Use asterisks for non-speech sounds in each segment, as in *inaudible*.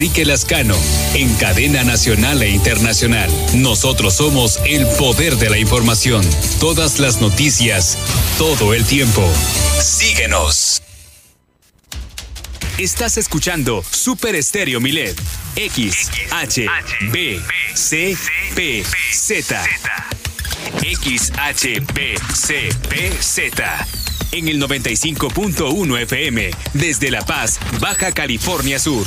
Enrique Lascano, en cadena nacional e internacional. Nosotros somos el poder de la información. Todas las noticias, todo el tiempo. Síguenos. Estás escuchando Super Estéreo Milet. X, H, B, C, P, Z. X, H, B, C, P, Z. En el 95.1 FM, desde La Paz, Baja California Sur.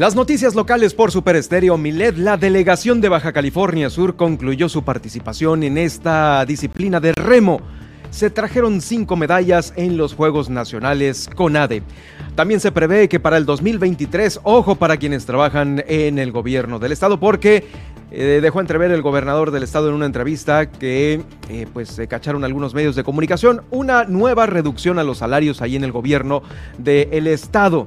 Las noticias locales por Super Estéreo Milet, la delegación de Baja California Sur concluyó su participación en esta disciplina de remo. Se trajeron cinco medallas en los Juegos Nacionales CONADE. También se prevé que para el 2023, ojo para quienes trabajan en el gobierno del estado, porque eh, dejó entrever el gobernador del estado en una entrevista que eh, pues se cacharon algunos medios de comunicación una nueva reducción a los salarios ahí en el gobierno del estado.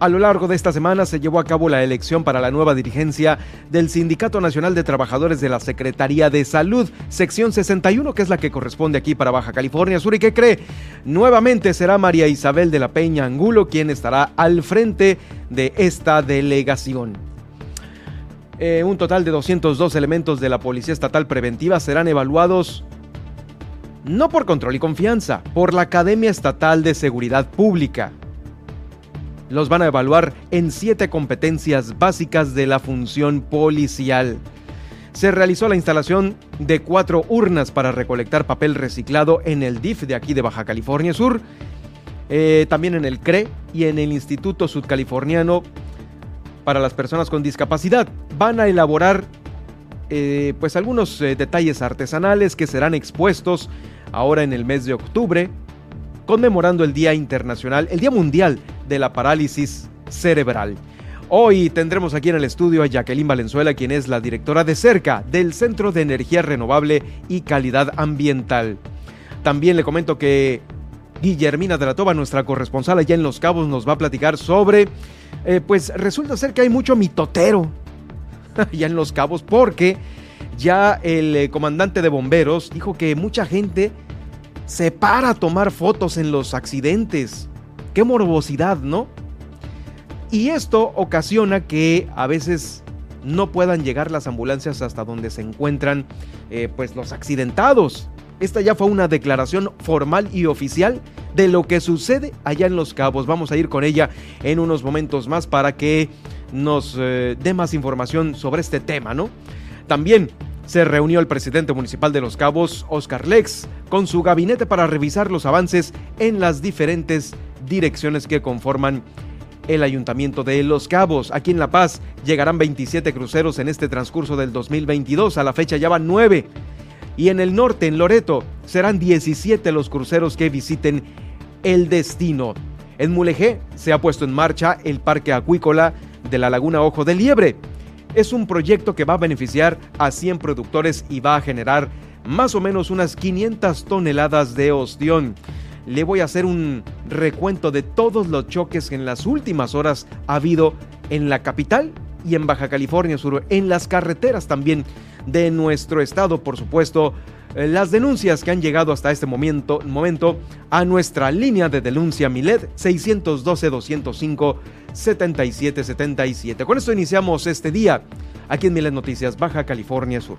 A lo largo de esta semana se llevó a cabo la elección para la nueva dirigencia del Sindicato Nacional de Trabajadores de la Secretaría de Salud, sección 61, que es la que corresponde aquí para Baja California Sur y que cree nuevamente será María Isabel de la Peña Angulo quien estará al frente de esta delegación. Eh, un total de 202 elementos de la Policía Estatal Preventiva serán evaluados no por control y confianza, por la Academia Estatal de Seguridad Pública los van a evaluar en siete competencias básicas de la función policial. Se realizó la instalación de cuatro urnas para recolectar papel reciclado en el DIF de aquí de Baja California Sur, eh, también en el CRE y en el Instituto Sudcaliforniano para las personas con discapacidad. Van a elaborar eh, pues algunos eh, detalles artesanales que serán expuestos ahora en el mes de octubre conmemorando el Día Internacional, el Día Mundial de la Parálisis Cerebral. Hoy tendremos aquí en el estudio a Jacqueline Valenzuela, quien es la directora de CERCA del Centro de Energía Renovable y Calidad Ambiental. También le comento que Guillermina de la Toba, nuestra corresponsal allá en Los Cabos, nos va a platicar sobre, eh, pues resulta ser que hay mucho mitotero *laughs* allá en Los Cabos, porque ya el eh, comandante de bomberos dijo que mucha gente se para tomar fotos en los accidentes. Qué morbosidad, ¿no? Y esto ocasiona que a veces no puedan llegar las ambulancias hasta donde se encuentran eh, pues los accidentados. Esta ya fue una declaración formal y oficial de lo que sucede allá en Los Cabos. Vamos a ir con ella en unos momentos más para que nos eh, dé más información sobre este tema, ¿no? También se reunió el presidente municipal de Los Cabos, Oscar Lex, con su gabinete para revisar los avances en las diferentes direcciones que conforman el Ayuntamiento de Los Cabos. Aquí en La Paz llegarán 27 cruceros en este transcurso del 2022. A la fecha ya van 9. Y en el norte, en Loreto, serán 17 los cruceros que visiten el destino. En Mulegé se ha puesto en marcha el Parque Acuícola de la Laguna Ojo de Liebre es un proyecto que va a beneficiar a 100 productores y va a generar más o menos unas 500 toneladas de ostión. Le voy a hacer un recuento de todos los choques que en las últimas horas ha habido en la capital y en Baja California Sur, en las carreteras también de nuestro estado, por supuesto, eh, las denuncias que han llegado hasta este momento, momento a nuestra línea de denuncia Milet 612-205-7777. Con esto iniciamos este día aquí en Milet Noticias, Baja California Sur.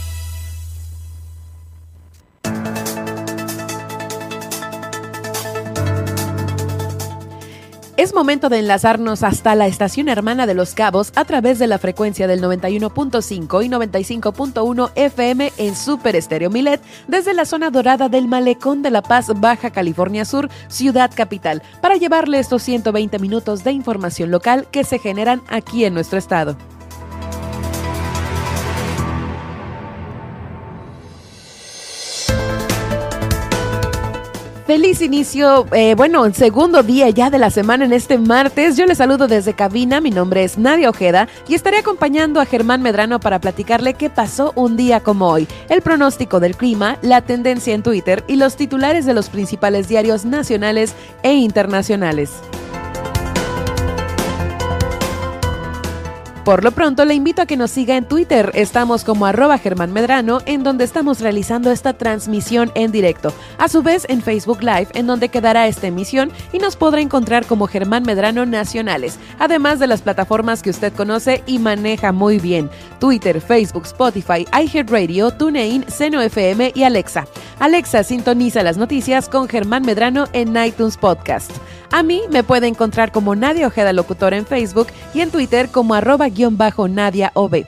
Es momento de enlazarnos hasta la estación hermana de Los Cabos a través de la frecuencia del 91.5 y 95.1 FM en Super Estéreo Milet desde la zona dorada del Malecón de La Paz, Baja California Sur, ciudad capital, para llevarle estos 120 minutos de información local que se generan aquí en nuestro estado. Feliz inicio, eh, bueno, segundo día ya de la semana en este martes. Yo les saludo desde cabina, mi nombre es Nadia Ojeda y estaré acompañando a Germán Medrano para platicarle qué pasó un día como hoy, el pronóstico del clima, la tendencia en Twitter y los titulares de los principales diarios nacionales e internacionales. Por lo pronto, le invito a que nos siga en Twitter. Estamos como arroba Germán Medrano, en donde estamos realizando esta transmisión en directo. A su vez, en Facebook Live, en donde quedará esta emisión y nos podrá encontrar como Germán Medrano Nacionales, además de las plataformas que usted conoce y maneja muy bien. Twitter, Facebook, Spotify, iHeartRadio, TuneIn, Seno FM y Alexa. Alexa sintoniza las noticias con Germán Medrano en iTunes Podcast. A mí me puede encontrar como Nadia Ojeda Locutor en Facebook y en Twitter como arroba guion bajo Nadia OB.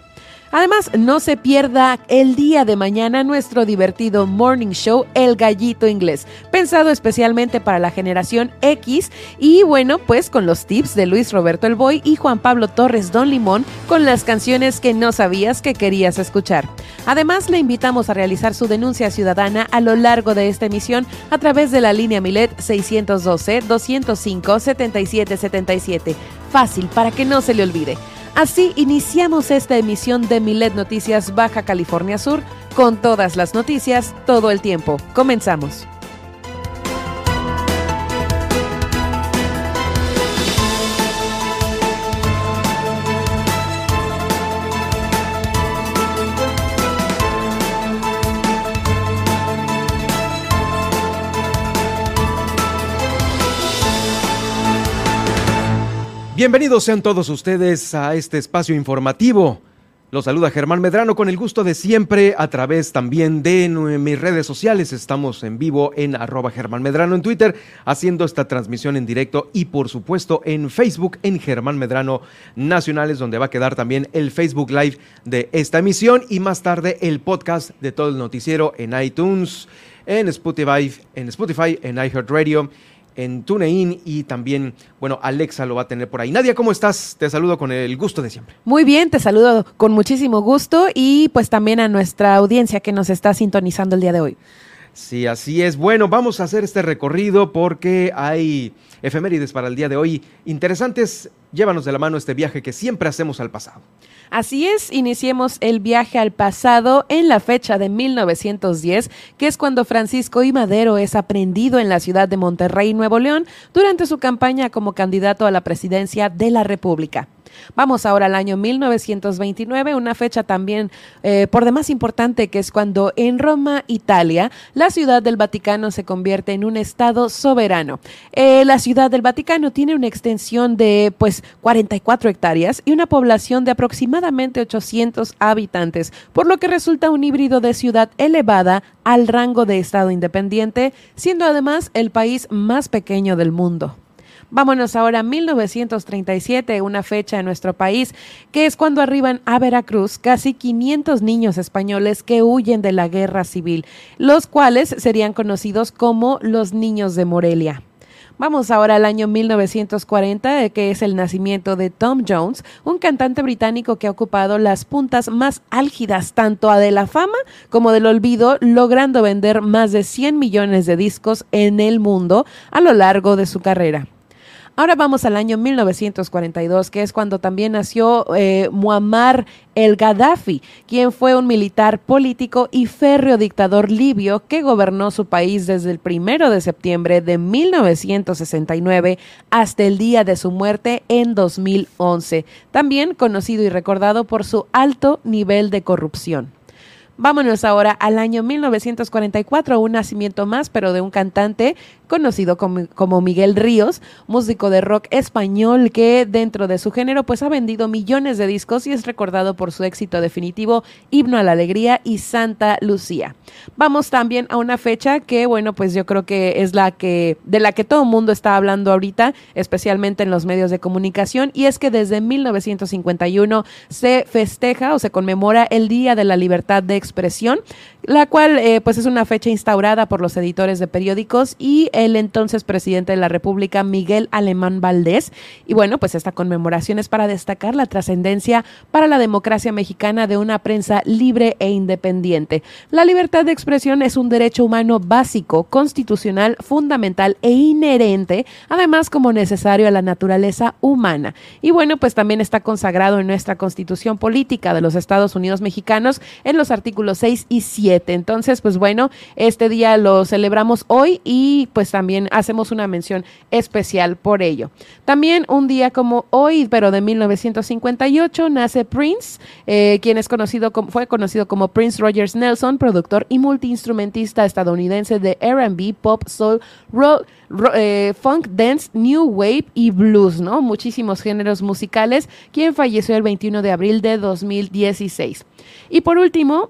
Además, no se pierda el día de mañana nuestro divertido morning show El Gallito Inglés, pensado especialmente para la generación X y bueno, pues con los tips de Luis Roberto El Boy y Juan Pablo Torres Don Limón con las canciones que no sabías que querías escuchar. Además, le invitamos a realizar su denuncia ciudadana a lo largo de esta emisión a través de la línea Milet 612-205-7777. Fácil para que no se le olvide. Así iniciamos esta emisión de Milet Noticias Baja California Sur con todas las noticias todo el tiempo. Comenzamos. Bienvenidos sean todos ustedes a este espacio informativo. Los saluda Germán Medrano con el gusto de siempre a través también de mis redes sociales. Estamos en vivo en arroba Germán Medrano en Twitter haciendo esta transmisión en directo y por supuesto en Facebook en Germán Medrano Nacionales donde va a quedar también el Facebook Live de esta emisión y más tarde el podcast de todo el noticiero en iTunes, en Spotify, en Spotify, en iHeartRadio en TuneIn y también, bueno, Alexa lo va a tener por ahí. Nadia, ¿cómo estás? Te saludo con el gusto de siempre. Muy bien, te saludo con muchísimo gusto y pues también a nuestra audiencia que nos está sintonizando el día de hoy. Sí, así es. Bueno, vamos a hacer este recorrido porque hay efemérides para el día de hoy interesantes. Llévanos de la mano este viaje que siempre hacemos al pasado. Así es, iniciemos el viaje al pasado en la fecha de 1910, que es cuando Francisco I. Madero es aprendido en la ciudad de Monterrey, Nuevo León, durante su campaña como candidato a la presidencia de la República. Vamos ahora al año 1929, una fecha también eh, por demás importante, que es cuando en Roma, Italia, la ciudad del Vaticano se convierte en un estado soberano. Eh, la ciudad del Vaticano tiene una extensión de pues 44 hectáreas y una población de aproximadamente 800 habitantes, por lo que resulta un híbrido de ciudad elevada al rango de estado independiente, siendo además el país más pequeño del mundo. Vámonos ahora a 1937, una fecha en nuestro país, que es cuando arriban a Veracruz casi 500 niños españoles que huyen de la guerra civil, los cuales serían conocidos como los niños de Morelia. Vamos ahora al año 1940, que es el nacimiento de Tom Jones, un cantante británico que ha ocupado las puntas más álgidas tanto de la fama como del olvido, logrando vender más de 100 millones de discos en el mundo a lo largo de su carrera. Ahora vamos al año 1942, que es cuando también nació eh, Muammar el Gaddafi, quien fue un militar político y férreo dictador libio que gobernó su país desde el primero de septiembre de 1969 hasta el día de su muerte en 2011, también conocido y recordado por su alto nivel de corrupción. Vámonos ahora al año 1944, un nacimiento más, pero de un cantante conocido como, Miguel Ríos, músico de rock español que dentro de su género pues ha vendido millones de discos y es recordado por su éxito definitivo Himno a la Alegría y Santa Lucía. Vamos también a una fecha que bueno pues yo creo que es la que de la que todo el mundo está hablando ahorita, especialmente en los medios de comunicación y es que desde 1951 se festeja o se conmemora el Día de la Libertad de Expresión, expresión la cual eh, pues es una fecha instaurada por los editores de periódicos y el entonces presidente de la República, Miguel Alemán Valdés. Y bueno, pues esta conmemoración es para destacar la trascendencia para la democracia mexicana de una prensa libre e independiente. La libertad de expresión es un derecho humano básico, constitucional, fundamental e inherente, además como necesario a la naturaleza humana. Y bueno, pues también está consagrado en nuestra constitución política de los Estados Unidos mexicanos en los artículos 6 y 7. Entonces, pues bueno, este día lo celebramos hoy y pues también hacemos una mención especial por ello. También un día como hoy, pero de 1958, nace Prince, eh, quien es conocido como, fue conocido como Prince Rogers Nelson, productor y multiinstrumentista estadounidense de R&B, pop, soul, rock, eh, funk, dance, new wave y blues, ¿no? Muchísimos géneros musicales, quien falleció el 21 de abril de 2016. Y por último,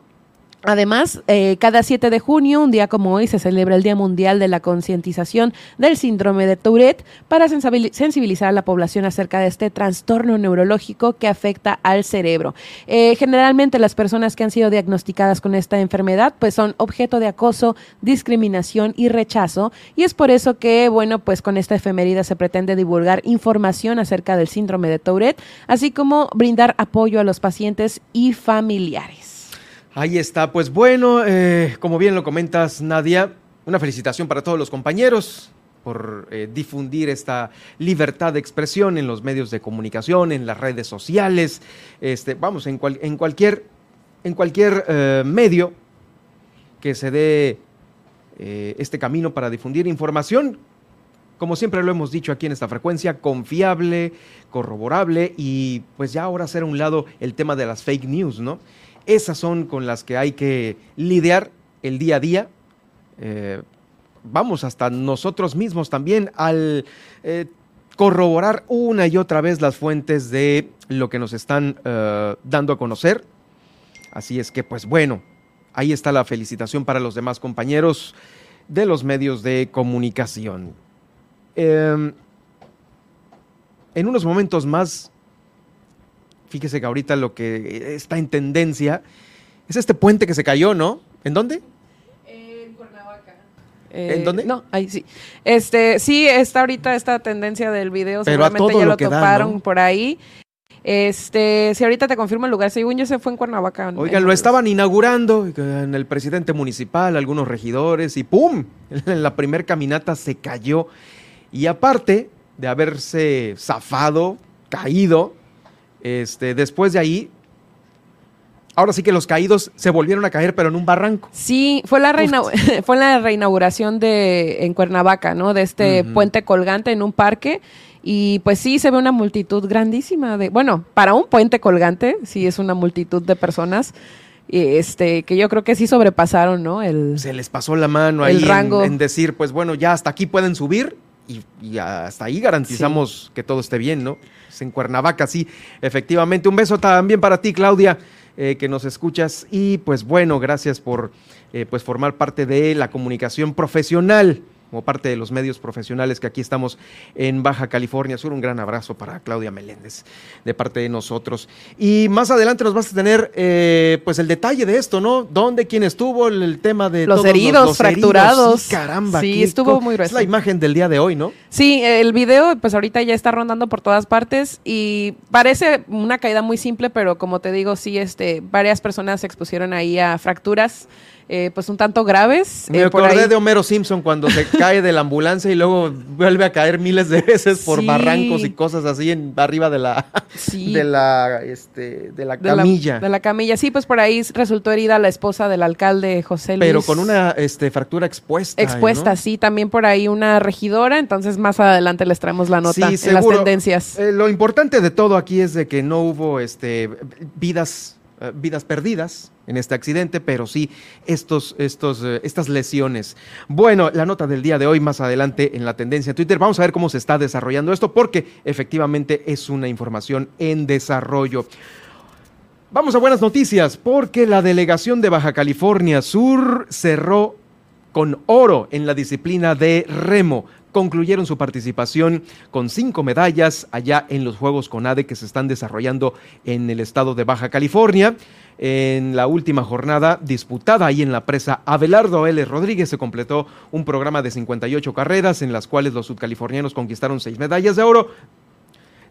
Además, eh, cada 7 de junio, un día como hoy, se celebra el Día Mundial de la Concientización del Síndrome de Tourette para sensibilizar a la población acerca de este trastorno neurológico que afecta al cerebro. Eh, generalmente las personas que han sido diagnosticadas con esta enfermedad pues son objeto de acoso, discriminación y rechazo y es por eso que, bueno, pues con esta efemerida se pretende divulgar información acerca del síndrome de Tourette, así como brindar apoyo a los pacientes y familiares. Ahí está, pues bueno, eh, como bien lo comentas, Nadia, una felicitación para todos los compañeros por eh, difundir esta libertad de expresión en los medios de comunicación, en las redes sociales, este, vamos, en, en cualquier, en cualquier eh, medio que se dé este camino para difundir información, como siempre lo hemos dicho aquí en esta frecuencia, confiable, corroborable y pues ya ahora hacer a un lado el tema de las fake news, ¿no? Esas son con las que hay que lidiar el día a día. Eh, vamos, hasta nosotros mismos también al eh, corroborar una y otra vez las fuentes de lo que nos están eh, dando a conocer. Así es que, pues bueno, ahí está la felicitación para los demás compañeros de los medios de comunicación. Em, en unos momentos más Fíjese que ahorita lo que está en tendencia es este puente que se cayó, ¿no? ¿En dónde? En Cuernavaca. ¿En eh, dónde? No, ahí sí. Este, sí, está ahorita esta tendencia del video, seguramente ya lo, toparon por ahí. Este, si ahorita te confirmo el lugar, según yo se fue en Cuernavaca. Oigan, lo estaban inaugurando en el presidente municipal, algunos regidores, y ¡pum! *laughs* En la primer caminata se cayó. Y aparte de haberse zafado, caído, este, después de ahí, ahora sí que los caídos se volvieron a caer, pero en un barranco. Sí, fue la, *laughs* fue la reinauguración de, en Cuernavaca, ¿no? De este puente colgante en un parque. Y pues sí, se ve una multitud grandísima de, bueno, para un puente colgante, sí es una multitud de personas. Este, que yo creo que sí sobrepasaron, ¿no? El, se les pasó la mano ahí rango. En, decir, pues bueno, ya hasta aquí pueden subir y, hasta ahí garantizamos que todo esté bien, ¿no? En Cuernavaca, sí, efectivamente. Un beso también para ti, Claudia, eh, que nos escuchas. Y pues bueno, gracias por eh, pues formar parte de la comunicación profesional como parte de los medios profesionales que aquí estamos en Baja California Sur. Un gran abrazo para Claudia Meléndez de parte de nosotros. Y más adelante nos vas a tener eh, pues el detalle de esto, ¿no? ¿Dónde, quién estuvo, el, tema de los heridos, fracturados. caramba. Sí, estuvo muy grueso. Es la imagen del día de hoy, ¿no? Sí, el video pues ahorita ya está rondando por todas partes y parece una caída muy simple, pero como te digo, sí, este, varias personas se expusieron ahí a fracturas eh, pues un tanto graves. Me Eh, acordé de Homero Simpson cuando se *laughs* cae de la ambulancia y luego vuelve a caer miles de veces por Sí. barrancos y cosas así en, arriba de la, Sí. *laughs* de la, este, de la de la- camilla. De la, camilla. Sí, pues por ahí resultó herida la esposa del alcalde José Luis. pero con una este, fractura expuesta. Expuesta, ¿no? sí, también por ahí una regidora, entonces más adelante les traemos la nota Sí, en las tendencias. Eh, lo importante de todo aquí es de que no hubo este, vidas, eh, vidas perdidas en este accidente, pero sí estos, estos, eh, estas lesiones. Bueno, la nota del día de hoy, más adelante en la tendencia en Twitter, vamos a ver cómo se está desarrollando esto, porque efectivamente es una información en desarrollo. Vamos a buenas noticias, porque la delegación de Baja California Sur cerró con oro en la disciplina de remo. Concluyeron su participación con cinco medallas allá en los Juegos CONADE que se están desarrollando en el estado de Baja California. En la última jornada disputada ahí en la presa Abelardo L. Rodríguez se completó un programa de 58 carreras en las cuales los sudcalifornianos conquistaron seis medallas de oro,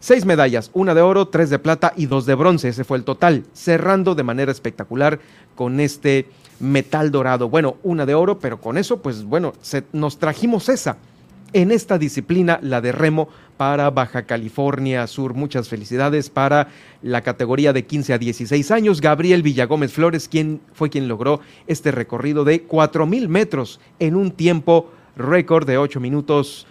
Seis medallas, una de oro, tres de plata y dos de bronce. Ese fue el total, cerrando de manera espectacular con este metal dorado. Bueno, una de oro, pero con eso, pues bueno, nos trajimos esa en esta disciplina, la de remo para Baja California Sur. Muchas felicidades para la categoría de 15 a 16 años. Gabriel Villagómez Flores, quien fue quien logró este recorrido de 4.000 metros en un tiempo récord de 8 minutos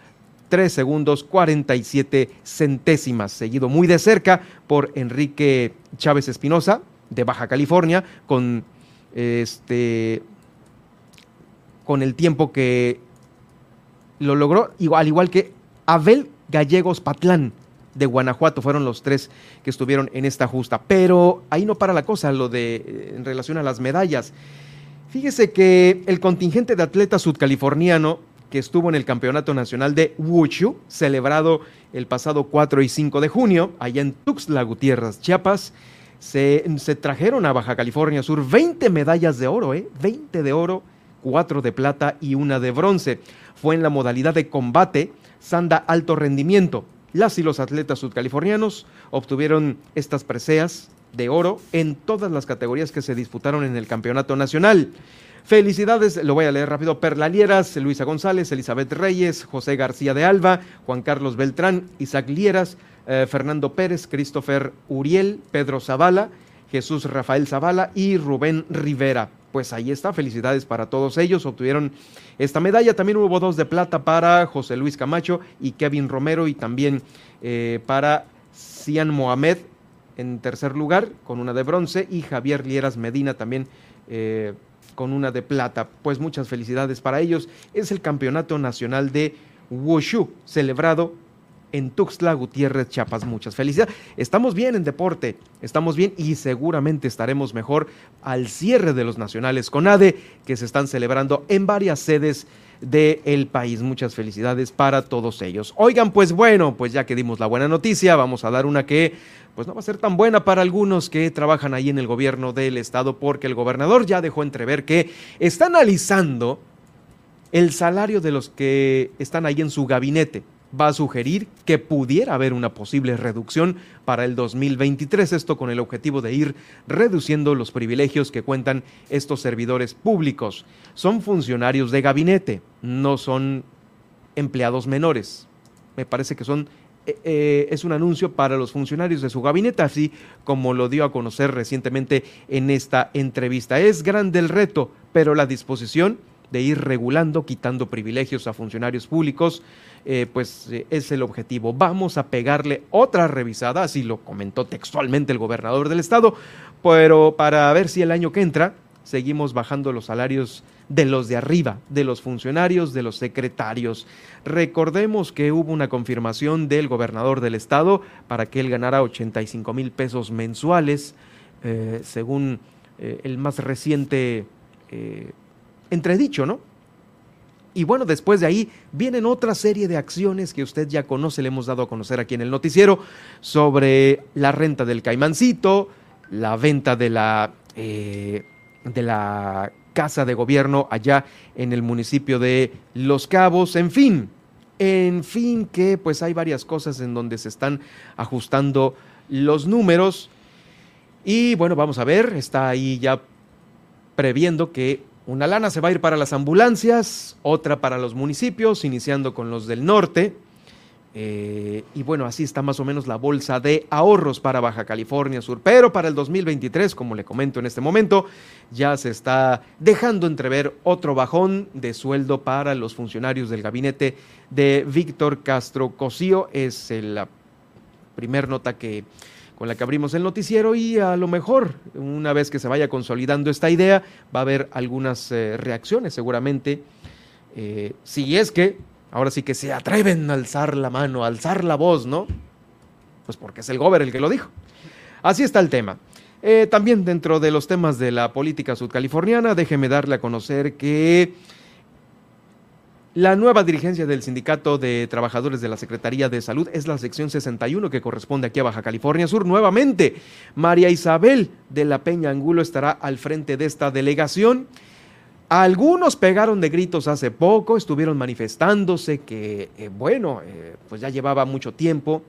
3 segundos 47 centésimas, seguido muy de cerca por Enrique Chávez Espinosa de Baja California con este con el tiempo que lo logró, al igual que Abel Gallegos Patlán de Guanajuato, fueron los tres que estuvieron en esta justa. Pero ahí no para la cosa, lo de eh, en relación a las medallas. Fíjese que el contingente de atletas sudcaliforniano que estuvo en el Campeonato Nacional de Wushu, celebrado el pasado 4 y 5 de junio, allá en Tuxtla Gutiérrez, Chiapas, se, se trajeron a Baja California Sur 20 medallas de oro, ¿eh? 20 de oro, 4 de plata y una de bronce. Fue en la modalidad de combate Sanda Alto Rendimiento. Las y los atletas sudcalifornianos obtuvieron estas preseas de oro en todas las categorías que se disputaron en el Campeonato Nacional. Felicidades, lo voy a leer rápido. Perla Lieras, Luisa González, Elizabeth Reyes, José García de Alba, Juan Carlos Beltrán, Isaac Lieras, eh, Fernando Pérez, Christopher Uriel, Pedro Zavala, Jesús Rafael Zavala y Rubén Rivera. Pues ahí está, felicidades para todos ellos, obtuvieron esta medalla. También hubo dos de plata para José Luis Camacho y Kevin Romero y también eh, para Cian Mohamed en tercer lugar con una de bronce y Javier Lieras Medina también eh, con una de plata. Pues muchas felicidades para ellos. Es el Campeonato Nacional de Wushu celebrado en Tuxtla Gutiérrez, Chiapas. Muchas felicidades. Estamos bien en deporte, estamos bien y seguramente estaremos mejor al cierre de los nacionales con ADE que se están celebrando en varias sedes del país. Muchas felicidades para todos ellos. Oigan, pues bueno, pues ya que dimos la buena noticia, vamos a dar una que pues no va a ser tan buena para algunos que trabajan ahí en el gobierno del estado porque el gobernador ya dejó entrever que está analizando el salario de los que están ahí en su gabinete. Va a sugerir que pudiera haber una posible reducción para el 2023, esto con el objetivo de ir reduciendo los privilegios que cuentan estos servidores públicos. Son funcionarios de gabinete, no son empleados menores. Me parece que son eh, eh, es un anuncio para los funcionarios de su gabinete, así como lo dio a conocer recientemente en esta entrevista. Es grande el reto, pero la disposición de ir regulando, quitando privilegios a funcionarios públicos, eh, pues eh, es el objetivo. Vamos a pegarle otra revisada, así lo comentó textualmente el gobernador del estado, pero para ver si el año que entra seguimos bajando los salarios de los de arriba, de los funcionarios, de los secretarios. Recordemos que hubo una confirmación del gobernador del estado para que él ganara 85 mil pesos mensuales, eh, según el más reciente entredicho, ¿no? Y bueno, después de ahí vienen otra serie de acciones que usted ya conoce, le hemos dado a conocer aquí en el noticiero, sobre la renta del caimancito, la venta de la, eh, de la casa de gobierno allá en el municipio de Los Cabos, en fin, en fin que pues hay varias cosas en donde se están ajustando los números y bueno, vamos a ver, está ahí ya previendo que Una lana se va a ir para las ambulancias, otra para los municipios, iniciando con los del norte. Eh, y bueno, así está más o menos la bolsa de ahorros para Baja California Sur. Pero para el 2023, como le comento en este momento, ya se está dejando entrever otro bajón de sueldo para los funcionarios del gabinete de Víctor Castro Cosío. Es la primer nota que con la que abrimos el noticiero y a lo mejor una vez que se vaya consolidando esta idea va a haber algunas eh, reacciones seguramente. Eh, si es que ahora sí que se atreven a alzar la mano, a alzar la voz, ¿no? Pues porque es el gober el que lo dijo. Así está el tema. Eh, también dentro de los temas de la política sudcaliforniana, déjeme darle a conocer que la nueva dirigencia del Sindicato de Trabajadores de la Secretaría de Salud es la sección 61 que corresponde aquí a Baja California Sur. Nuevamente, María Isabel de la Peña Angulo estará al frente de esta delegación. Algunos pegaron de gritos hace poco, estuvieron manifestándose que, eh, bueno, eh, pues ya llevaba mucho tiempo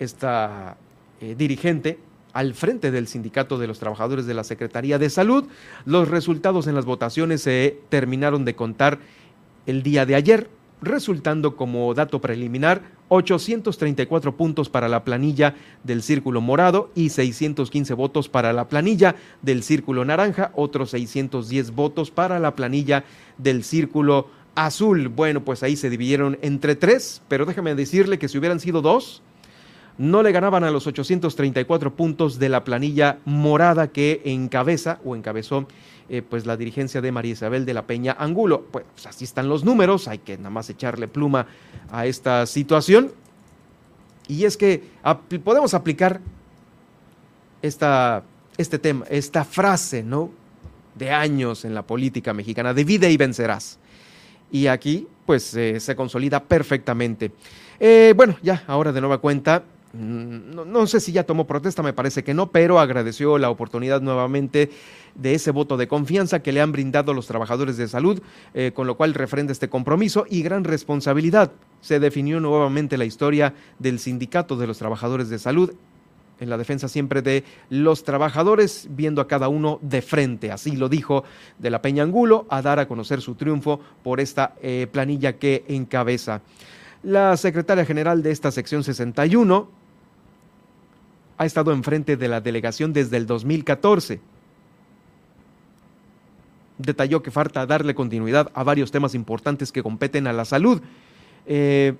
esta eh, dirigente al frente del Sindicato de los Trabajadores de la Secretaría de Salud. Los resultados en las votaciones se terminaron de contar el día de ayer, resultando como dato preliminar 834 puntos para la planilla del Círculo Morado y 615 votos para la planilla del Círculo Naranja, otros 610 votos para la planilla del Círculo Azul. Bueno, pues ahí se dividieron entre tres, pero déjame decirle que si hubieran sido dos, no le ganaban a los 834 puntos de la planilla morada que encabeza o encabezó eh, pues la dirigencia de María Isabel de la Peña Angulo. Pues, así están los números, hay que nada más echarle pluma a esta situación. Y es que podemos aplicar esta, este tema, esta frase, ¿no? De años en la política mexicana, divide y vencerás. Y aquí, pues, eh, se consolida perfectamente. Eh, bueno, ya, ahora de nueva cuenta, Mm, no, sé si ya tomó protesta, me parece que no, pero agradeció la oportunidad nuevamente de ese voto de confianza que le han brindado los trabajadores de salud, eh, con lo cual refrenda este compromiso y gran responsabilidad. Se definió nuevamente la historia del sindicato de los trabajadores de salud en la defensa siempre de los trabajadores, viendo a cada uno de frente. Así lo dijo de la Peña Angulo, a dar a conocer su triunfo por esta eh, planilla que encabeza. La secretaria general de esta sección 61, ha estado enfrente de la delegación desde el 2014. Detalló que falta darle continuidad a varios temas importantes que competen a la salud. Eh,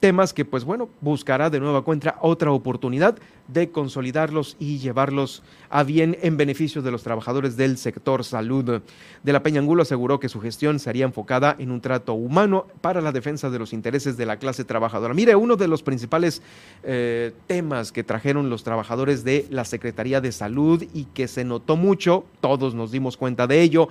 temas que, pues bueno, buscará de nueva cuenta otra oportunidad de consolidarlos y llevarlos a bien en beneficio de los trabajadores del sector salud. De la Peña Angulo aseguró que su gestión sería enfocada en un trato humano para la defensa de los intereses de la clase trabajadora. Mire, uno de los principales eh, temas que trajeron los trabajadores de la Secretaría de Salud y que se notó mucho, todos nos dimos cuenta de ello,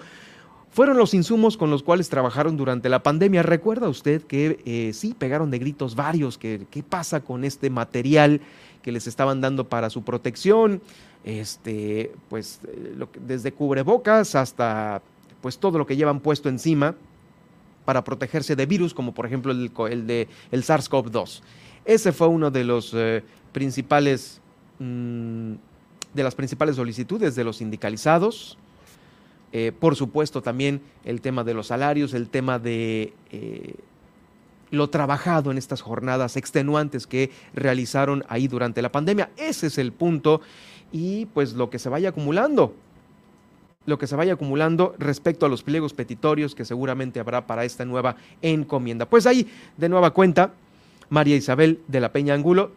fueron los insumos con los cuales trabajaron durante la pandemia. ¿Recuerda usted que eh, sí pegaron de gritos varios? Que, ¿Qué pasa con este material que les estaban dando para su protección? Este, pues eh, desde cubrebocas hasta pues todo lo que llevan puesto encima para protegerse de virus, como por ejemplo el, de el SARS-CoV-2. Ese fue uno de los eh, principales mm, de las principales solicitudes de los sindicalizados. Eh, por supuesto, también el tema de los salarios, el tema de eh, lo trabajado en estas jornadas extenuantes que realizaron ahí durante la pandemia. Ese es el punto y pues lo que se vaya acumulando, lo que se vaya acumulando respecto a los pliegos petitorios que seguramente habrá para esta nueva encomienda. Pues ahí, de nueva cuenta, María Isabel de la Peña Angulo,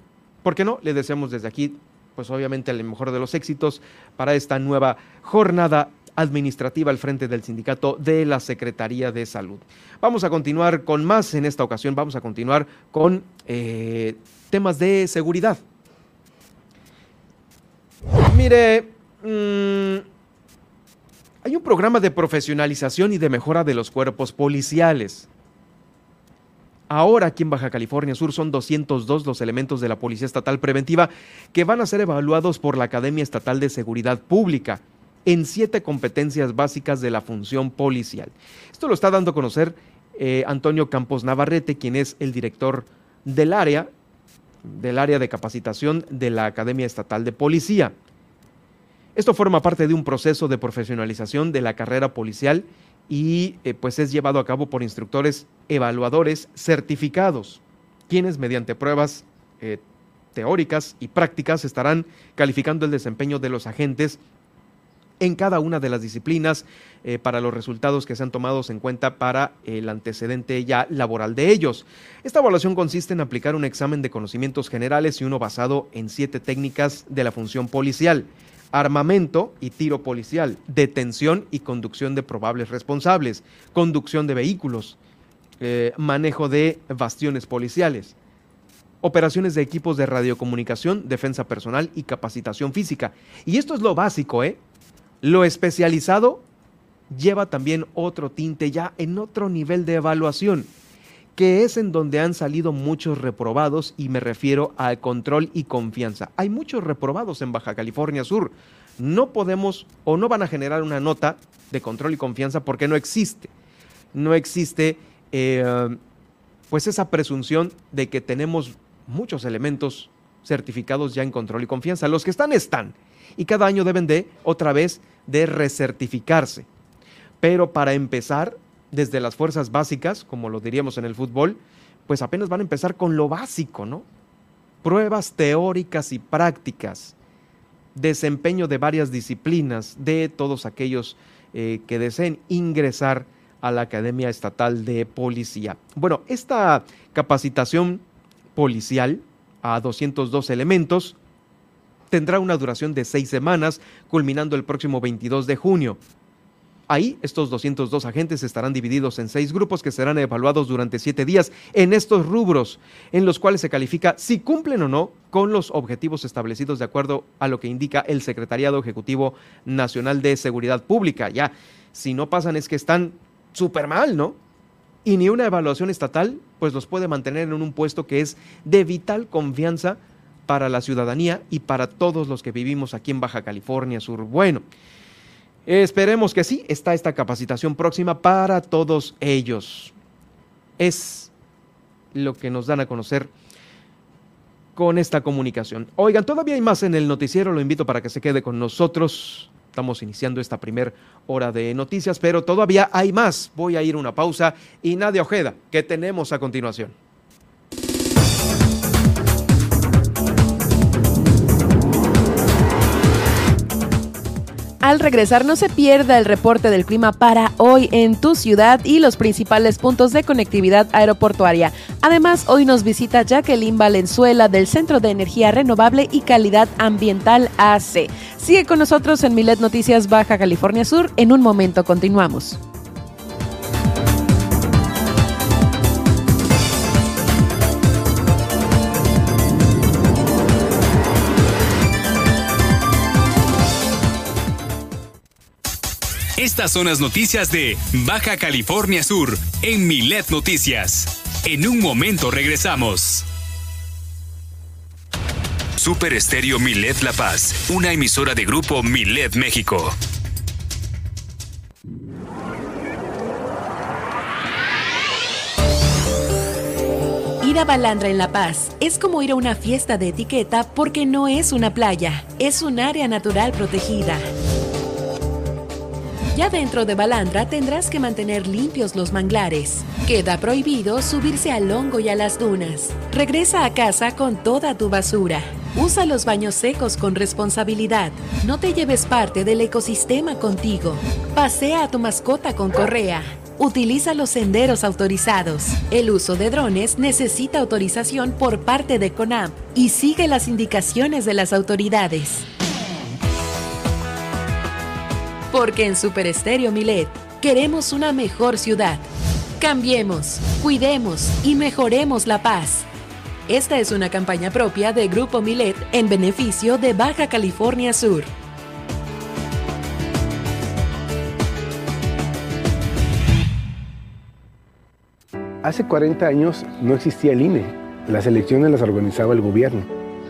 ¿por qué no? Le deseamos desde aquí, pues obviamente el mejor de los éxitos para esta nueva jornada administrativa al frente del sindicato de la Secretaría de Salud. Vamos a continuar con más en esta ocasión, vamos a continuar con eh, temas de seguridad. Mire, mm, hay un programa de profesionalización y de mejora de los cuerpos policiales. Ahora aquí en Baja California Sur son 202 los elementos de la Policía Estatal Preventiva que van a ser evaluados por la Academia Estatal de Seguridad Pública en siete competencias básicas de la función policial. Esto lo está dando a conocer eh, Antonio Campos Navarrete, quien es el director del área, del área de capacitación de la Academia Estatal de Policía. Esto forma parte de un proceso de profesionalización de la carrera policial y eh, pues es llevado a cabo por instructores evaluadores certificados, quienes mediante pruebas eh, teóricas y prácticas estarán calificando el desempeño de los agentes en cada una de las disciplinas eh, para los resultados que sean tomados en cuenta para el antecedente ya laboral de ellos. Esta evaluación consiste en aplicar un examen de conocimientos generales y uno basado en siete técnicas de la función policial armamento y tiro policial, detención y conducción de probables responsables, conducción de vehículos, eh, manejo de bastiones policiales, operaciones de equipos de radiocomunicación, defensa personal y capacitación física. Y esto es lo básico, ¿eh? Lo especializado lleva también otro tinte ya en otro nivel de evaluación que es en donde han salido muchos reprobados y me refiero al control y confianza. Hay muchos reprobados en Baja California Sur. No podemos o no van a generar una nota de control y confianza porque no existe. No existe eh, pues esa presunción de que tenemos muchos elementos certificados ya en control y confianza. Los que están están y cada año deben de otra vez de recertificarse. Pero para empezar desde las fuerzas básicas, como lo diríamos en el fútbol, pues apenas van a empezar con lo básico, ¿no? Pruebas teóricas y prácticas, desempeño de varias disciplinas de todos aquellos eh, que deseen ingresar a la Academia Estatal de Policía. Bueno, esta capacitación policial a 202 elementos tendrá una duración de seis semanas, culminando el próximo 22 de junio. Ahí, estos 202 agentes estarán divididos en seis grupos que serán evaluados durante siete días en estos rubros, en los cuales se califica si cumplen o no con los objetivos establecidos de acuerdo a lo que indica el Secretariado Ejecutivo Nacional de Seguridad Pública. Ya, si no pasan es que están súper mal, ¿no? Y ni una evaluación estatal, pues los puede mantener en un puesto que es de vital confianza para la ciudadanía y para todos los que vivimos aquí en Baja California Sur. Bueno. Esperemos que sí, está esta capacitación próxima para todos ellos. Es lo que nos dan a conocer con esta comunicación. Oigan, todavía hay más en el noticiero, lo invito para que se quede con nosotros. Estamos iniciando esta primera hora de noticias, pero todavía hay más. Voy a ir a una pausa y Nadia Ojeda, ¿qué tenemos a continuación? Al regresar no se pierda el reporte del clima para hoy en tu ciudad y los principales puntos de conectividad aeroportuaria. Además, hoy nos visita Jacqueline Valenzuela del Centro de Energía Renovable y Calidad Ambiental AC. Sigue con nosotros en Milet Noticias Baja California Sur. En un momento continuamos. Estas son las noticias de Baja California Sur en Milet Noticias. En un momento regresamos. Super Estéreo Milet La Paz, una emisora de grupo Milet México. Ir a Balandra en La Paz es como ir a una fiesta de etiqueta porque no es una playa, es un área natural protegida. Ya dentro de Balandra tendrás que mantener limpios los manglares. Queda prohibido subirse al hongo y a las dunas. Regresa a casa con toda tu basura. Usa los baños secos con responsabilidad. No te lleves parte del ecosistema contigo. Pasea a tu mascota con correa. Utiliza los senderos autorizados. El uso de drones necesita autorización por parte de CONAM y sigue las indicaciones de las autoridades. Porque en Super Estéreo Milet queremos una mejor ciudad. Cambiemos, cuidemos y mejoremos la paz. Esta es una campaña propia de Grupo Milet en beneficio de Baja California Sur. Hace 40 años no existía el INE. Las elecciones las organizaba el gobierno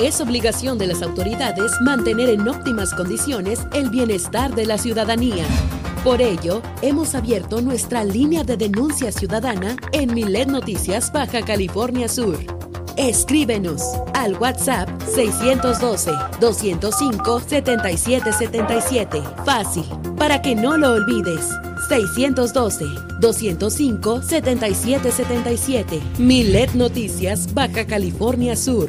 Es obligación de las autoridades mantener en óptimas condiciones el bienestar de la ciudadanía. Por ello, hemos abierto nuestra línea de denuncia ciudadana en Milet Noticias Baja California Sur. Escríbenos al WhatsApp 612-205-7777. Fácil, para que no lo olvides. 612-205-7777. Milet Noticias Baja California Sur.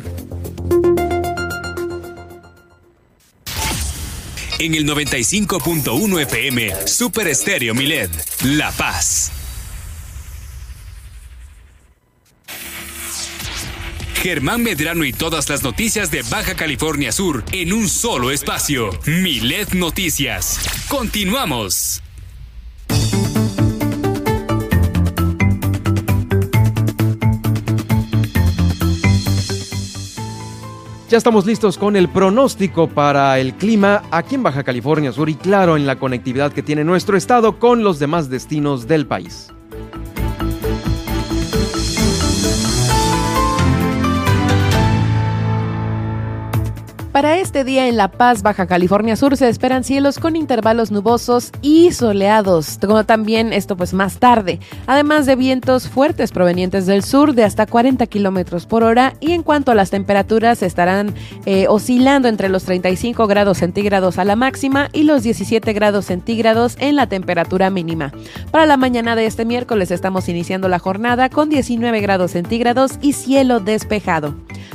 En el 95.1 FM, Super Estéreo Milet, La Paz. Germán Medrano y todas las noticias de Baja California Sur en un solo espacio. Milet Noticias. Continuamos. Ya estamos listos con el pronóstico para el clima aquí en Baja California Sur y claro en la conectividad que tiene nuestro estado con los demás destinos del país. Para este día en La Paz, Baja California Sur, se esperan cielos con intervalos nubosos y soleados, como también esto pues más tarde, además de vientos fuertes provenientes del sur de hasta 40 kilómetros por hora y en cuanto a las temperaturas estarán eh, oscilando entre los 35 grados centígrados a la máxima y los 17 grados centígrados en la temperatura mínima. Para la mañana de este miércoles estamos iniciando la jornada con 19 grados centígrados y cielo despejado.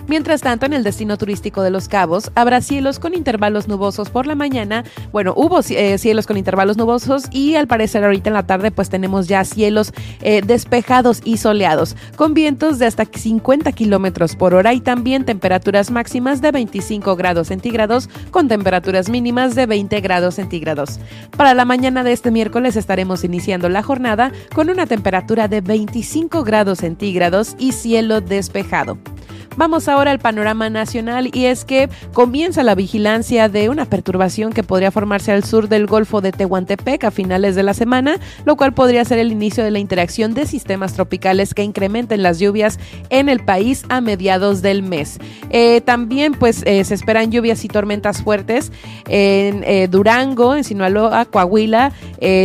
Mientras tanto, en el destino turístico de Los Cabos habrá cielos con intervalos nubosos por la mañana. Bueno, hubo eh, cielos con intervalos nubosos y al parecer ahorita en la tarde pues tenemos ya cielos eh, despejados y soleados con vientos de hasta 50 kilómetros por hora y también temperaturas máximas de 25 grados centígrados con temperaturas mínimas de 20 grados centígrados. Para la mañana de este miércoles estaremos iniciando la jornada con una temperatura de 25 grados centígrados y cielo despejado. Vamos ahora al panorama nacional y es que comienza la vigilancia de una perturbación que podría formarse al sur del Golfo de Tehuantepec a finales de la semana, lo cual podría ser el inicio de la interacción de sistemas tropicales que incrementen las lluvias en el país a mediados del mes. Eh, también pues eh, se esperan lluvias y tormentas fuertes en eh, Durango, en Sinaloa, Coahuila,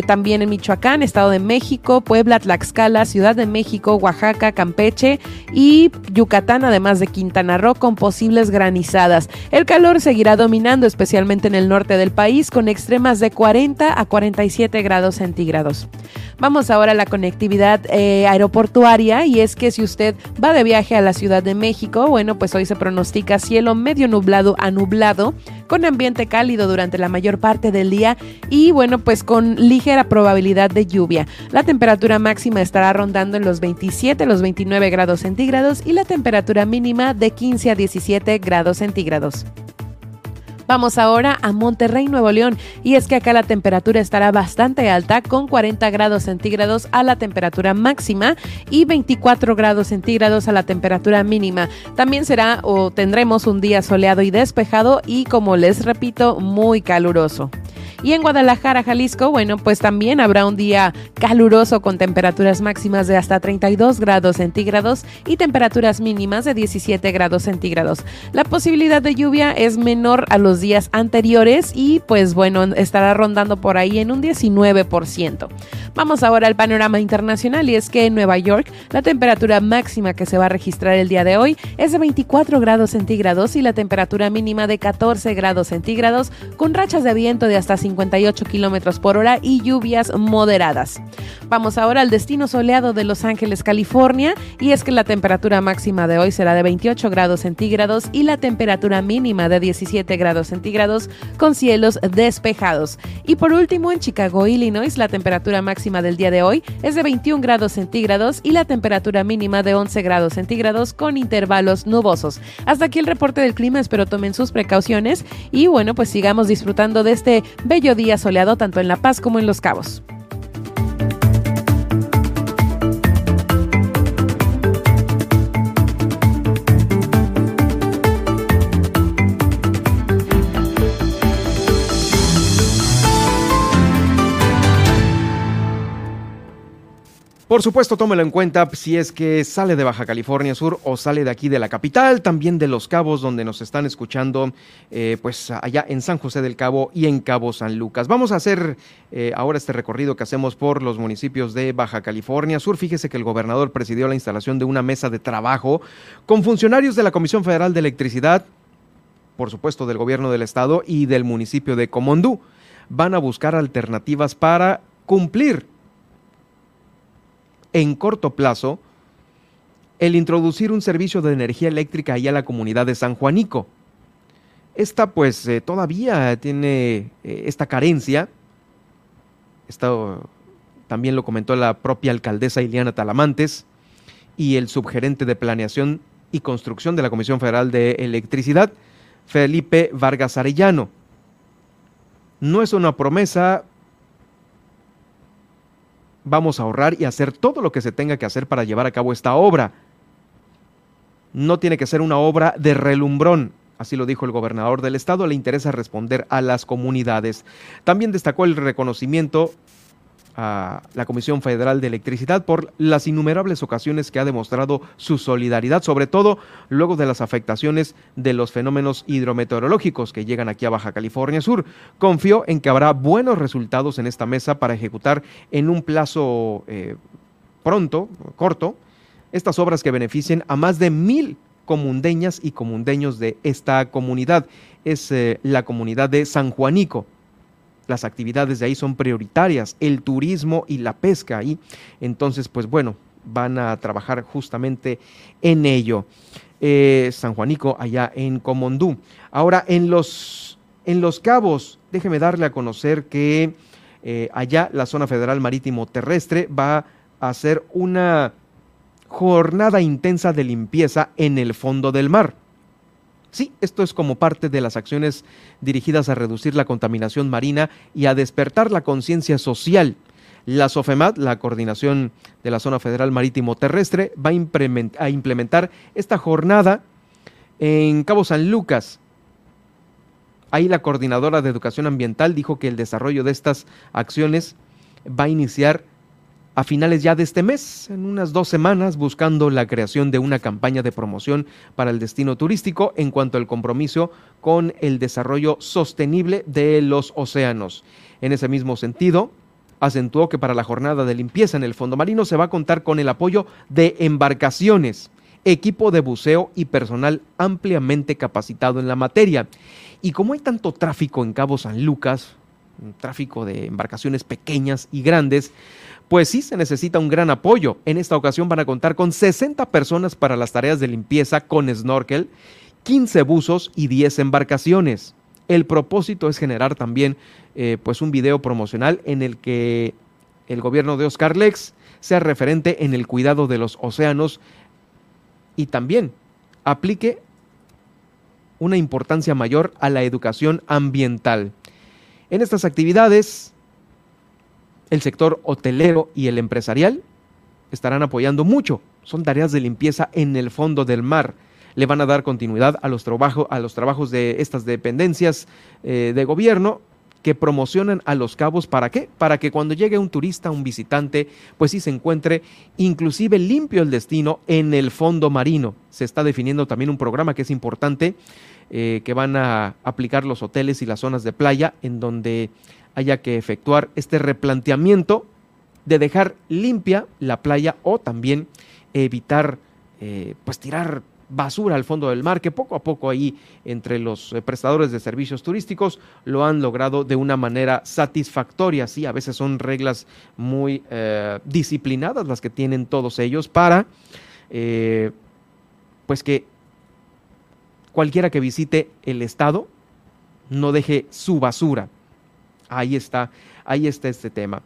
también en Michoacán, Estado de México, Puebla, Tlaxcala, Ciudad de México, Oaxaca, Campeche y Yucatán, además de Quintana Roo con posibles granizadas. El calor seguirá dominando especialmente en el norte del país con extremas de 40 a 47 grados centígrados. Vamos ahora a la conectividad eh, aeroportuaria y es que si usted va de viaje a la Ciudad de México, bueno, pues hoy se pronostica cielo medio nublado a nublado con ambiente cálido durante la mayor parte del día y bueno, pues con ligera probabilidad de lluvia. La temperatura máxima estará rondando en los 27, los 29 grados centígrados y la temperatura mínima de 15 a 17 grados centígrados. Vamos ahora a Monterrey, Nuevo León, y es que acá la temperatura estará bastante alta, con 40 grados centígrados a la temperatura máxima y 24 grados centígrados a la temperatura mínima. También será o tendremos un día soleado y despejado y, como les repito, muy caluroso. Y en Guadalajara, Jalisco, bueno, pues también habrá un día caluroso con temperaturas máximas de hasta 32 grados centígrados y temperaturas mínimas de 17 grados centígrados. La posibilidad de lluvia es menor a los días anteriores y pues bueno, estará rondando por ahí en un 19%. Vamos ahora al panorama internacional y es que en Nueva York la temperatura máxima que se va a registrar el día de hoy es de 24 grados centígrados y la temperatura mínima de 14 grados centígrados con rachas de viento de hasta 50 58 kilómetros por hora y lluvias moderadas. Vamos ahora al destino soleado de Los Ángeles, California, y es que la temperatura máxima de hoy será de 28 grados centígrados y la temperatura mínima de 17 grados centígrados con cielos despejados. Y por último, en Chicago, Illinois, la temperatura máxima del día de hoy es de 21 grados centígrados y la temperatura mínima de 11 grados centígrados con intervalos nubosos. Hasta aquí el reporte del clima, espero tomen sus precauciones y bueno, pues sigamos disfrutando de este bello día soleado tanto en La Paz como en Los Cabos. Por supuesto, tómelo en cuenta si es que sale de Baja California Sur o sale de aquí de la capital, también de Los Cabos, donde nos están escuchando, eh, pues allá en San José del Cabo y en Cabo San Lucas. Vamos a hacer eh, ahora este recorrido que hacemos por los municipios de Baja California Sur. Fíjese que el gobernador presidió la instalación de una mesa de trabajo con funcionarios de la Comisión Federal de Electricidad, por supuesto del gobierno del estado y del municipio de Comondú. Van a buscar alternativas para cumplir en corto plazo el introducir un servicio de energía eléctrica ahí a la comunidad de San Juanico. Esta pues eh, todavía tiene eh, esta carencia. Esto también lo comentó la propia alcaldesa Iliana Talamantes y el subgerente de planeación y construcción de la Comisión Federal de Electricidad, Felipe Vargas Arellano. No es una promesa, vamos a ahorrar y hacer todo lo que se tenga que hacer para llevar a cabo esta obra. No tiene que ser una obra de relumbrón, así lo dijo el gobernador del estado, le interesa responder a las comunidades. También destacó el reconocimiento a la Comisión Federal de Electricidad por las innumerables ocasiones que ha demostrado su solidaridad, sobre todo luego de las afectaciones de los fenómenos hidrometeorológicos que llegan aquí a Baja California Sur. Confió en que habrá buenos resultados en esta mesa para ejecutar en un plazo eh, pronto, corto, estas obras que beneficien a más de mil comundeñas y comundeños de esta comunidad. Es eh, la comunidad de San Juanico las actividades de ahí son prioritarias, el turismo y la pesca ahí. Entonces, pues bueno, van a trabajar justamente en ello. Eh, San Juanico, allá en Comondú. Ahora, en los, en los cabos, déjeme darle a conocer que eh, allá la zona federal marítimo terrestre va a hacer una jornada intensa de limpieza en el fondo del mar. Sí, esto es como parte de las acciones dirigidas a reducir la contaminación marina y a despertar la conciencia social. La SOFEMAT, la Coordinación de la Zona Federal Marítimo Terrestre, va a implementar esta jornada en Cabo San Lucas. Ahí la coordinadora de educación ambiental dijo que el desarrollo de estas acciones va a iniciar a finales ya de este mes, en unas dos semanas, buscando la creación de una campaña de promoción para el destino turístico en cuanto al compromiso con el desarrollo sostenible de los océanos. En ese mismo sentido, acentuó que para la jornada de limpieza en el fondo marino se va a contar con el apoyo de embarcaciones, equipo de buceo y personal ampliamente capacitado en la materia. Y como hay tanto tráfico en Cabo San Lucas, tráfico de embarcaciones pequeñas y grandes, pues sí se necesita un gran apoyo. En esta ocasión van a contar con 60 personas para las tareas de limpieza con snorkel, 15 buzos y 10 embarcaciones. El propósito es generar también eh, pues un video promocional en el que el gobierno de Oscar Lex sea referente en el cuidado de los océanos y también aplique una importancia mayor a la educación ambiental. En estas actividades el sector hotelero y el empresarial estarán apoyando mucho. Son tareas de limpieza en el fondo del mar. Le van a dar continuidad a los, a los trabajos de estas dependencias eh, de gobierno que promocionan a los cabos para qué? Para que cuando llegue un turista, un visitante, pues sí se encuentre inclusive limpio el destino en el fondo marino. Se está definiendo también un programa que es importante, eh, que van a aplicar los hoteles y las zonas de playa, en donde haya que efectuar este replanteamiento de dejar limpia la playa o también evitar eh, pues tirar basura al fondo del mar, que poco a poco ahí entre los eh, prestadores de servicios turísticos lo han logrado de una manera satisfactoria. Sí, a veces son reglas muy eh, disciplinadas las que tienen todos ellos para, pues que cualquiera que visite el estado no deje su basura. Ahí está, ahí está este tema.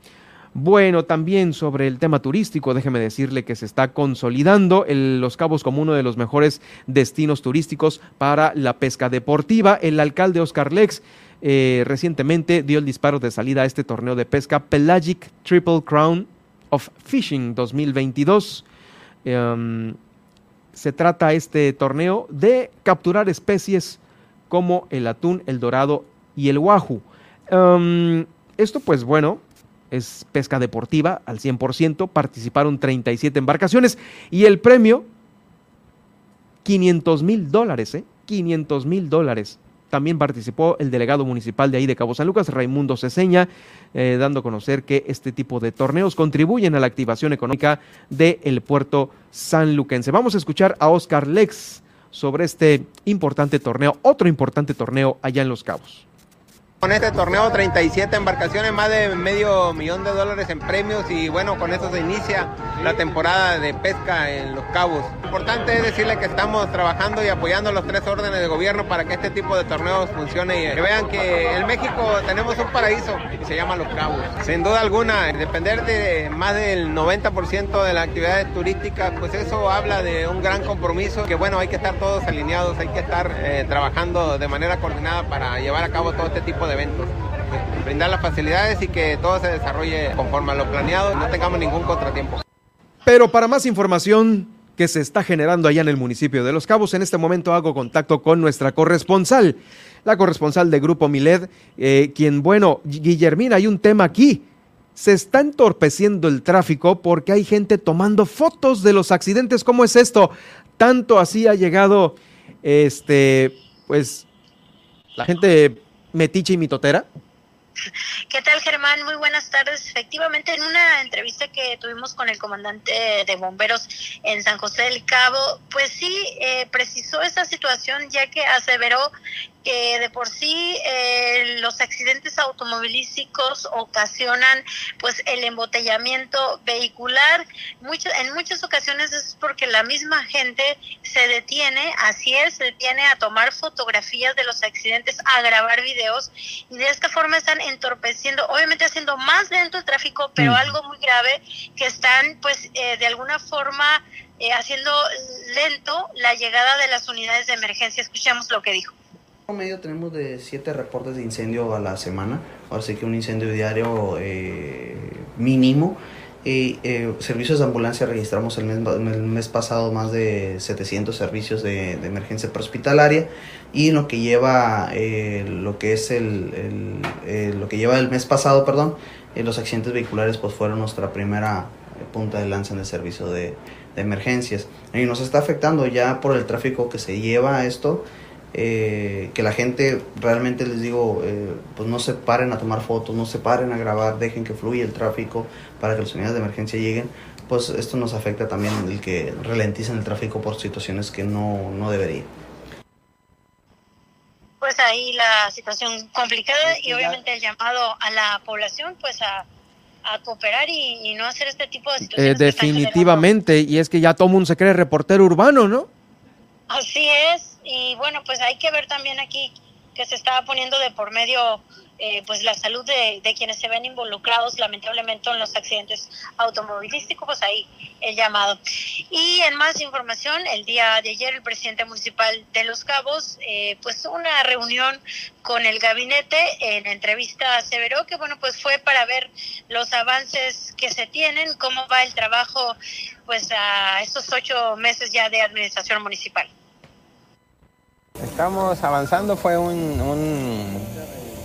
Bueno, también sobre el tema turístico, déjeme decirle que se está consolidando Los Cabos como uno de los mejores destinos turísticos para la pesca deportiva. El alcalde Oscar Lex eh, recientemente dio el disparo de salida a este torneo de pesca Pelagic Triple Crown of Fishing 2022. Em, se trata este torneo de capturar especies como el atún, el dorado y el wahoo. Em, esto pues bueno, es pesca deportiva al 100%, participaron 37 embarcaciones y el premio 500 mil dólares, ¿eh? 500 mil dólares. También participó el delegado municipal de ahí de Cabo San Lucas, Raimundo Ceseña, eh, dando a conocer que este tipo de torneos contribuyen a la activación económica del puerto sanluquense. Vamos a escuchar a Oscar Lex sobre este importante torneo, otro importante torneo allá en Los Cabos. Con este torneo 37 embarcaciones, más de medio millón de dólares en premios y bueno, con eso se inicia la temporada de pesca en Los Cabos. Importante es decirle que estamos trabajando y apoyando los tres órdenes de gobierno para que este tipo de torneos funcione y que vean que en México tenemos un paraíso y se llama Los Cabos. Sin duda alguna, depender de más del 90% de las actividades turísticas, pues eso habla de un gran compromiso que bueno, hay que estar todos alineados, hay que estar eh, trabajando de manera coordinada para llevar a cabo todo este tipo de eventos. Brindar las facilidades y que todo se desarrolle conforme a lo planeado no tengamos ningún contratiempo. Pero para más información que se está generando allá en el municipio de Los Cabos, en este momento hago contacto con nuestra corresponsal, la corresponsal de Grupo Miled, eh, quien, bueno, Guillermina, hay un tema aquí. Se está entorpeciendo el tráfico porque hay gente tomando fotos de los accidentes. ¿Cómo es esto? Tanto así ha llegado, este, pues, la gente metiche y mitotera? ¿Qué tal, Germán? Muy buenas tardes. Efectivamente, en una entrevista que tuvimos con el comandante de bomberos en San José del Cabo, pues sí, eh, precisó esa situación, ya que aseveró que de por sí eh, los accidentes automovilísticos ocasionan pues el embotellamiento vehicular. Mucho, en muchas ocasiones es porque la misma gente se detiene, así es, se detiene a tomar fotografías de los accidentes, a grabar videos y de esta forma están entorpeciendo, obviamente haciendo más lento el tráfico, pero algo muy grave que están pues eh, de alguna forma eh, haciendo lento la llegada de las unidades de emergencia. Escuchamos lo que dijo medio tenemos de 7 reportes de incendio a la semana, ahora sí que un incendio diario eh, mínimo. Eh, servicios de ambulancia registramos el mes, pasado más de 700 servicios de, emergencia prehospitalaria. Y lo que lleva eh, lo que es el, lo que lleva el mes pasado perdón los accidentes vehiculares pues fueron nuestra primera punta de lanza en el servicio de, de emergencias. Y nos está afectando ya por el tráfico que se lleva esto eh, que la gente realmente les digo, eh, pues no se paren a tomar fotos, no se paren a grabar, dejen que fluya el tráfico para que las unidades de emergencia lleguen, pues esto nos afecta también el que ralenticen el tráfico por situaciones que no, no deberían. Pues ahí la situación complicada y obviamente el llamado a la población pues a, a cooperar y, no hacer este tipo de situaciones. Eh, definitivamente, y es que ya todo mundo se cree reportero urbano, ¿no? Así es, y bueno, pues hay que ver también aquí que se estaba poniendo de por medio eh, pues la salud de, quienes se ven involucrados lamentablemente en los accidentes automovilísticos, pues ahí el llamado. Y en más información, el día de ayer el presidente municipal de Los Cabos, eh, pues una reunión con el gabinete, en entrevista aseveró que bueno, pues fue para ver los avances que se tienen, cómo va el trabajo pues a estos ocho meses ya de administración municipal. Estamos avanzando, fue un,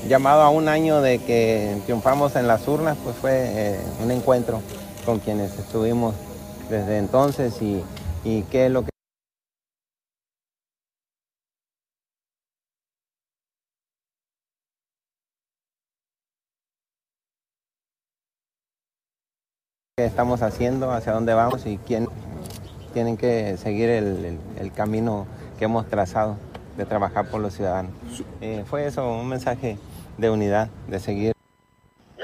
llamado a un año de que triunfamos en las urnas, pues fue eh, un encuentro con quienes estuvimos desde entonces y, qué es lo que... estamos haciendo, hacia dónde vamos y quién tienen que seguir el camino que hemos trazado de trabajar por los ciudadanos. Eh, fue eso, un mensaje de unidad, de seguir.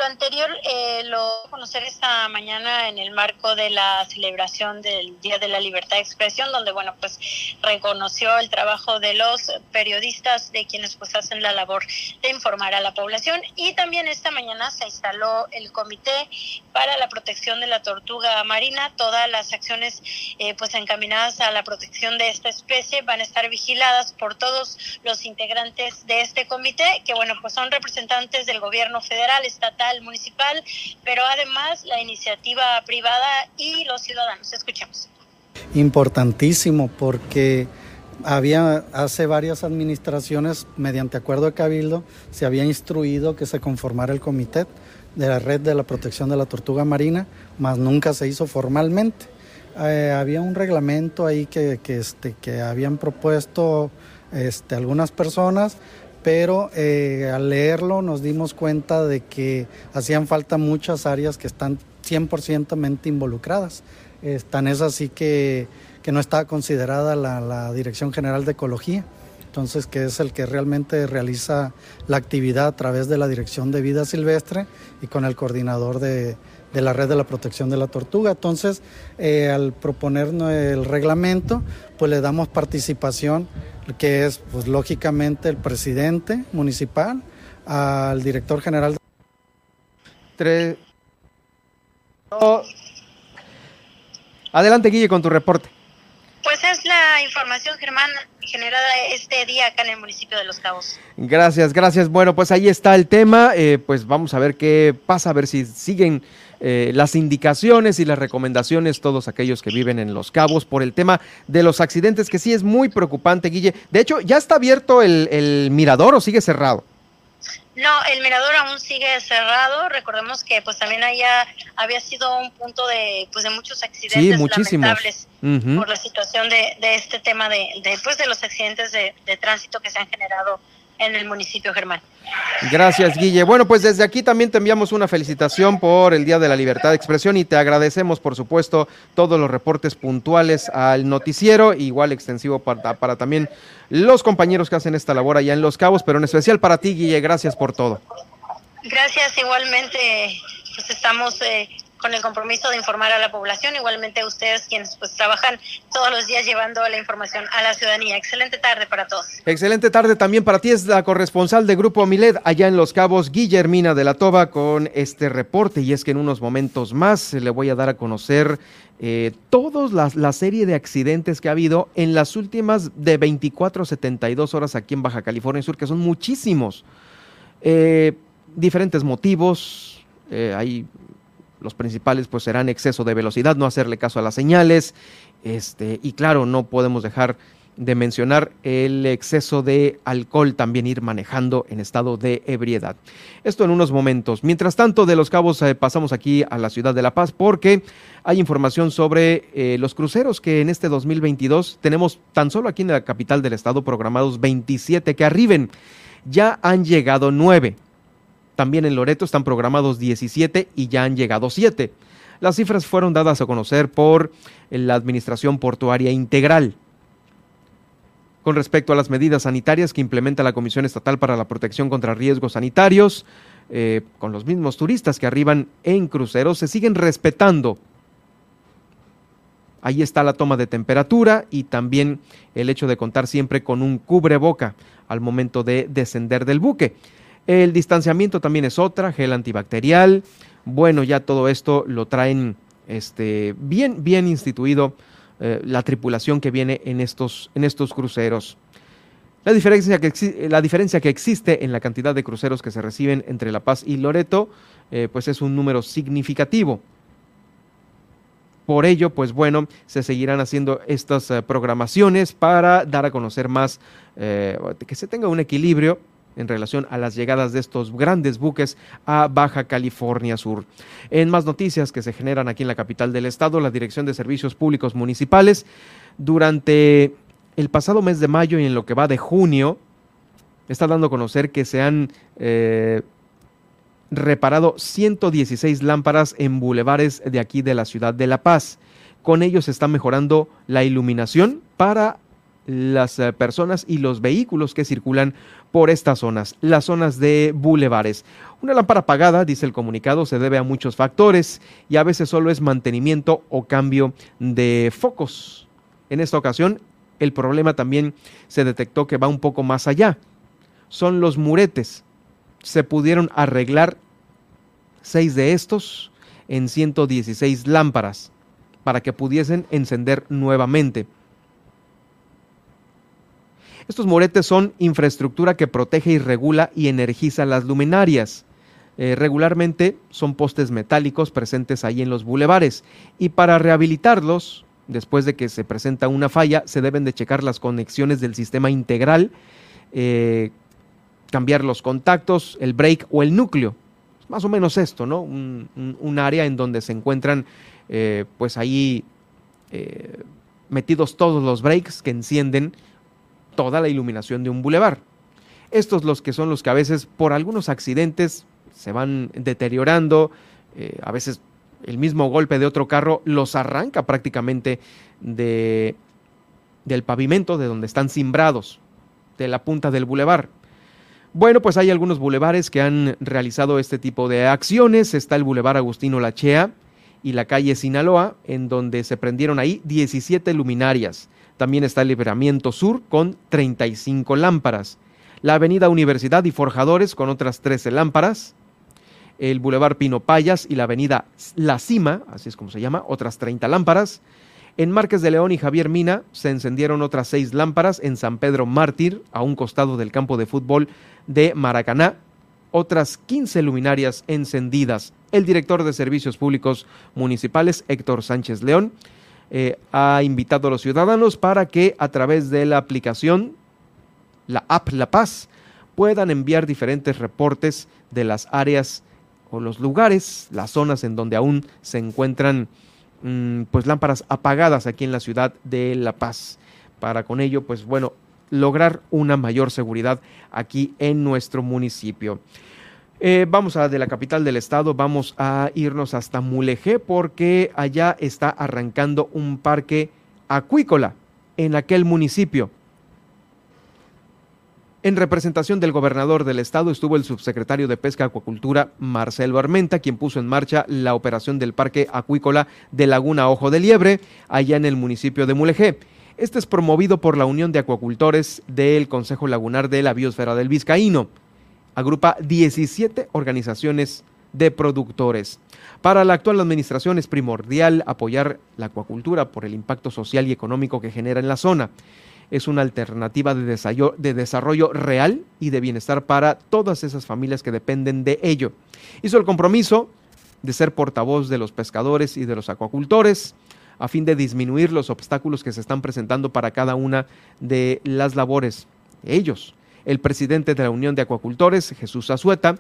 Anterior eh, lo conocer esta mañana en el marco de la celebración del Día de la Libertad de Expresión, donde bueno pues reconoció el trabajo de los periodistas, de quienes pues hacen la labor de informar a la población. Y también esta mañana se instaló el Comité para la Protección de la Tortuga Marina. Todas las acciones eh, pues encaminadas a la protección de esta especie van a estar vigiladas por todos los integrantes de este comité, que bueno pues son representantes del gobierno federal, estatal municipal, pero además la iniciativa privada y los ciudadanos. Escuchemos. Importantísimo porque había hace varias administraciones, mediante acuerdo de Cabildo, se había instruido que se conformara el comité de la red de la protección de la tortuga marina, mas nunca se hizo formalmente. Eh, había un reglamento ahí que, que, este, que habían propuesto este, algunas personas, pero eh, al leerlo nos dimos cuenta de que hacían falta muchas áreas que están 100% involucradas. Tan es así que, que no estaba considerada la, la, Dirección General de Ecología, entonces que es el que realmente realiza la actividad a través de la Dirección de Vida Silvestre y con el coordinador de, de la red de la protección de la tortuga. Entonces, eh, al proponernos el reglamento, pues le damos participación, que es, pues lógicamente, el presidente municipal, al director general. Tres. Adelante, Guille, con tu reporte. Pues es la información, Germán, generada este día acá en el municipio de Los Cabos. Gracias, gracias. Bueno, pues ahí está el tema. Eh, pues vamos a ver qué pasa, a ver si siguen eh, las indicaciones y las recomendaciones todos aquellos que viven en Los Cabos por el tema de los accidentes, que sí es muy preocupante, Guille. De hecho, ¿ya está abierto el, el mirador o sigue cerrado? No, el mirador aún sigue cerrado. Recordemos que pues también allá había sido un punto de pues de muchos accidentes lamentables por la situación de, de este tema de, de, pues, de los accidentes de, de tránsito que se han generado en el municipio Germán. Gracias, Guille. Bueno, pues desde aquí también te enviamos una felicitación por el Día de la Libertad de Expresión y te agradecemos, por supuesto, todos los reportes puntuales al noticiero, igual extensivo para, para también los compañeros que hacen esta labor allá en Los Cabos, pero en especial para ti, Guille, gracias por todo. Gracias, igualmente, pues estamos eh, con el compromiso de informar a la población, igualmente ustedes quienes pues trabajan todos los días llevando la información a la ciudadanía. Excelente tarde para todos. Excelente tarde también para ti, es la corresponsal de Grupo Milet allá en Los Cabos, Guillermina de la Toba, con este reporte. Y es que en unos momentos más le voy a dar a conocer eh, toda la, la, serie de accidentes que ha habido en las últimas de 24 a 72 horas aquí en Baja California Sur, que son muchísimos. Eh, diferentes motivos, eh, hay los principales pues serán exceso de velocidad, no hacerle caso a las señales, este, y claro, no podemos dejar de mencionar el exceso de alcohol, también ir manejando en estado de ebriedad. Esto en unos momentos. Mientras tanto, de Los Cabos eh, pasamos aquí a la ciudad de La Paz porque hay información sobre eh, los cruceros que en este 2022 tenemos tan solo aquí en la capital del estado programados 27 que arriben. Ya han llegado 9. También en Loreto están programados 17 y ya han llegado 7. Las cifras fueron dadas a conocer por la Administración Portuaria Integral. Con respecto a las medidas sanitarias que implementa la Comisión Estatal para la Protección contra Riesgos Sanitarios, eh, con los mismos turistas que arriban en cruceros, se siguen respetando. Ahí está la toma de temperatura y también el hecho de contar siempre con un cubreboca al momento de descender del buque. El distanciamiento también es otra, gel antibacterial. Bueno, ya todo esto lo traen este, bien, instituido eh, la tripulación que viene en estos, cruceros. La diferencia, que, existe en la cantidad de cruceros que se reciben entre La Paz y Loreto, eh, pues es un número significativo. Por ello, pues bueno, se seguirán haciendo estas uh, programaciones para dar a conocer más, eh, que se tenga un equilibrio en relación a las llegadas de estos grandes buques a Baja California Sur. En más noticias que se generan aquí en la capital del estado, la Dirección de Servicios Públicos Municipales, durante el pasado mes de mayo y en lo que va de junio, está dando a conocer que se han eh, reparado 116 lámparas en bulevares de aquí de la ciudad de La Paz Con ello se está mejorando la iluminación para las eh, personas y los vehículos que circulan por estas zonas, las zonas de bulevares. Una lámpara apagada, dice el comunicado, se debe a muchos factores y a veces solo es mantenimiento o cambio de focos. En esta ocasión, el problema también se detectó que va un poco más allá. Son los muretes. Se pudieron arreglar seis de estos en 116 lámparas para que pudiesen encender nuevamente. Estos moretes son infraestructura que protege y regula y energiza las luminarias. Eh, regularmente son postes metálicos presentes ahí en los bulevares y para rehabilitarlos, después de que se presenta una falla, se deben de checar las conexiones del sistema integral, eh, cambiar los contactos, el break o el núcleo. Más o menos esto, ¿no? Un, área en donde se encuentran, eh, pues ahí metidos todos los breaks que encienden toda la iluminación de un bulevar. Estos los que son los que a veces por algunos accidentes se van deteriorando, eh, a veces el mismo golpe de otro carro los arranca prácticamente de, del pavimento de donde están cimbrados, de la punta del bulevar. Bueno, pues hay algunos bulevares que han realizado este tipo de acciones. Está el bulevar Agustino Lachea y la calle Sinaloa, en donde se prendieron ahí 17 luminarias. También está el Liberamiento Sur con 35 lámparas. La Avenida Universidad y Forjadores con otras 13 lámparas. El Boulevard Pino Payas y la Avenida La Cima, así es como se llama, otras 30 lámparas. En Márquez de León y Javier Mina se encendieron otras 6 lámparas. En San Pedro Mártir, a un costado del campo de fútbol de Maracaná, otras 15 luminarias encendidas. El director de Servicios Públicos Municipales, Héctor Sánchez León, eh, ha invitado a los ciudadanos para que a través de la aplicación, la app La Paz, puedan enviar diferentes reportes de las áreas o los lugares, las zonas en donde aún se encuentran mm, pues lámparas apagadas aquí en la ciudad de La Paz. Para con ello, pues bueno, lograr una mayor seguridad aquí en nuestro municipio. Eh, vamos a de la capital del estado, vamos a irnos hasta Mulegé porque allá está arrancando un parque acuícola en aquel municipio. En representación del gobernador del estado estuvo el subsecretario de Pesca y Acuacultura, Marcelo Armenta, quien puso en marcha la operación del parque acuícola de Laguna Ojo de Liebre, allá en el municipio de Mulegé. Este es promovido por la Unión de Acuacultores del Consejo Lagunar de la Biosfera del Vizcaíno agrupa 17 organizaciones de productores. Para la actual administración es primordial apoyar la acuacultura por el impacto social y económico que genera en la zona. Es una alternativa de desarrollo, de desarrollo real y de bienestar para todas esas familias que dependen de ello. Hizo el compromiso de ser portavoz de los pescadores y de los acuacultores a fin de disminuir los obstáculos que se están presentando para cada una de las labores ellos el presidente de la Unión de Acuacultores, Jesús Azueta,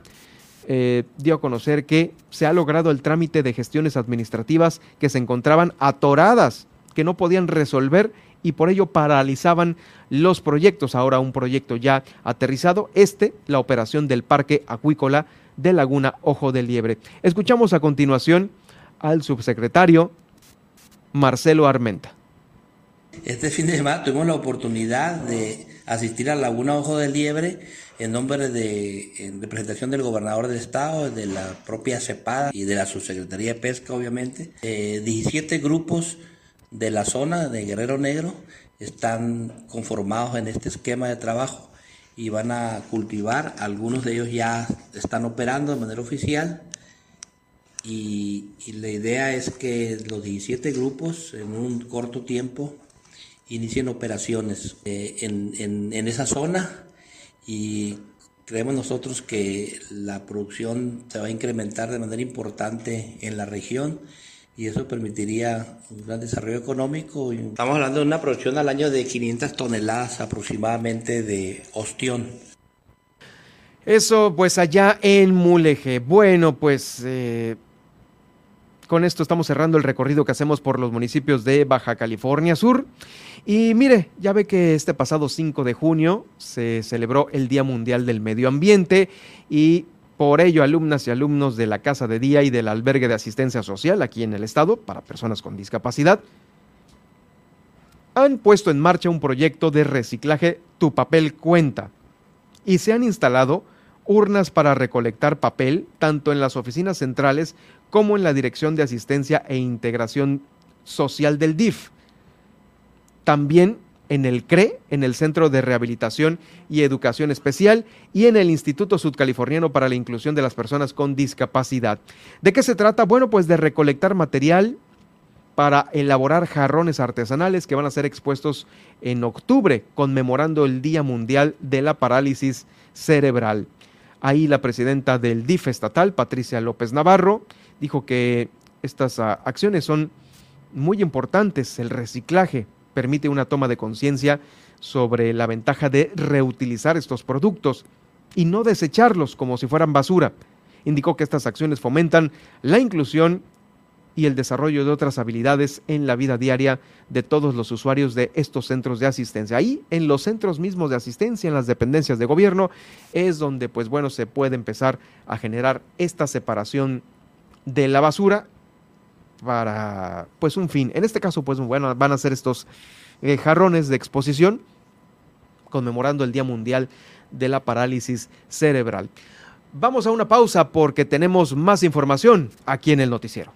eh, dio a conocer que se ha logrado el trámite de gestiones administrativas que se encontraban atoradas, que no podían resolver y por ello paralizaban los proyectos. Ahora un proyecto ya aterrizado, este, la operación del Parque Acuícola de Laguna Ojo de Liebre. Escuchamos a continuación al subsecretario Marcelo Armenta. Este fin de semana tuvimos la oportunidad de asistir a Laguna Ojo de Liebre en nombre de en representación del gobernador del estado, de la propia CEPADA y de la subsecretaría de pesca obviamente. 17 eh, grupos de la zona de Guerrero Negro están conformados en este esquema de trabajo y van a cultivar, algunos de ellos ya están operando de manera oficial y, y la idea es que los 17 grupos en un corto tiempo inicien operaciones eh, en, en, esa zona y creemos nosotros que la producción se va a incrementar de manera importante en la región y eso permitiría un gran desarrollo económico. Estamos hablando de una producción al año de 500 toneladas aproximadamente de ostión. Eso pues allá en Mulegé. Bueno, pues eh, con esto estamos cerrando el recorrido que hacemos por los municipios de Baja California Sur. Y mire, ya ve que este pasado 5 de junio se celebró el Día Mundial del Medio Ambiente y Por ello, alumnas y alumnos de la Casa de Día y del Albergue de Asistencia Social aquí en el Estado para personas con discapacidad han puesto en marcha un proyecto de reciclaje Tu papel cuenta y se han instalado urnas para recolectar papel tanto en las oficinas centrales como en la Dirección de Asistencia e Integración Social del DIF. También en el CRE, en el Centro de Rehabilitación y Educación Especial, y en el Instituto Sudcaliforniano para la Inclusión de las Personas con Discapacidad. ¿De qué se trata? Bueno, pues de recolectar material para elaborar jarrones artesanales que van a ser expuestos en octubre, conmemorando el Día Mundial de la Parálisis Cerebral. Ahí la presidenta del DIF estatal, Patricia López Navarro, dijo que estas ah, acciones son muy importantes, el reciclaje permite una toma de conciencia sobre la ventaja de reutilizar estos productos y no desecharlos como si fueran basura. Indicó que estas acciones fomentan la inclusión y el desarrollo de otras habilidades en la vida diaria de todos los usuarios de estos centros de asistencia. Ahí, en los centros mismos de asistencia, en las dependencias de gobierno, es donde, pues bueno, se puede empezar a generar esta separación de la basura para pues un fin. En este caso, pues bueno, van a ser estos eh, jarrones de exposición conmemorando el Día Mundial de la Parálisis Cerebral. Vamos a una pausa porque tenemos más información aquí en el noticiero.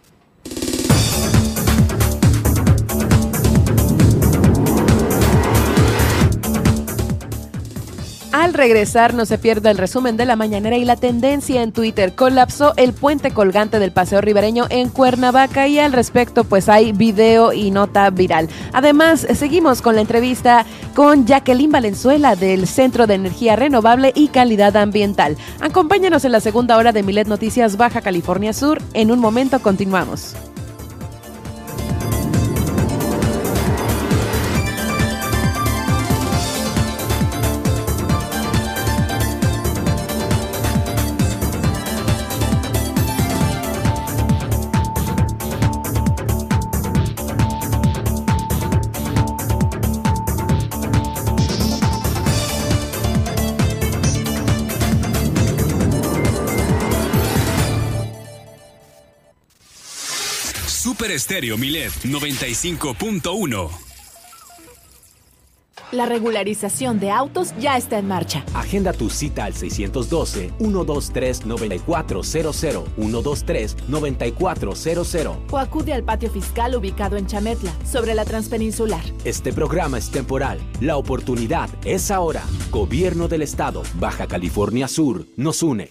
Al regresar no se pierda el resumen de la mañanera y la tendencia en Twitter. Colapsó el puente colgante del Paseo Ribereño en Cuernavaca y al respecto pues hay video y nota viral. Además seguimos con la entrevista con Jacqueline Valenzuela del Centro de Energía Renovable y Calidad Ambiental. Acompáñanos en la segunda hora de Milet Noticias Baja California Sur. En un momento continuamos. Super Estéreo Milet 95.1. La regularización de autos ya está en marcha. Agenda tu cita al 612-123-9400, 123-9400. O acude al patio fiscal ubicado en Chametla, sobre la Transpeninsular. Este programa es temporal. La oportunidad es ahora. Gobierno del Estado, Baja California Sur, nos une.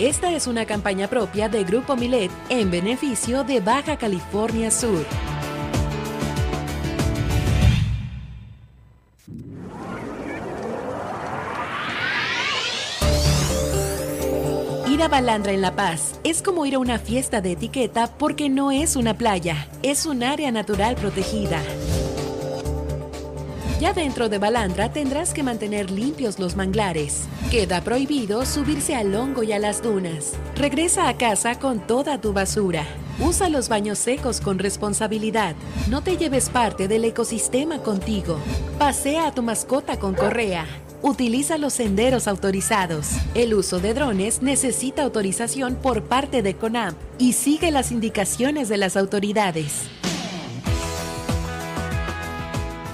Esta es una campaña propia de Grupo Milet en beneficio de Baja California Sur. Ir a Balandra en La Paz es como ir a una fiesta de etiqueta porque no es una playa, es un área natural protegida. Ya dentro de Balandra tendrás que mantener limpios los manglares. Queda prohibido subirse al hongo y a las dunas. Regresa a casa con toda tu basura. Usa los baños secos con responsabilidad. No te lleves parte del ecosistema contigo. Pasea a tu mascota con correa. Utiliza los senderos autorizados. El uso de drones necesita autorización por parte de CONAMP y sigue las indicaciones de las autoridades.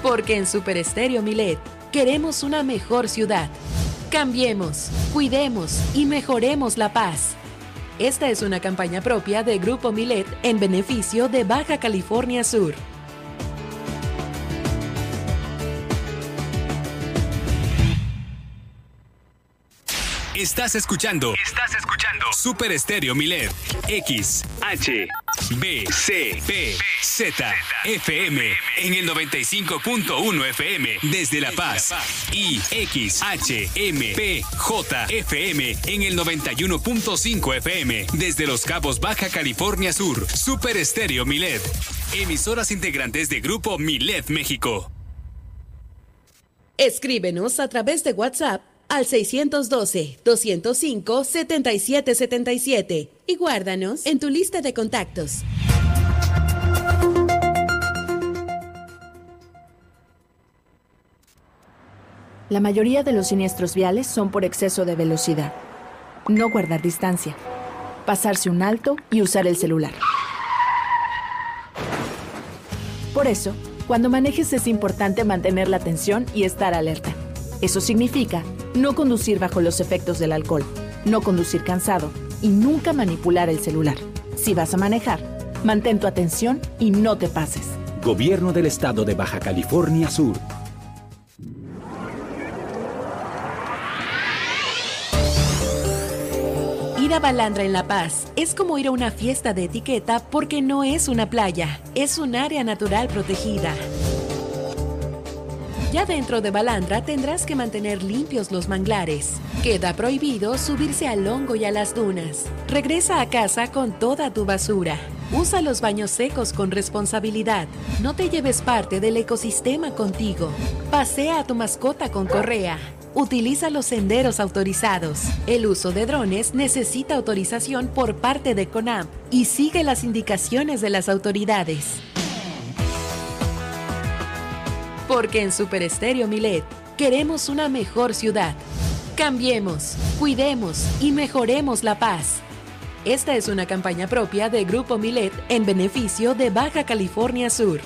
Porque en Super Estéreo Milet queremos una mejor ciudad. Cambiemos, cuidemos y mejoremos la paz. Esta es una campaña propia de Grupo Milet en beneficio de Baja California Sur. Estás escuchando. Estás escuchando. Super Estéreo Milet. X, H, B, C, P, Z, FM en el 95.1 FM desde La Paz y X, H, M, P, J, FM en el 91.5 FM desde Los Cabos, Baja California Sur. Super Estéreo Milet. Emisoras integrantes de Grupo Milet México. Escríbenos a través de WhatsApp al 612-205-7777 y guárdanos en tu lista de contactos. La mayoría de los siniestros viales son por exceso de velocidad. No guardar distancia. Pasarse un alto y usar el celular. Por eso, cuando manejes es importante mantener la atención y estar alerta. Eso significa no conducir bajo los efectos del alcohol, no conducir cansado y nunca manipular el celular. Si vas a manejar, mantén tu atención y no te pases. Gobierno del Estado de Baja California Sur. Ir a Balandra en La Paz es como ir a una fiesta de etiqueta porque no es una playa, es un área natural protegida. Ya dentro de Balandra tendrás que mantener limpios los manglares. Queda prohibido subirse al hongo y a las dunas. Regresa a casa con toda tu basura. Usa los baños secos con responsabilidad. No te lleves parte del ecosistema contigo. Pasea a tu mascota con correa. Utiliza los senderos autorizados. El uso de drones necesita autorización por parte de CONAMP y sigue las indicaciones de las autoridades. Porque en Super Estéreo Milet queremos una mejor ciudad. Cambiemos, cuidemos y mejoremos la paz. Esta es una campaña propia de Grupo Milet en beneficio de Baja California Sur.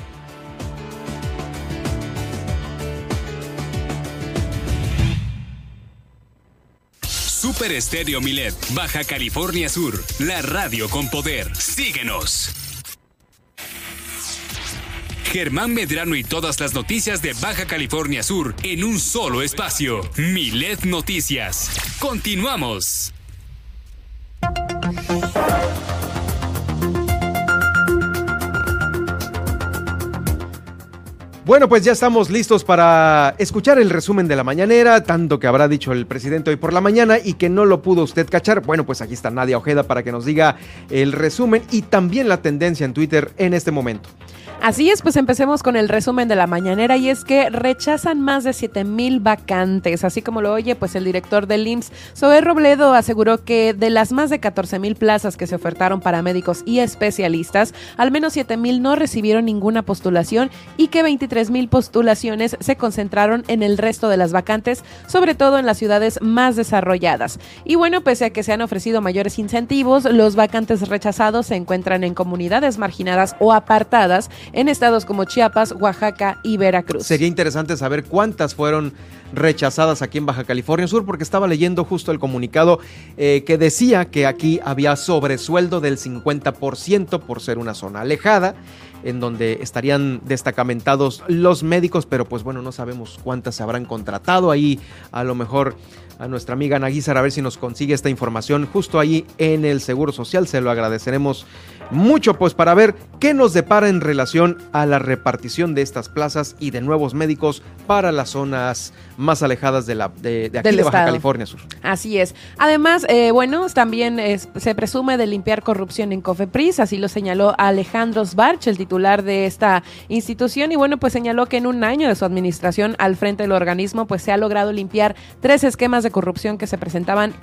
Super Estéreo Milet, Baja California Sur, la radio con poder. Síguenos. Germán Medrano y todas las noticias de Baja California Sur en un solo espacio. Milet Noticias. Continuamos. Bueno, pues ya estamos listos para escuchar el resumen de la mañanera, tanto que habrá dicho el presidente hoy por la mañana y que no lo pudo usted cachar. Bueno, pues aquí está Nadia Ojeda para que nos diga el resumen y también la tendencia en Twitter en este momento. Así es, pues empecemos con el resumen de la mañanera y es que rechazan más de 7 mil vacantes. Así como lo oye, pues el director del IMSS, Zoe Robledo, aseguró que de las más de 14 mil plazas que se ofertaron para médicos y especialistas, al menos 7 mil no recibieron ninguna postulación y que 23 mil postulaciones se concentraron en el resto de las vacantes, sobre todo en las ciudades más desarrolladas. Y bueno, pese a que se han ofrecido mayores incentivos, los vacantes rechazados se encuentran en comunidades marginadas o apartadas en estados como Chiapas, Oaxaca y Veracruz. Sería interesante saber cuántas fueron rechazadas aquí en Baja California Sur, porque estaba leyendo justo el comunicado eh, que decía que aquí había sobresueldo del 50% por ser una zona alejada en donde estarían destacamentados los médicos, pero pues bueno, no sabemos cuántas se habrán contratado. Ahí a lo mejor a nuestra amiga Naguizar a ver si nos consigue esta información justo ahí en el Seguro Social. Se lo agradeceremos mucho pues para ver qué nos depara en relación a la repartición de estas plazas y de nuevos médicos para las zonas más alejadas de, la, de, de aquí Del de Baja estado. California Sur. Así es. Además, eh, bueno, también es- se presume de limpiar corrupción en Cofepris, así lo señaló Alejandro Sbarch, el titular de esta institución, y bueno, pues señaló que en un año de su administración al frente del organismo, pues se ha logrado limpiar tres esquemas de corrupción que se presentaban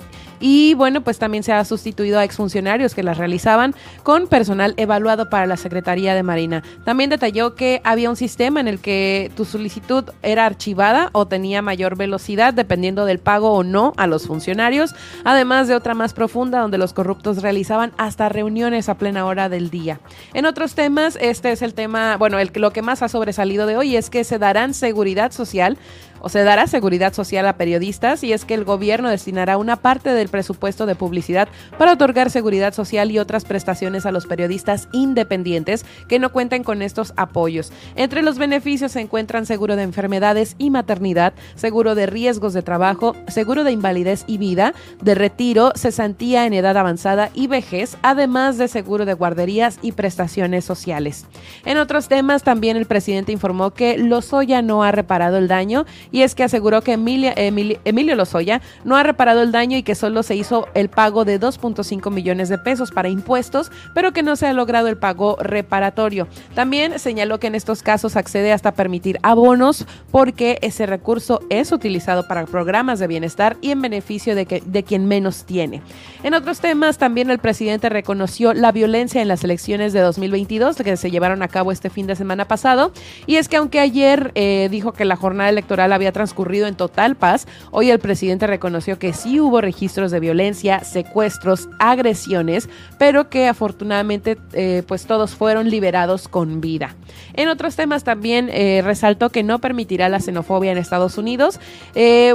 y bueno, pues también se ha sustituido a exfuncionarios que las realizaban con personal evaluado para la Secretaría de Marina. También detalló que había un sistema en el que tu solicitud era archivada o tenía mayor velocidad dependiendo del pago o no a los funcionarios, además de otra más profunda donde los corruptos realizaban hasta reuniones a plena hora del día. En otros temas, este es el tema, bueno, el, lo que más ha sobresalido de hoy es que se darán seguridad social o se dará seguridad social a periodistas y es que el gobierno destinará una parte del presupuesto de publicidad para otorgar seguridad social y otras prestaciones a los periodistas independientes que no cuenten con estos apoyos. Entre los beneficios se encuentran seguro de enfermedades y maternidad, seguro de riesgos de trabajo, seguro de invalidez y vida, de retiro, cesantía en edad avanzada y vejez, además de seguro de guarderías y prestaciones sociales. En otros temas, también el presidente informó que Lozoya no ha reparado el daño y es que aseguró que Emilio Lozoya no ha reparado el daño y que solo se hizo el pago de 2.5 millones de pesos para impuestos, pero que no se ha logrado el pago reparatorio. También señaló que en estos casos accede hasta permitir abonos porque ese recurso es utilizado para programas de bienestar y en beneficio de, que, de quien menos tiene. En otros temas, también el presidente reconoció la violencia en las elecciones de 2022 que se llevaron a cabo este fin de semana pasado y es que aunque ayer eh, dijo que la jornada electoral había transcurrido en total paz, hoy el presidente reconoció que sí hubo registros de violencia, secuestros, agresiones, pero que afortunadamente eh, pues todos fueron liberados con vida. En otros temas también eh, resaltó que no permitirá la xenofobia en Estados Unidos.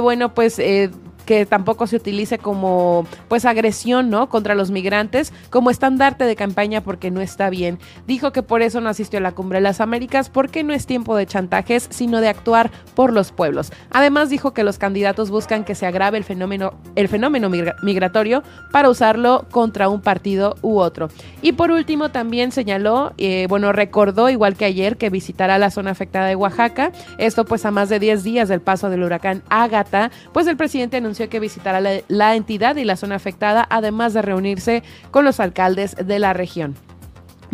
bueno, pues que tampoco se utilice como pues agresión, ¿no? contra los migrantes como estandarte de campaña porque no está bien. Dijo que por eso no asistió a la Cumbre de las Américas porque no es tiempo de chantajes, sino de actuar por los pueblos. Además dijo que los candidatos buscan que se agrave el fenómeno el fenómeno migratorio para usarlo contra un partido u otro. Y por último también señaló, eh, bueno, recordó igual que ayer que visitará la zona afectada de Oaxaca, esto pues a más de 10 días del paso del huracán Ágata, pues el presidente anunció que visitará la, entidad y la zona afectada, además de reunirse con los alcaldes de la región.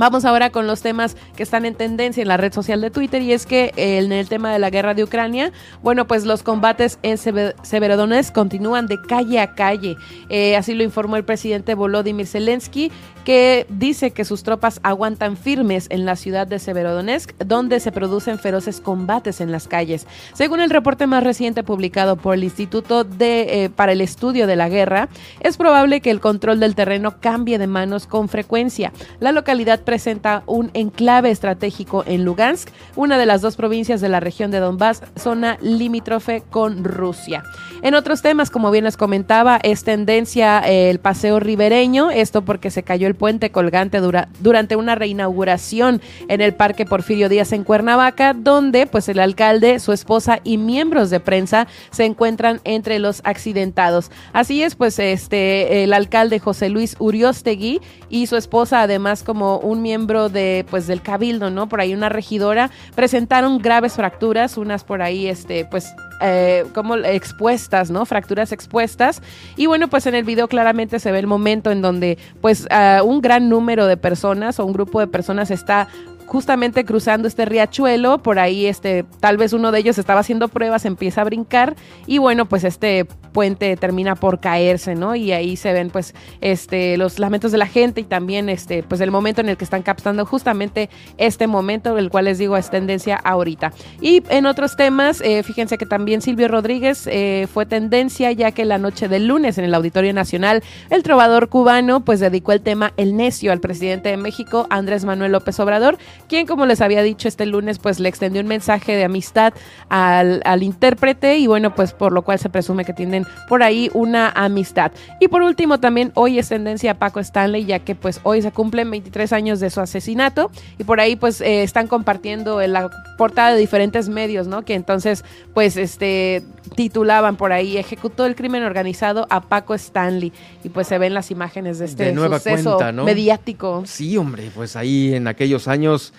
Vamos ahora con los temas que están en tendencia en la red social de Twitter y es que eh, en el tema de la guerra de Ucrania, bueno, pues los combates en Severodonetsk continúan de calle a calle. Eh, así lo informó el presidente Volodymyr Zelensky, que dice que sus tropas aguantan firmes en la ciudad de Severodonetsk, donde se producen feroces combates en las calles. Según el reporte más reciente publicado por el Instituto de, eh, para el Estudio de la Guerra, es probable que el control del terreno cambie de manos con frecuencia. La localidad presenta un enclave estratégico en Lugansk, una de las dos provincias de la región de Donbass, zona limítrofe con Rusia. En otros temas, como bien les comentaba, es tendencia eh, el paseo ribereño, esto porque se cayó el puente colgante durante una reinauguración en el Parque Porfirio Díaz en Cuernavaca, donde pues el alcalde, su esposa y miembros de prensa se encuentran entre los accidentados. Así es, pues este el alcalde José Luis Uriostegui y su esposa, además como un miembro de pues del cabildo, ¿no? Por ahí una regidora presentaron graves fracturas, unas por ahí este pues eh, como expuestas, ¿no? Fracturas expuestas. Y bueno, pues en el video claramente se ve el momento en donde pues un gran número de personas o un grupo de personas está justamente cruzando este riachuelo, por ahí este, tal vez uno de ellos estaba haciendo pruebas, empieza a brincar y bueno, pues este puente termina por caerse, ¿no? Y ahí se ven pues este los lamentos de la gente y también este pues el momento en el que están captando justamente este momento, el cual les digo es tendencia ahorita. Y en otros temas, eh, fíjense que también Silvio Rodríguez eh, fue tendencia ya que la noche del lunes en el Auditorio Nacional, el trovador cubano pues dedicó el tema El necio al presidente de México, Andrés Manuel López Obrador, quien, como les había dicho este lunes, pues le extendió un mensaje de amistad al, al intérprete y bueno, pues por lo cual se presume que tienen por ahí una amistad. Y por último, también hoy es tendencia a Paco Stanley, ya que pues hoy se cumplen 23 años de su asesinato y por ahí pues eh, están compartiendo en la portada de diferentes medios, ¿no? Que entonces pues este titulaban por ahí, ejecutó el crimen organizado a Paco Stanley y pues se ven las imágenes de este suceso mediático. Sí, hombre, pues ahí en aquellos años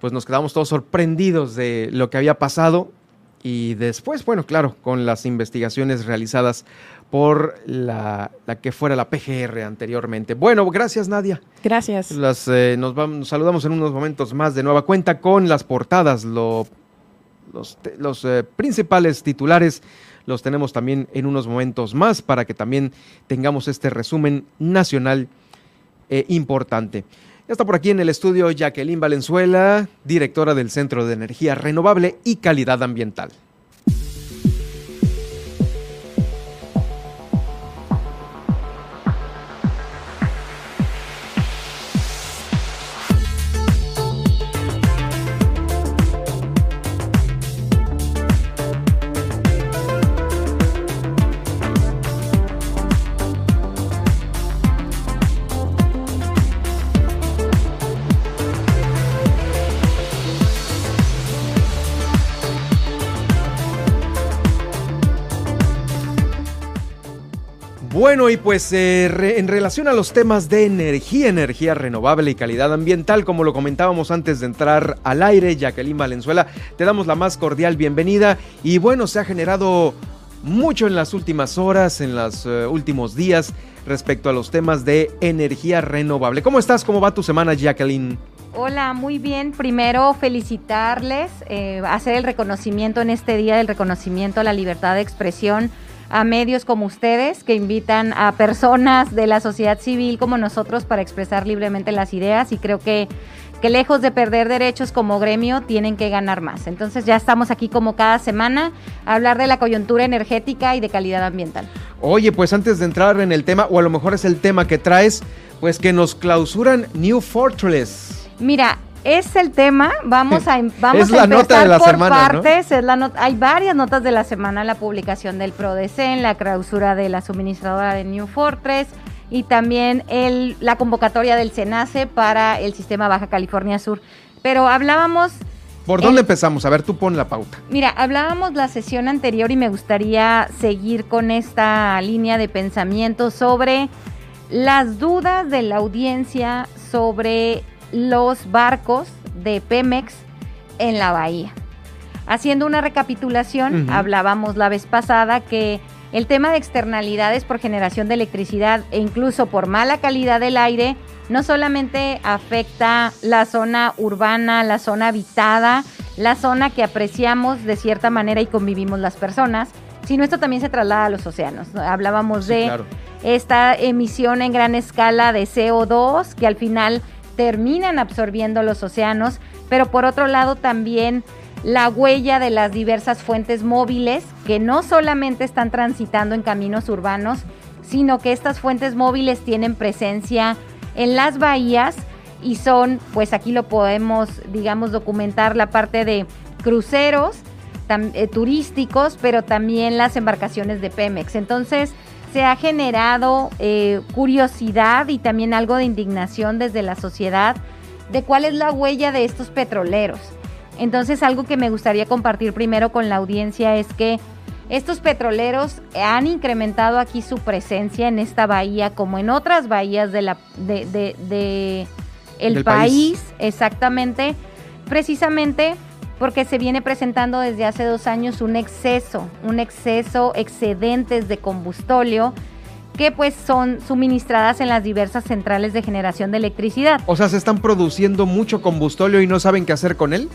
pues nos quedamos todos sorprendidos de lo que había pasado y después, bueno, claro, con las investigaciones realizadas por la, que fuera la PGR anteriormente. Bueno, gracias Nadia. Gracias. Las, eh, nos, vamos, saludamos en unos momentos más de nueva cuenta con las portadas, lo, los, los eh, principales titulares los tenemos también en unos momentos más para que también tengamos este resumen nacional eh, importante. Está por aquí en el estudio Jacqueline Valenzuela, directora del Centro de Energía Renovable y Calidad Ambiental. Bueno, y pues eh, re- en relación a los temas de energía, energía renovable y calidad ambiental, como lo comentábamos antes de entrar al aire, Jacqueline Valenzuela, te damos la más cordial bienvenida. Y bueno, se ha generado mucho en las últimas horas, en los eh, últimos días, respecto a los temas de energía renovable. ¿Cómo estás? ¿Cómo va tu semana, Jacqueline? Hola, muy bien. Primero felicitarles, eh, hacer el reconocimiento en este día del reconocimiento a la libertad de expresión a medios como ustedes que invitan a personas de la sociedad civil como nosotros para expresar libremente las ideas y creo que, que lejos de perder derechos como gremio tienen que ganar más. Entonces ya estamos aquí como cada semana a hablar de la coyuntura energética y de calidad ambiental. Oye, pues antes de entrar en el tema, o a lo mejor es el tema que traes, pues que nos clausuran New Fortress. Mira, es el tema. Vamos a, *laughs* vamos Es a la empezar nota de la por semana, ¿no? partes. Es la hay varias notas de la semana, la publicación del PRODECEN, la clausura de la suministradora de New Fortress y también el, la convocatoria del SENACE para el sistema Baja California Sur. Pero hablábamos ¿Por El- dónde empezamos? A ver, tú pon la pauta. Mira, hablábamos la sesión anterior y me gustaría seguir con esta línea de pensamiento sobre las dudas de la audiencia sobre los barcos de Pemex en la bahía. Haciendo una recapitulación, hablábamos la vez pasada que el tema de externalidades por generación de electricidad e incluso por mala calidad del aire no solamente afecta la zona urbana, la zona habitada, la zona que apreciamos de cierta manera y convivimos las personas, sino esto también se traslada a los océanos. ¿no? Hablábamos Sí, de claro. esta emisión en gran escala de CO2 que al final terminan absorbiendo los océanos, pero por otro lado también la huella de las diversas fuentes móviles que no solamente están transitando en caminos urbanos, sino que estas fuentes móviles tienen presencia en las bahías y son, pues aquí lo podemos, digamos, documentar la parte de cruceros eh, turísticos, pero también las embarcaciones de Pemex. Entonces, se ha generado eh, curiosidad y también algo de indignación desde la sociedad de cuál es la huella de estos petroleros. Entonces, algo que me gustaría compartir primero con la audiencia es que estos petroleros han incrementado aquí su presencia en esta bahía como en otras bahías de la de, de- de el país. exactamente, precisamente porque se viene presentando desde hace dos años un exceso, un exceso, excedentes de combustóleo que pues son suministradas en las diversas centrales de generación de electricidad. O sea, se están produciendo mucho combustóleo y no saben qué hacer con él.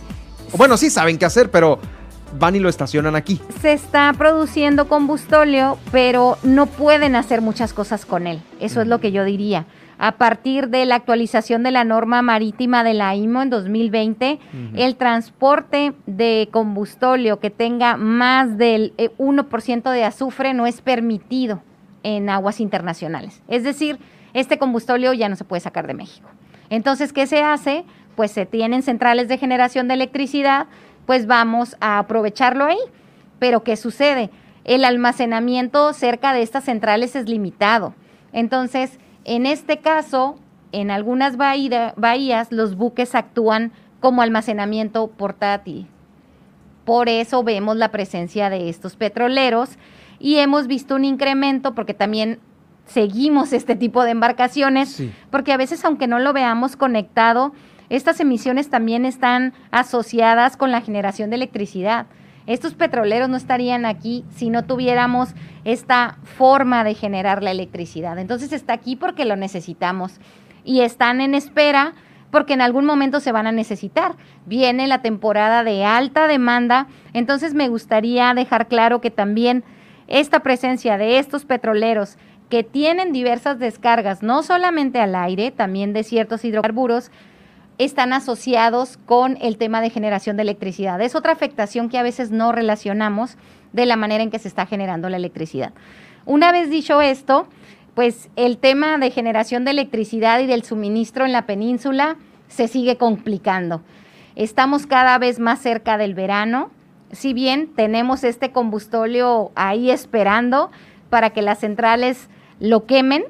O Bueno, sí saben qué hacer, pero van y lo estacionan aquí. se está produciendo combustóleo, pero no pueden hacer muchas cosas con él. Eso es lo que yo diría. A partir de la actualización de la norma marítima de la IMO en 2020, Ujú. el transporte de combustóleo que tenga más del eh, 1% de azufre no es permitido en aguas internacionales. Es decir, este combustóleo ya no se puede sacar de México. Entonces, ¿qué se hace? Pues se tienen centrales de generación de electricidad, pues vamos a aprovecharlo ahí. Pero ¿qué sucede? El almacenamiento cerca de estas centrales es limitado. Entonces, en este caso, en algunas bahía- bahías, los buques actúan como almacenamiento portátil. Por eso vemos la presencia de estos petroleros y hemos visto un incremento porque también seguimos este tipo de embarcaciones, porque a veces aunque no lo veamos conectado, estas emisiones también están asociadas con la generación de electricidad. Estos petroleros no estarían aquí si no tuviéramos esta forma de generar la electricidad. Entonces está aquí porque lo necesitamos y están en espera porque en algún momento se van a necesitar. Viene la temporada de alta demanda, entonces me gustaría dejar claro que también esta presencia de estos petroleros que tienen diversas descargas, no solamente al aire, también de ciertos hidrocarburos, están asociados con el tema de generación de electricidad. Es otra afectación que a veces no relacionamos de la manera en que se está generando la electricidad. Una vez dicho esto, pues el tema de generación de electricidad y del suministro en la península se sigue complicando. Estamos cada vez más cerca del verano, si bien tenemos este combustóleo ahí esperando para que las centrales lo quemen,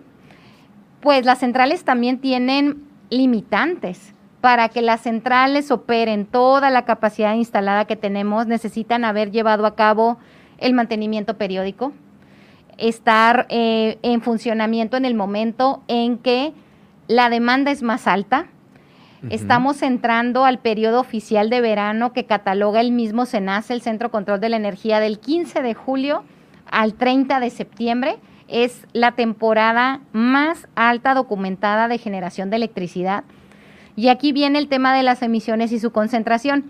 pues las centrales también tienen limitantes. Para que las centrales operen toda la capacidad instalada que tenemos, necesitan haber llevado a cabo el mantenimiento periódico, estar eh, en funcionamiento en el momento en que la demanda es más alta. Estamos entrando al periodo oficial de verano que cataloga el mismo SENACE, el Centro Control de la Energía, del 15 de julio al 30 de septiembre. Es la temporada más alta documentada de generación de electricidad. Y aquí viene el tema de las emisiones y su concentración.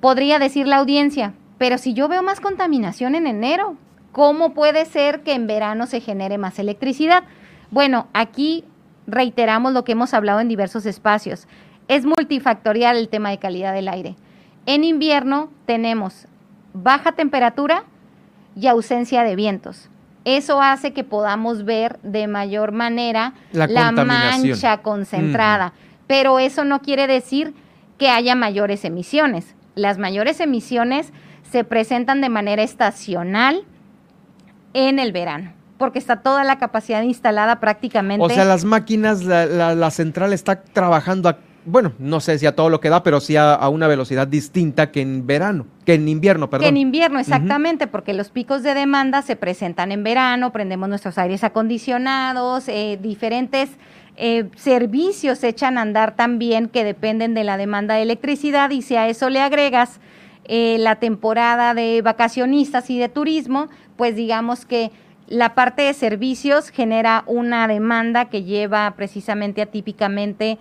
Podría decir la audiencia, pero si yo veo más contaminación en enero, ¿cómo puede ser que en verano se genere más electricidad? Bueno, aquí reiteramos lo que hemos hablado en diversos espacios. Es multifactorial el tema de calidad del aire. En invierno tenemos baja temperatura y ausencia de vientos. Eso hace que podamos ver de mayor manera la, mancha concentrada. Pero eso no quiere decir que haya mayores emisiones. Las mayores emisiones se presentan de manera estacional en el verano porque está toda la capacidad instalada prácticamente. O sea, las máquinas, la, central está trabajando, bueno, no sé si a todo lo que da, pero sí a, una velocidad distinta que en verano, que en invierno, perdón. Que en invierno, exactamente, porque los picos de demanda se presentan en verano, prendemos nuestros aires acondicionados, eh, diferentes... Eh, servicios echan a andar también que dependen de la demanda de electricidad y si a eso le agregas eh, la temporada de vacacionistas y de turismo, pues digamos que la parte de servicios genera una demanda que lleva precisamente atípicamente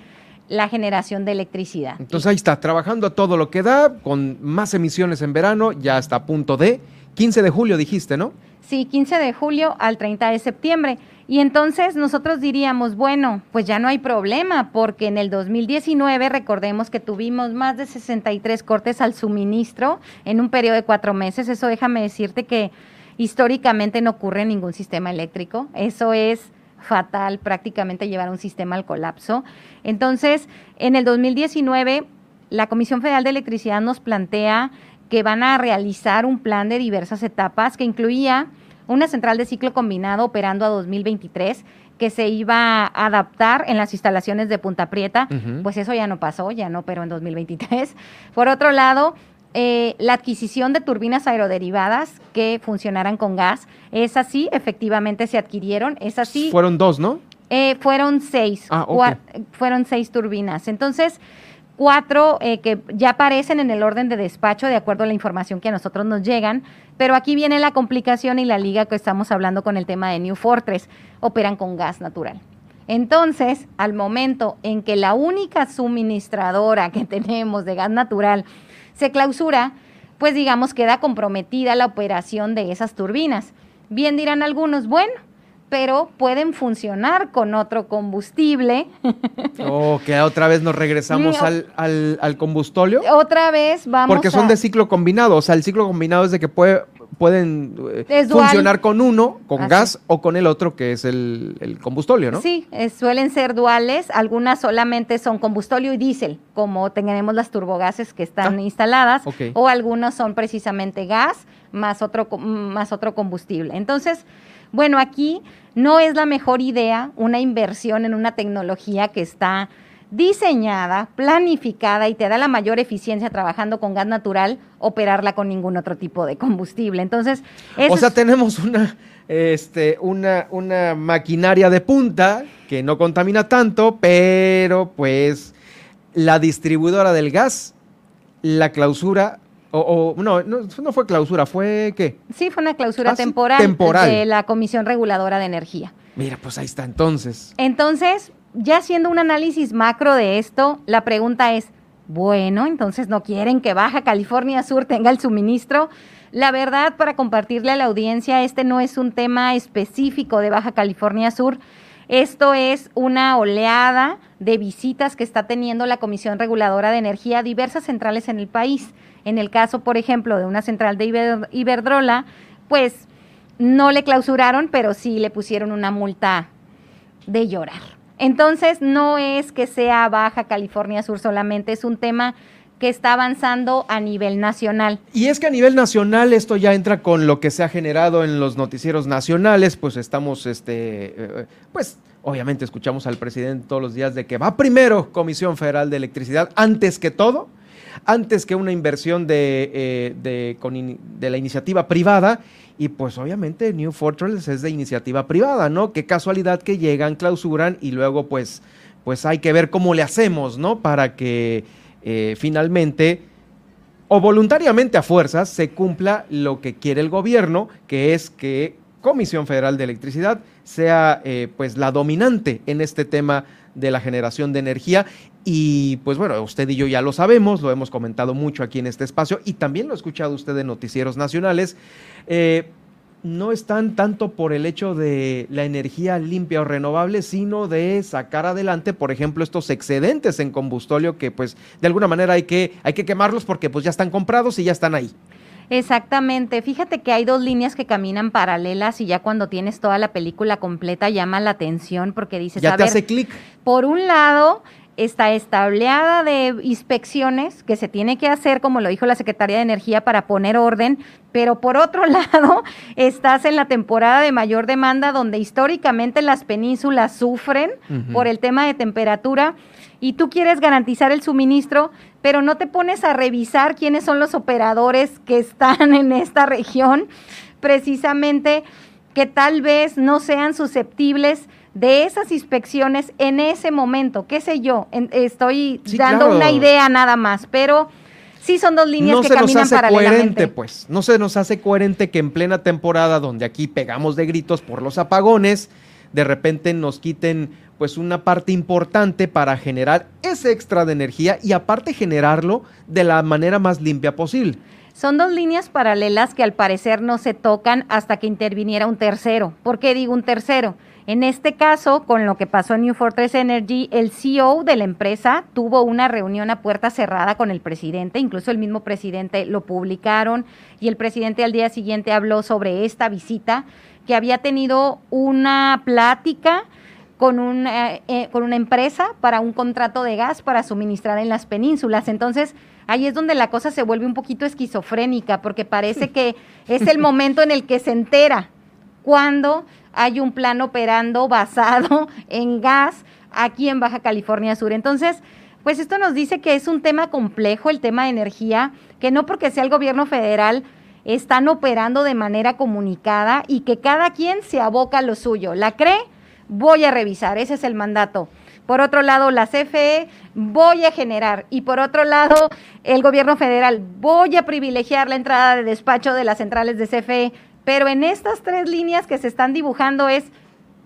la generación de electricidad. Entonces ahí está, trabajando a todo lo que da, con más emisiones en verano, ya está a punto de 15 de julio, dijiste, ¿no? Sí, 15 de julio al 30 de septiembre. Y entonces nosotros diríamos, bueno, pues ya no hay problema, porque en el 2019 recordemos que tuvimos más de 63 cortes al suministro en un periodo de cuatro meses. Eso déjame decirte que históricamente no ocurre en ningún sistema eléctrico. Eso es fatal prácticamente llevar un sistema al colapso. Entonces, en el 2019, la Comisión Federal de Electricidad nos plantea que van a realizar un plan de diversas etapas que incluía una central de ciclo combinado operando a 2023 que se iba a adaptar en las instalaciones de Punta Prieta, pues eso ya no pasó, ya no pero en 2023. Por otro lado, eh, la adquisición de turbinas aeroderivadas que funcionaran con gas. Es así, efectivamente se adquirieron. Es así. Fueron dos, ¿no? Eh, fueron seis. Ah, fueron seis turbinas. Entonces, cuatro eh, que ya aparecen en el orden de despacho de acuerdo a la información que a nosotros nos llegan. Pero aquí viene la complicación y la liga que estamos hablando con el tema de New Fortress. Operan con gas natural. Entonces, al momento en que la única suministradora que *laughs* tenemos de gas natural se clausura, pues digamos queda comprometida la operación de esas turbinas. Bien dirán algunos, bueno, pero pueden funcionar con otro combustible. *laughs* Oh, que otra vez nos regresamos al, al, al, combustóleo. Otra vez vamos Porque son de ciclo combinado, o sea, el ciclo combinado es de que puede, pueden eh, funcionar con uno, con gas, o con el otro, que es el, el combustóleo, ¿no? Sí, suelen ser duales, algunas solamente son combustóleo y diésel, como tenemos las turbogases que están ah, instaladas, o algunos son precisamente gas más otro, más otro combustible. Entonces, bueno, aquí no es la mejor idea una inversión en una tecnología que está diseñada, planificada y te da la mayor eficiencia trabajando con gas natural, operarla con ningún otro tipo de combustible. Entonces, o sea, tenemos una, este, una, una maquinaria de punta que no contamina tanto, pero pues la distribuidora del gas, la clausura o, no, no, fue clausura, fue qué? Sí, fue una clausura ah, temporal, temporal, de la Comisión Reguladora de Energía. Mira, pues ahí está entonces. Entonces, ya haciendo un análisis macro de esto, la pregunta es, bueno, entonces no quieren que Baja California Sur tenga el suministro. La verdad, para compartirle a la audiencia, este no es un tema específico de Baja California Sur. Esto es una oleada de visitas que está teniendo la Comisión Reguladora de Energía a diversas centrales en el país. En el caso, por ejemplo, de una central de Iberdrola, pues no le clausuraron, pero sí le pusieron una multa de llorar. Entonces, no es que sea Baja California Sur solamente, es un tema que está avanzando a nivel nacional. Y es que a nivel nacional esto ya entra con lo que se ha generado en los noticieros nacionales, pues estamos, este, eh, pues obviamente escuchamos al presidente todos los días de que va primero Comisión Federal de Electricidad antes que todo, antes que una inversión de, eh, de, de la iniciativa privada. Y pues obviamente New Fortress es de iniciativa privada, ¿no? Qué casualidad que llegan, clausuran y luego pues, pues hay que ver cómo le hacemos, ¿no? Para que eh, finalmente o voluntariamente a fuerzas se cumpla lo que quiere el gobierno, que es que Comisión Federal de Electricidad sea eh, pues la dominante en este tema de la generación de energía. Y pues bueno, usted y yo ya lo sabemos, lo hemos comentado mucho aquí en este espacio y también lo ha escuchado usted en noticieros nacionales. Eh, no están tanto por el hecho de la energía limpia o renovable, sino de sacar adelante, por ejemplo, estos excedentes en combustóleo que pues de alguna manera hay que, hay que quemarlos porque pues ya están comprados y ya están ahí. Exactamente. Fíjate que hay dos líneas que caminan paralelas y ya cuando tienes toda la película completa llama la atención porque dices, ya te hace clic. Por un lado, está estableada de inspecciones que se tiene que hacer, como lo dijo la Secretaría de Energía, para poner orden, pero por otro *laughs* lado, estás en la temporada de mayor demanda donde históricamente las penínsulas sufren por el tema de temperatura y tú quieres garantizar el suministro, pero no te pones a revisar quiénes son los operadores que están en esta región, precisamente que tal vez no sean susceptibles de esas inspecciones en ese momento, qué sé yo, estoy dando una idea nada más, pero sí son dos líneas que caminan nos hace Coherente, pues, no se nos hace coherente que en plena temporada donde aquí pegamos de gritos por los apagones, de repente nos quiten pues una parte importante para generar ese extra de energía y aparte generarlo de la manera más limpia posible. Son dos líneas paralelas que al parecer no se tocan hasta que interviniera un tercero. ¿Por qué digo un tercero? En este caso, con lo que pasó en New Fortress Energy, el CEO de la empresa tuvo una reunión a puerta cerrada con el presidente, incluso el mismo presidente lo publicaron y el presidente al día siguiente habló sobre esta visita, que había tenido una plática con, eh, eh, con una empresa para un contrato de gas para suministrar en las penínsulas. Entonces, ahí es donde la cosa se vuelve un poquito esquizofrénica, porque parece que es el momento en el que se entera cuando hay un plan operando basado *laughs* en gas aquí en Baja California Sur. Entonces, pues esto nos dice que es un tema complejo, el tema de energía, que no porque sea el gobierno federal están operando de manera comunicada y que cada quien se aboca a lo suyo. ¿La cree? Voy a revisar, ese es el mandato. Por otro lado, la CFE voy a generar. Y por otro lado, el gobierno federal voy a privilegiar la entrada de despacho de las centrales de CFE. Pero en estas tres líneas que se están dibujando es,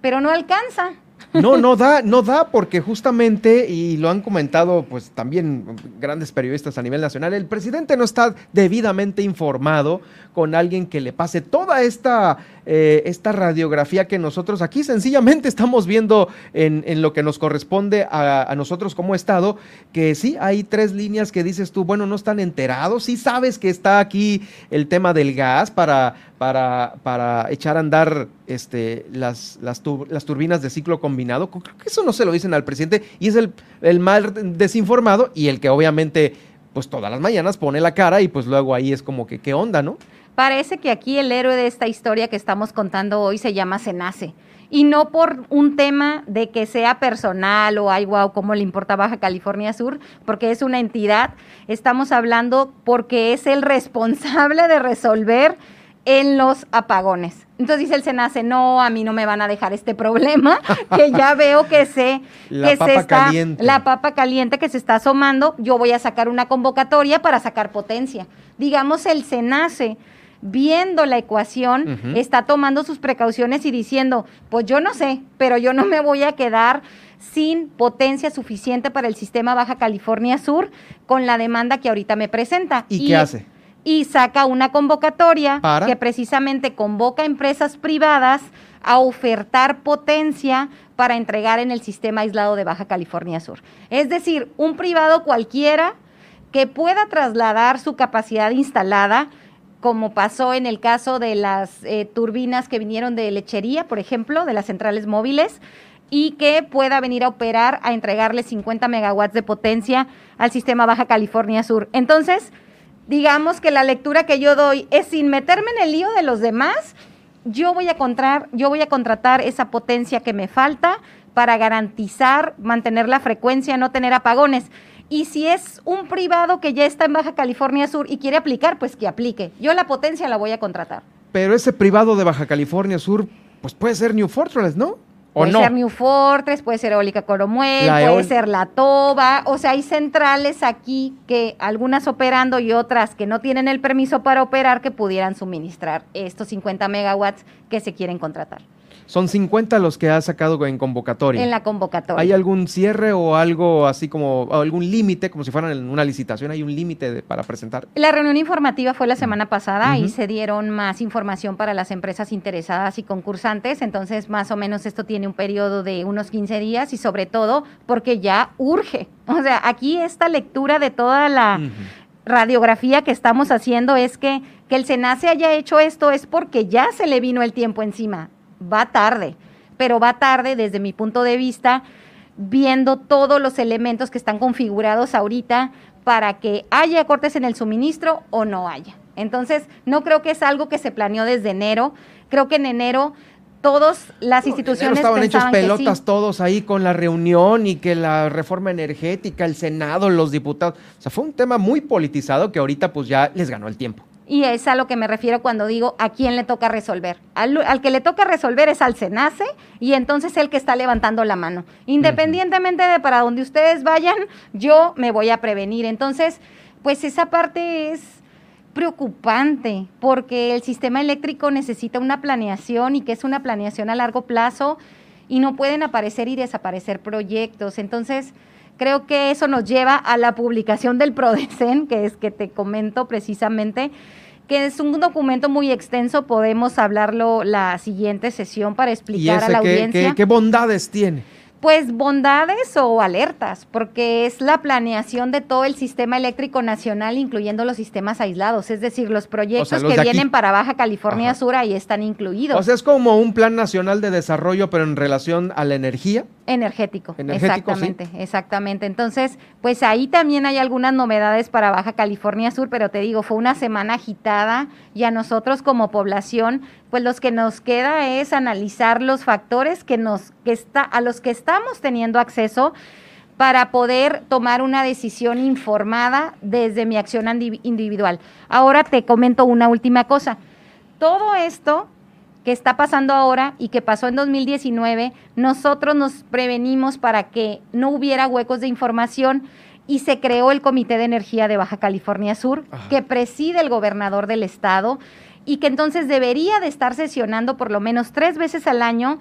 pero no alcanza. No, no *laughs* da, no da, porque justamente, y lo han comentado pues también grandes periodistas a nivel nacional, el presidente no está debidamente informado con alguien que le pase toda esta, eh, esta radiografía que nosotros aquí sencillamente estamos viendo en, en lo que nos corresponde a, a, nosotros como Estado, que sí, hay tres líneas que dices tú, bueno, no están enterados, sí sabes que está aquí el tema del gas para, para, para echar a andar este, las, las, las turbinas de ciclo combinado, creo que eso no se lo dicen al presidente y es el, el mal desinformado y el que obviamente pues todas las mañanas pone la cara y pues luego ahí es como que, ¿qué onda, no? Parece que aquí el héroe de esta historia que estamos contando hoy se llama Senace. Y no por un tema de que sea personal o ay, wow, cómo le importa Baja California Sur, porque es una entidad. Estamos hablando porque es el responsable de resolver en los apagones. Entonces dice el Senace, no, a mí no me van a dejar este problema, *laughs* que ya veo que se, la papa está, caliente. la papa caliente que se está asomando, yo voy a sacar una convocatoria para sacar potencia. Digamos, el Senace viendo la ecuación, uh -huh. está tomando sus precauciones y diciendo, pues yo no sé, pero yo no me voy a quedar sin potencia suficiente para el sistema Baja California Sur con la demanda que ahorita me presenta. ¿Y, y qué hace? Y saca una convocatoria ¿Para? que precisamente convoca a empresas privadas a ofertar potencia para entregar en el sistema aislado de Baja California Sur. Es decir, un privado cualquiera que pueda trasladar su capacidad instalada como pasó en el caso de las eh, turbinas que vinieron de lechería, por ejemplo, de las centrales móviles, y que pueda venir a operar a entregarle 50 megawatts de potencia al sistema Baja California Sur. Entonces, digamos que la lectura que yo doy es sin meterme en el lío de los demás, yo voy a, contrar, yo voy a contratar esa potencia que me falta para garantizar, mantener la frecuencia, no tener apagones. Y si es un privado que ya está en Baja California Sur y quiere aplicar, pues que aplique. Yo la potencia la voy a contratar. Pero ese privado de Baja California Sur, pues puede ser New Fortress, ¿no? ¿O puede no? ser New Fortress, puede ser Eólica Coromuel, La puede ser La Toba. O sea, hay centrales aquí que algunas operando y otras que no tienen el permiso para operar que pudieran suministrar estos 50 megawatts que se quieren contratar Son 50 los que ha sacado en convocatoria. en la convocatoria. ¿Hay algún cierre o algo así como algún límite, como si fueran en una licitación? ¿Hay un límite para presentar? La reunión informativa fue la semana pasada y se dieron más información para las empresas interesadas y concursantes, entonces más o menos esto tiene un periodo de unos 15 días y sobre todo porque ya urge. O sea, aquí esta lectura de toda la radiografía que estamos haciendo es que, que el SENACE haya hecho esto es porque ya se le vino el tiempo encima. Va tarde, pero va tarde desde mi punto de vista, viendo todos los elementos que están configurados ahorita para que haya cortes en el suministro o no haya. Entonces, no creo que es algo que se planeó desde enero. Creo que en enero todas las instituciones estaban hechos sí. pelotas todos ahí con la reunión y que la reforma energética, el Senado, los diputados. O sea, fue un tema muy politizado que ahorita pues ya les ganó el tiempo. Y es a lo que me refiero cuando digo a quién le toca resolver. Al, que le toca resolver es al SENACE y entonces el que está levantando la mano. Independientemente de para donde ustedes vayan, yo me voy a prevenir. Entonces, pues esa parte es preocupante porque el sistema eléctrico necesita una planeación y que es una planeación a largo plazo y no pueden aparecer y desaparecer proyectos. Entonces, creo que eso nos lleva a la publicación del PRODECEN, que es que te comento precisamente, que es un documento muy extenso, podemos hablarlo la siguiente sesión para ¿Y explicar a la qué, audiencia. qué- qué bondades tiene? Pues bondades o alertas, porque es la planeación de todo el sistema eléctrico nacional, incluyendo los sistemas aislados, es decir, los proyectos los que aquí. vienen para Baja California Ajá. Sur ahí están incluidos. O sea, es como un plan nacional de desarrollo, pero en relación a la energía. Energético, Energético, sí. exactamente, exactamente. Entonces, pues ahí también hay algunas novedades para Baja California Sur, pero te digo, fue una semana agitada y a nosotros como población, pues los que nos queda es analizar los factores que nos que está a los que estamos teniendo acceso para poder tomar una decisión informada desde mi acción individual. Ahora te comento una última cosa. Todo esto que está pasando ahora y que pasó en 2019, nosotros nos prevenimos para que no hubiera huecos de información y se creó el Comité de Energía de Baja California Sur, que preside el gobernador del estado y que entonces debería de estar sesionando por lo menos tres veces al año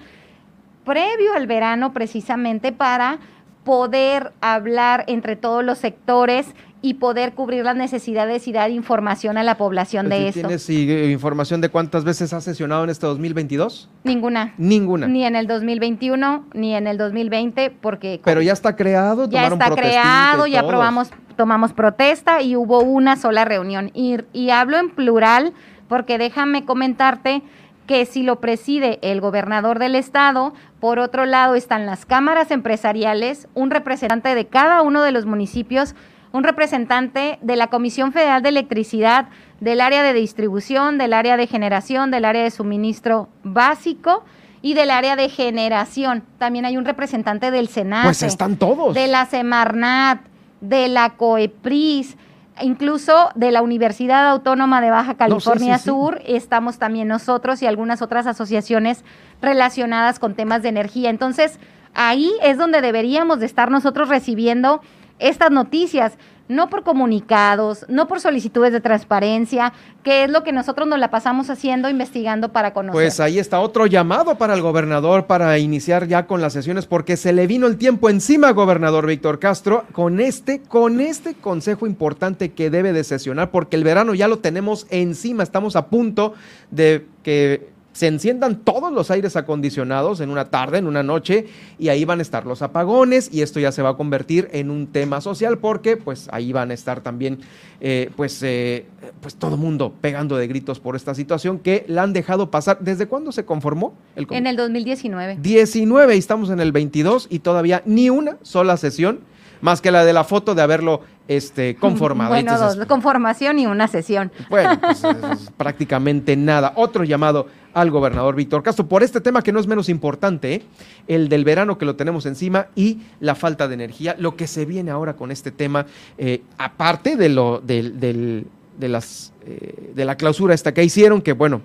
previo al verano precisamente para poder hablar entre todos los sectores y poder cubrir las necesidades y dar información a la población de esto. ¿Tienes eh, información de cuántas veces has sesionado en este 2022? Ninguna. Ninguna. Ni en el 2021, ni en el 2020, porque Pero ya está creado, ya está creado, ya probamos, tomamos protesta y hubo una sola reunión. Y, y hablo en plural porque déjame comentarte que si lo preside el gobernador del estado, por otro lado están las cámaras empresariales, un representante de cada uno de los municipios, un representante de la Comisión Federal de Electricidad, del área de distribución, del área de generación, del área de suministro básico y del área de generación. También hay un representante del Senado. Pues están todos. De la Semarnat, de la COEPRIS, incluso de la Universidad Autónoma de Baja California sí, sí. Sur. Estamos también nosotros y algunas otras asociaciones relacionadas con temas de energía. Entonces, ahí es donde deberíamos de estar nosotros recibiendo estas noticias, no por comunicados, no por solicitudes de transparencia, que es lo que nosotros nos la pasamos haciendo, investigando para conocer. Pues ahí está otro llamado para el gobernador para iniciar ya con las sesiones porque se le vino el tiempo encima, gobernador Víctor Castro, con este, con este consejo importante que debe de sesionar porque el verano ya lo tenemos encima, estamos a punto de que se enciendan todos los aires acondicionados en una tarde, en una noche, y ahí van a estar los apagones, y esto ya se va a convertir en un tema social, porque pues ahí van a estar también, eh, pues, eh, pues todo mundo pegando de gritos por esta situación que la han dejado pasar. ¿Desde cuándo se conformó el en el 2019. 19 y estamos en el 22 y todavía ni una sola sesión más que la de la foto de haberlo este, *laughs* conformado. Bueno, Entonces, dos, conformación y una sesión. bueno, *laughs* pues es prácticamente nada. Otro llamado al gobernador Víctor Castro por este tema que no es menos importante, ¿eh? el del verano que lo tenemos encima y la falta de energía, lo que se viene ahora con este tema, eh, aparte de lo del, del- de las eh, de la clausura esta que hicieron, que bueno,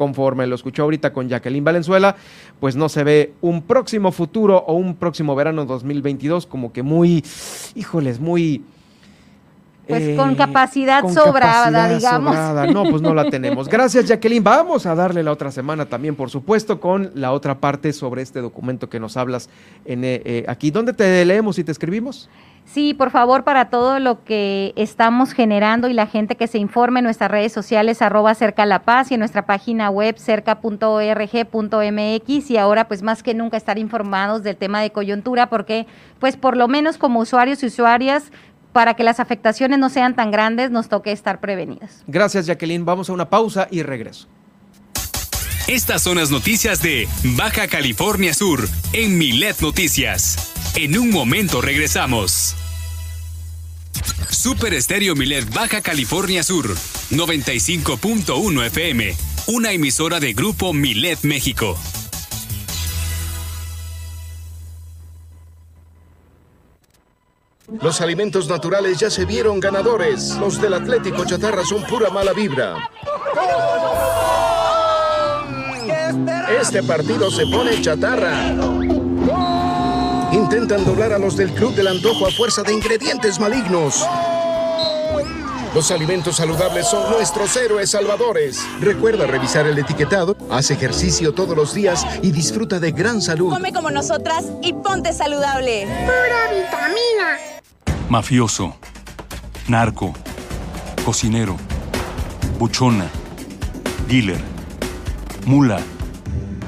conforme lo escuchó ahorita con Jacqueline Valenzuela, pues no se ve un próximo futuro o un próximo verano 2022 como que muy, híjoles, muy Pues eh, con capacidad con sobrada, capacidad digamos. sobrada. No, pues no la tenemos. *laughs* Gracias, Jacqueline. Vamos a darle la otra semana también, por supuesto, con la otra parte sobre este documento que nos hablas en, eh, eh, aquí. ¿Dónde te leemos y te escribimos? Sí, por favor, para todo lo que estamos generando y la gente que se informe en nuestras redes sociales, arroba cerca la paz y en nuestra página web cerca.org.mx y ahora pues más que nunca estar informados del tema de coyuntura porque pues por lo menos como usuarios y usuarias para que las afectaciones no sean tan grandes nos toque estar prevenidos. Gracias, Jacqueline. Vamos a una pausa y regreso. Estas son las noticias de Baja California Sur en Milet Noticias. En un momento regresamos. Super Estéreo Milet Baja California Sur 95.1 FM, una emisora de grupo Milet México. Los alimentos naturales ya se vieron ganadores. Los del Atlético Chatarra son pura mala vibra. Este partido se pone chatarra. Intentan doblar a los del Club del Antojo a fuerza de ingredientes malignos. Los alimentos saludables son nuestros héroes salvadores. Recuerda revisar el etiquetado, haz ejercicio todos los días y disfruta de gran salud. Come como nosotras y ponte saludable. Pura vitamina. Mafioso, narco, cocinero, buchona, dealer, mula.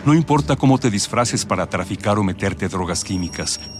No importa cómo te disfraces para traficar o meterte drogas químicas,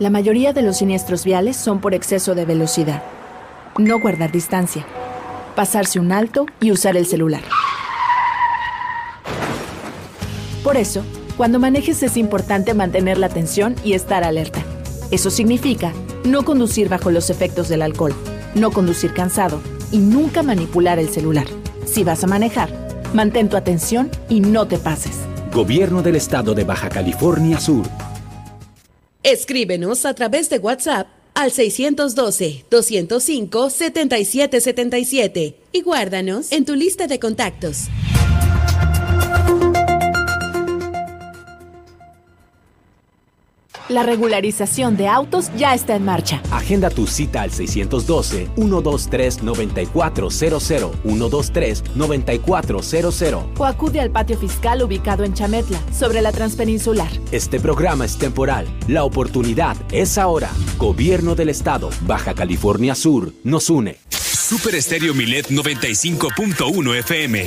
La mayoría de los siniestros viales son por exceso de velocidad. No guardar distancia. Pasarse un alto y usar el celular. Por eso, cuando manejes es importante mantener la atención y estar alerta. Eso significa no conducir bajo los efectos del alcohol, no conducir cansado y nunca manipular el celular. Si vas a manejar, mantén tu atención y no te pases. Gobierno del Estado de Baja California Sur. Escríbenos a través de WhatsApp al 612-205-7777 y guárdanos en tu lista de contactos. La regularización de autos ya está en marcha. Agenda tu cita al 612-123-9400, 123-9400. O acude al patio fiscal ubicado en Chametla, sobre la Transpeninsular. Este programa es temporal. La oportunidad es ahora. Gobierno del Estado, Baja California Sur, nos une. Super Estéreo Milet 95.1 FM.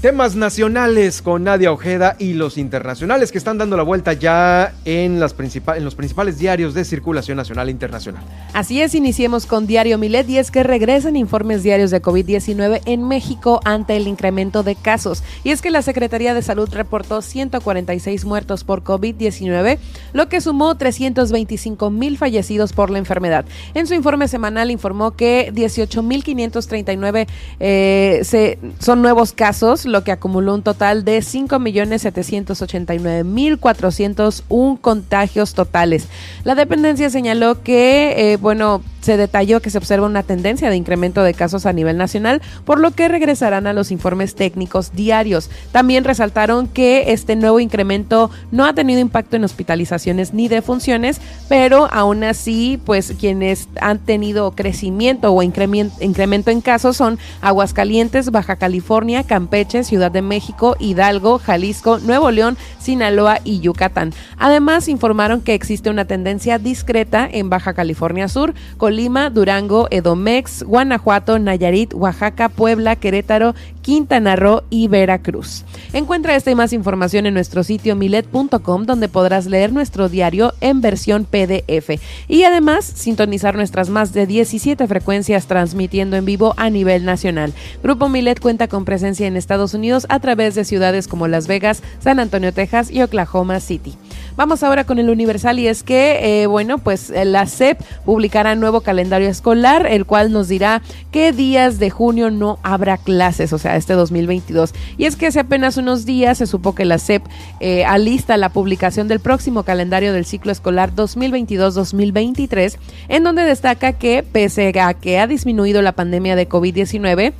Temas nacionales con Nadia Ojeda y los internacionales que están dando la vuelta ya en, los principales diarios de circulación nacional e internacional. Así es, iniciemos con Diario Milet y es que regresan informes diarios de COVID-19 en México ante el incremento de casos. Y es que la Secretaría de Salud reportó 146 muertos por COVID-19, lo que sumó 325 mil fallecidos por la enfermedad. En su informe semanal informó que 18.539 eh, son nuevos casos lo que acumuló un total de 5.789.401 contagios totales. La dependencia señaló que, eh, bueno, se detalló que se observa una tendencia de incremento de casos a nivel nacional, por lo que regresarán a los informes técnicos diarios. También resaltaron que este nuevo incremento no ha tenido impacto en hospitalizaciones ni defunciones, pero aún así, pues quienes han tenido crecimiento o incremento en casos son Aguascalientes, Baja California, Campeche, Ciudad de México, Hidalgo, Jalisco, Nuevo León, Sinaloa y Yucatán. Además, informaron que existe una tendencia discreta en Baja California Sur, Colima, Durango, Edomex, Guanajuato, Nayarit, Oaxaca, Puebla, Querétaro, Quintana Roo y Veracruz. Encuentra esta y más información en nuestro sitio milet.com donde podrás leer nuestro diario en versión PDF y además sintonizar nuestras más de 17 frecuencias transmitiendo en vivo a nivel nacional. Grupo Milet cuenta con presencia en Estados Unidos a través de ciudades como Las Vegas, San Antonio, Texas y Oklahoma City. Vamos ahora con el Universal y es que, eh, bueno, pues la SEP publicará nuevo calendario escolar, el cual nos dirá qué días de junio no habrá clases, o sea, este 2022. Y es que hace apenas unos días se supo que la SEP eh, alista la publicación del próximo calendario del ciclo escolar 2022-2023, en donde destaca que pese a que ha disminuido la pandemia de COVID-19,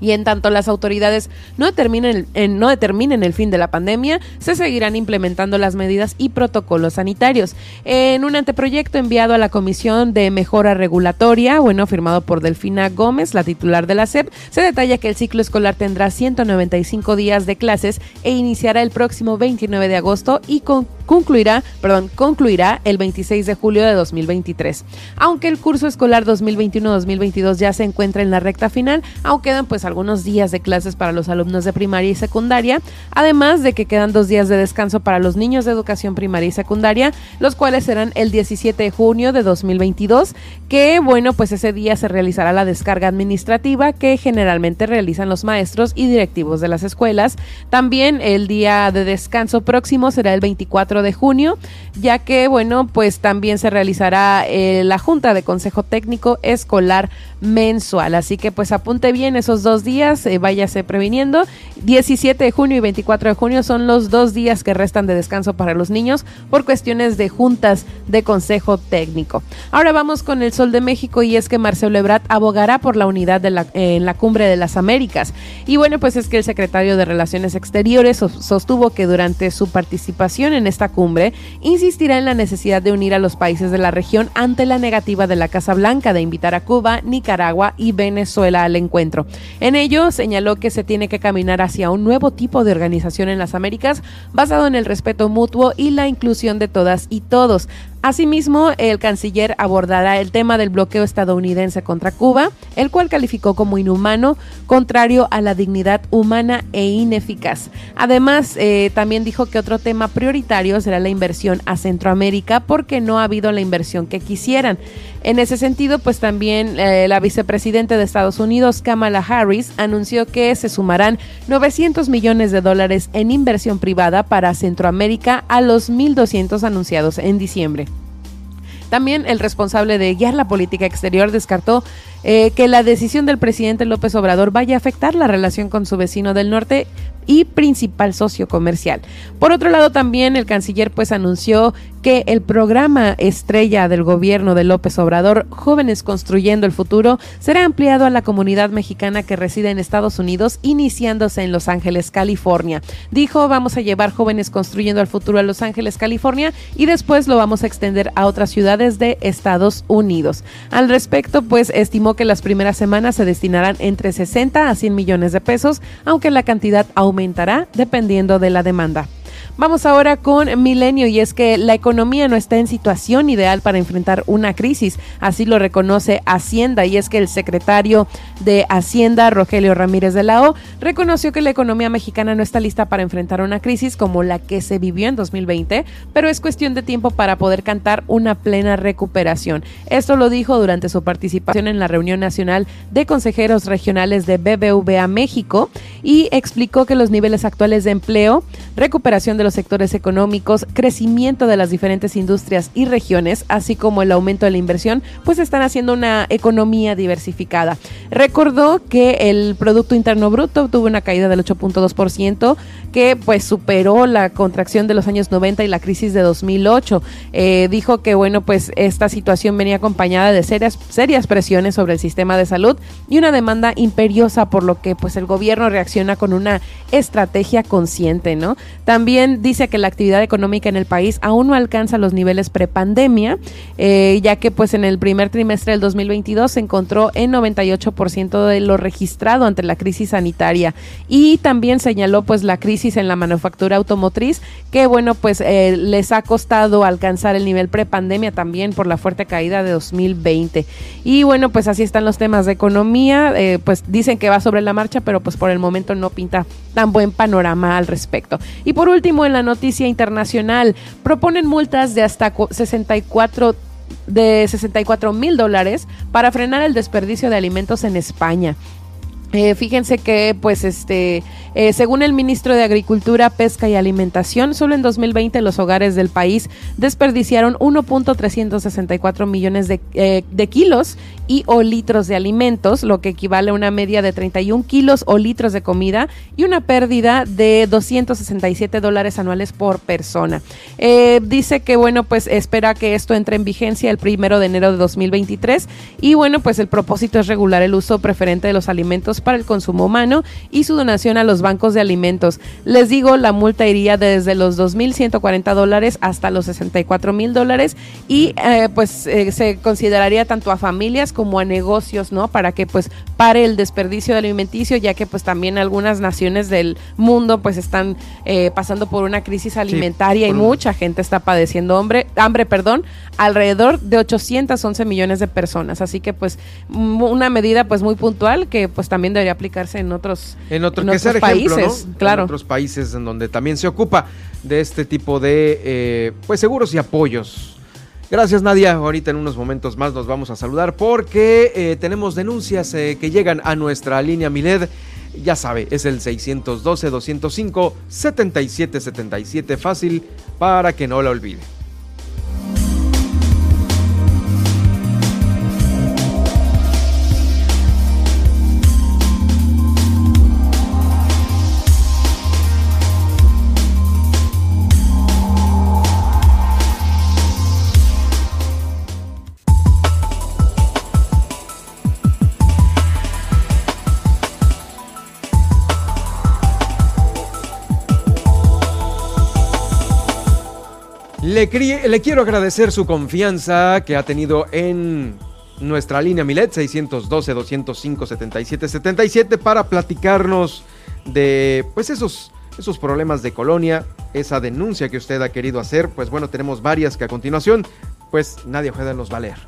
y en tanto las autoridades no determinen, el, no determinen el fin de la pandemia, se seguirán implementando las medidas y protocolos sanitarios. En un anteproyecto enviado a la Comisión de Mejora Regulatoria, bueno, firmado por Delfina Gómez, la titular de la SEP, se detalla que el ciclo escolar tendrá 195 días de clases e iniciará el próximo 29 de agosto y con concluirá, perdón, concluirá el 26 de julio de 2023. Aunque el curso escolar 2021-2022 ya se encuentra en la recta final, aún quedan pues algunos días de clases para los alumnos de primaria y secundaria, además de que quedan dos días de descanso para los niños de educación primaria y secundaria, los cuales serán el 17 de junio de 2022, que bueno, pues ese día se realizará la descarga administrativa que generalmente realizan los maestros y directivos de las escuelas. También el día de descanso próximo será el 24 de junio, ya que, bueno, pues también se realizará eh, la Junta de Consejo Técnico Escolar mensual. Así que pues apunte bien esos dos días, eh, váyase previniendo. 17 de junio y 24 de junio son los dos días que restan de descanso para los niños por cuestiones de juntas de consejo técnico. Ahora vamos con el Sol de México y es que Marcelo Ebrard abogará por la unidad en la cumbre de las Américas. Y bueno, pues es que el secretario de Relaciones Exteriores sostuvo que durante su participación en esta cumbre insistirá en la necesidad de unir a los países de la región ante la negativa de la Casa Blanca de invitar a Cuba, Nicaragua y Venezuela al encuentro. En ello señaló que se tiene que caminar hacia un nuevo tipo de organización en las Américas basado en el respeto mutuo y la inclusión de todas y todos, Asimismo, el canciller abordará el tema del bloqueo estadounidense contra Cuba, el cual calificó como inhumano, contrario a la dignidad humana e ineficaz. Además, eh, también dijo que otro tema prioritario será la inversión a Centroamérica porque no ha habido la inversión que quisieran. En ese sentido, pues también eh, la vicepresidenta de Estados Unidos, Kamala Harris, anunció que se sumarán 900 millones de dólares en inversión privada para Centroamérica a los 1.200 anunciados en diciembre. También el responsable de guiar la política exterior descartó eh, que la decisión del presidente López Obrador vaya a afectar la relación con su vecino del norte y principal socio comercial. Por otro lado, también el canciller pues anunció que el programa estrella del gobierno de López Obrador, Jóvenes Construyendo el Futuro, será ampliado a la comunidad mexicana que reside en Estados Unidos, iniciándose en Los Ángeles, California. Dijo, vamos a llevar Jóvenes Construyendo el Futuro a Los Ángeles, California, y después lo vamos a extender a otras ciudades de Estados Unidos. Al respecto, pues estimó que las primeras semanas se destinarán entre 60 a 100 millones de pesos, aunque la cantidad aumentará dependiendo de la demanda. Vamos ahora con Milenio y es que la economía no está en situación ideal para enfrentar una crisis, así lo reconoce Hacienda y es que el secretario de Hacienda, Rogelio Ramírez de la O, reconoció que la economía mexicana no está lista para enfrentar una crisis como la que se vivió en 2020, pero es cuestión de tiempo para poder cantar una plena recuperación. Esto lo dijo durante su participación en la reunión nacional de consejeros regionales de BBVA México y explicó que los niveles actuales de empleo, recuperación de los sectores económicos, crecimiento de las diferentes industrias y regiones, así como el aumento de la inversión, pues están haciendo una economía diversificada. Recordó que el Producto Interno Bruto tuvo una caída del 8.2%, que pues superó la contracción de los años 90 y la crisis de 2008. Eh, dijo que bueno, pues esta situación venía acompañada de serias, serias presiones sobre el sistema de salud y una demanda imperiosa, por lo que pues el gobierno reacciona con una estrategia consciente, ¿no? También dice que la actividad económica en el país aún no alcanza los niveles prepandemia, eh, ya que pues en el primer trimestre del 2022 se encontró en 98% de lo registrado ante la crisis sanitaria. Y también señaló pues la crisis en la manufactura automotriz que bueno pues eh, les ha costado alcanzar el nivel prepandemia también por la fuerte caída de 2020 y bueno pues así están los temas de economía. Eh, pues dicen que va sobre la marcha pero pues por el momento no pinta tan buen panorama al respecto. Y por último en la noticia internacional, proponen multas de hasta 64 de 64 mil dólares para frenar el desperdicio de alimentos en España. Eh, fíjense que, pues, este, eh, según el ministro de Agricultura, Pesca y Alimentación, solo en 2020 los hogares del país desperdiciaron 1.364 millones de, eh, de, kilos y o litros de alimentos, lo que equivale a una media de 31 kilos o litros de comida y una pérdida de 267 dólares anuales por persona. dice que, bueno, pues espera que esto entre en vigencia el primero de enero de 2023 y, bueno, pues el propósito es regular el uso preferente de los alimentos para el consumo humano y su donación a los bancos de alimentos. Les digo, la multa iría desde los 2.140 dólares hasta los 64 mil dólares y eh, pues eh, se consideraría tanto a familias como a negocios, ¿no? Para que pues pare el desperdicio de alimenticio, ya que pues también algunas naciones del mundo pues están eh, pasando por una crisis alimentaria y mucha gente está padeciendo hambre, hambre, perdón, alrededor de 811 millones de personas. Así que pues una medida pues muy puntual que pues también debería aplicarse en otros, en, otros países, claro. En otros países en donde también se ocupa de este tipo de eh, pues seguros y apoyos. Gracias Nadia, ahorita en unos momentos más nos vamos a saludar porque eh, tenemos denuncias eh, que llegan a nuestra línea Miled. Ya sabe, es el 612-205-7777 fácil para que no la olvide. Le, quiero agradecer su confianza que ha tenido en nuestra línea Milet 612-205-7777 para platicarnos de pues esos, esos problemas de colonia, esa denuncia que usted ha querido hacer. Pues bueno, tenemos varias que a continuación pues nadie Ojeda los va a leer.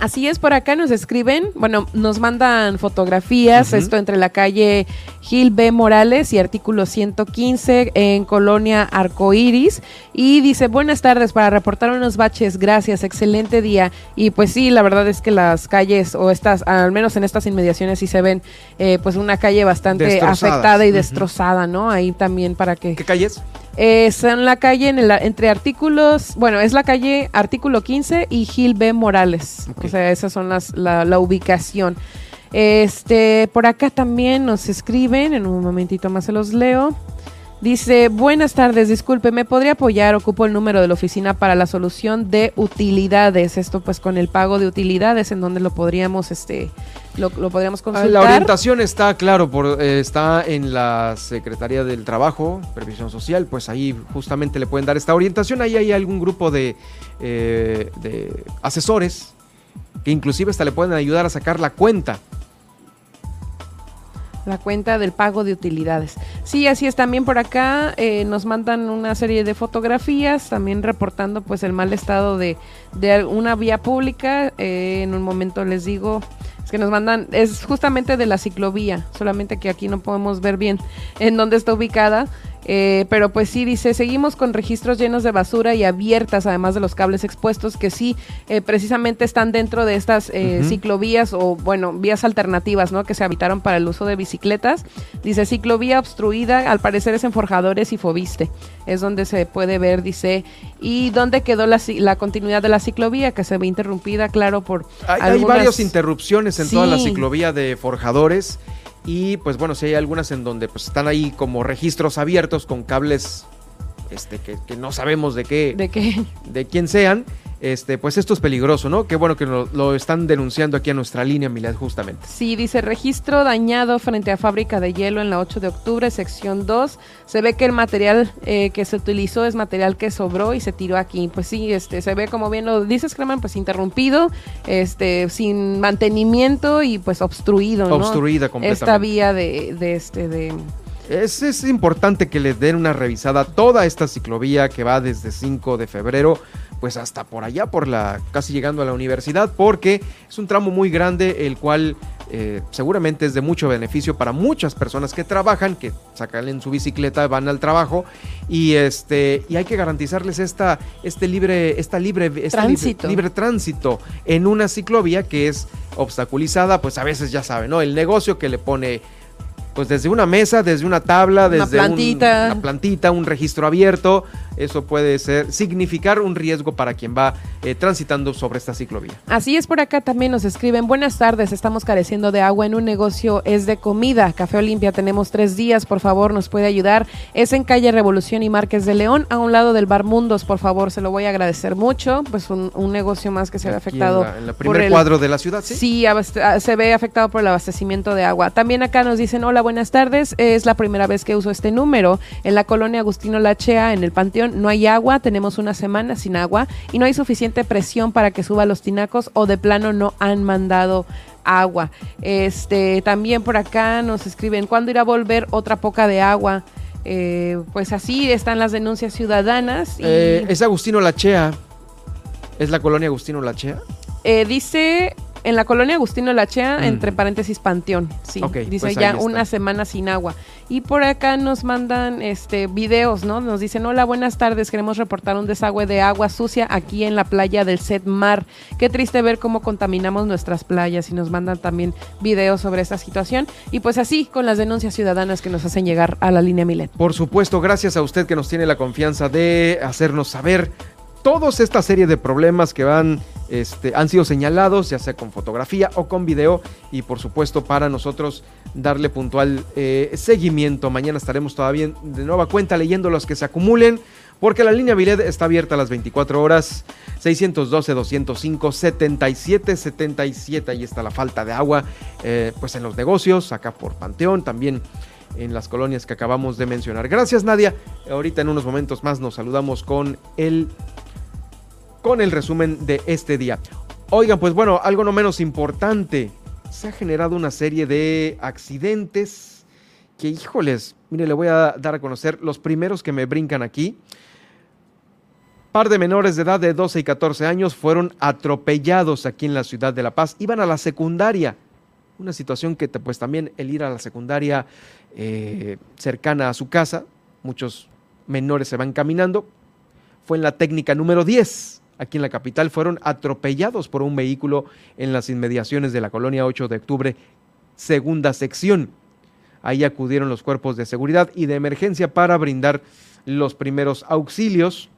Así es, por acá nos escriben, bueno, nos mandan fotografías, esto entre la calle Gil B. Morales y artículo 115 en Colonia Arcoiris. Y dice, buenas tardes, para reportar unos baches, gracias, excelente día. Y pues sí, la verdad es que las calles, o estas, al menos en estas inmediaciones, sí se ven, eh, pues una calle bastante afectada y destrozada, ¿no? Ahí también para que... ¿Qué calles? Es en la calle, en entre artículos, bueno, es la calle artículo 15 y Gil B. Morales. O sea, esas son las, la, la, ubicación. Este, por acá también nos escriben, en un momentito más se los leo. Dice, buenas tardes, disculpe, ¿me podría apoyar? Ocupo el número de la oficina para la solución de utilidades. Esto pues con el pago de utilidades, en donde lo podríamos, este, lo, podríamos consultar. La orientación está, claro, por, eh, está en la Secretaría del Trabajo, Previsión Social, pues ahí justamente le pueden dar esta orientación. Ahí hay algún grupo de, eh, de asesores que inclusive hasta le pueden ayudar a sacar la cuenta la cuenta del pago de utilidades. Sí, así es. También por acá eh, nos mandan una serie de fotografías, también reportando pues el mal estado de, de una vía pública. Eh, en un momento les digo, que nos mandan, es justamente de la ciclovía, solamente que aquí no podemos ver bien en dónde está ubicada. Eh, pero pues sí, dice, seguimos con registros llenos de basura y abiertas, además de los cables expuestos, que sí, eh, precisamente están dentro de estas eh, ciclovías o, bueno, vías alternativas, ¿no? Que se habitaron para el uso de bicicletas. Dice, ciclovía obstruida, al parecer es en Forjadores y Fobiste. Es donde se puede ver, dice, y dónde quedó la, la continuidad de la ciclovía, que se ve interrumpida, claro, por... Hay, hay varias interrupciones en toda la ciclovía de Forjadores. Y pues bueno, si hay algunas en donde pues están ahí como registros abiertos con cables este, que, que no sabemos de qué, ¿De qué? de quién sean este, pues esto es peligroso, ¿no? Qué bueno que lo, lo están denunciando aquí a nuestra línea, Milad, justamente. Sí, dice registro dañado frente a fábrica de hielo en la 8 de octubre, sección 2. Se ve que el material eh, que se utilizó es material que sobró y se tiró aquí. Pues sí, este, se ve como bien lo dices, Creman, pues interrumpido, este, sin mantenimiento y pues obstruido, ¿no? Obstruida completamente. Esta vía de, de este, de... Es, es, importante que le den una revisada a toda esta ciclovía que va desde 5 de febrero pues hasta por allá, por la casi llegando a la universidad, porque es un tramo muy grande, el cual eh, seguramente es de mucho beneficio para muchas personas que trabajan, que sacan en su bicicleta, van al trabajo y este y hay que garantizarles esta este libre esta libre este tránsito. Libre, libre, tránsito en una ciclovía que es obstaculizada, pues a veces ya saben, ¿no? El negocio que le pone pues desde una mesa, desde una tabla, desde una plantita. Un, una plantita, un registro abierto, eso puede ser significar un riesgo para quien va eh, transitando sobre esta ciclovía. Así es, por acá también nos escriben, buenas tardes, estamos careciendo de agua en un negocio, es de comida, Café Olimpia, tenemos tres días, por favor, nos puede ayudar, es en calle Revolución y Márquez de León, a un lado del Bar Mundos, por favor, se lo voy a agradecer mucho, pues un, un negocio más que se ve afectado. En, la, en el primer el, cuadro de la ciudad, sí. Sí, se ve afectado por el abastecimiento de agua. También acá nos dicen, hola, buenas tardes. Es la primera vez que uso este número. En la colonia Agustino Lachea, en el Panteón, no hay agua. Tenemos una semana sin agua y no hay suficiente presión para que suba los tinacos o de plano no han mandado agua. Este, también por acá nos escriben, ¿cuándo irá a volver otra poca de agua? Eh, pues así están las denuncias ciudadanas. Y... Eh, es Agustino Lachea. ¿Es la colonia Agustino Lachea? Eh, dice en la colonia Agustino Lachea, mm. entre paréntesis Panteón. Sí, okay, dice pues ya una semana sin agua. Y por acá nos mandan este videos, ¿no? Nos dicen, hola, buenas tardes, queremos reportar un desagüe de agua sucia aquí en la playa del Set Mar. Qué triste ver cómo contaminamos nuestras playas y nos mandan también videos sobre esta situación. Y pues así, con las denuncias ciudadanas que nos hacen llegar a la línea Milet. Por supuesto, gracias a usted que nos tiene la confianza de hacernos saber todos esta serie de problemas que van, este, han sido señalados, ya sea con fotografía o con video, y por supuesto para nosotros darle puntual eh, seguimiento. Mañana estaremos todavía de nueva cuenta leyendo los que se acumulen, porque la línea Vilet está abierta a las 24 horas, 612-205-7777, ahí está la falta de agua, eh, pues en los negocios, acá por Panteón, también en las colonias que acabamos de mencionar. Gracias Nadia, ahorita en unos momentos más nos saludamos con el con el resumen de este día. Oigan, pues bueno, algo no menos importante. Se ha generado una serie de accidentes que, híjoles, mire, le voy a dar a conocer los primeros que me brincan aquí. Par de menores de edad de 12 y 14 años fueron atropellados aquí en la ciudad de La Paz. Iban a la secundaria. Una situación que pues también el ir a la secundaria eh, cercana a su casa, muchos menores se van caminando. Fue en la técnica número 10 aquí en la capital fueron atropellados por un vehículo en las inmediaciones de la colonia 8 de octubre, segunda sección. Ahí acudieron los cuerpos de seguridad y de emergencia para brindar los primeros auxilios.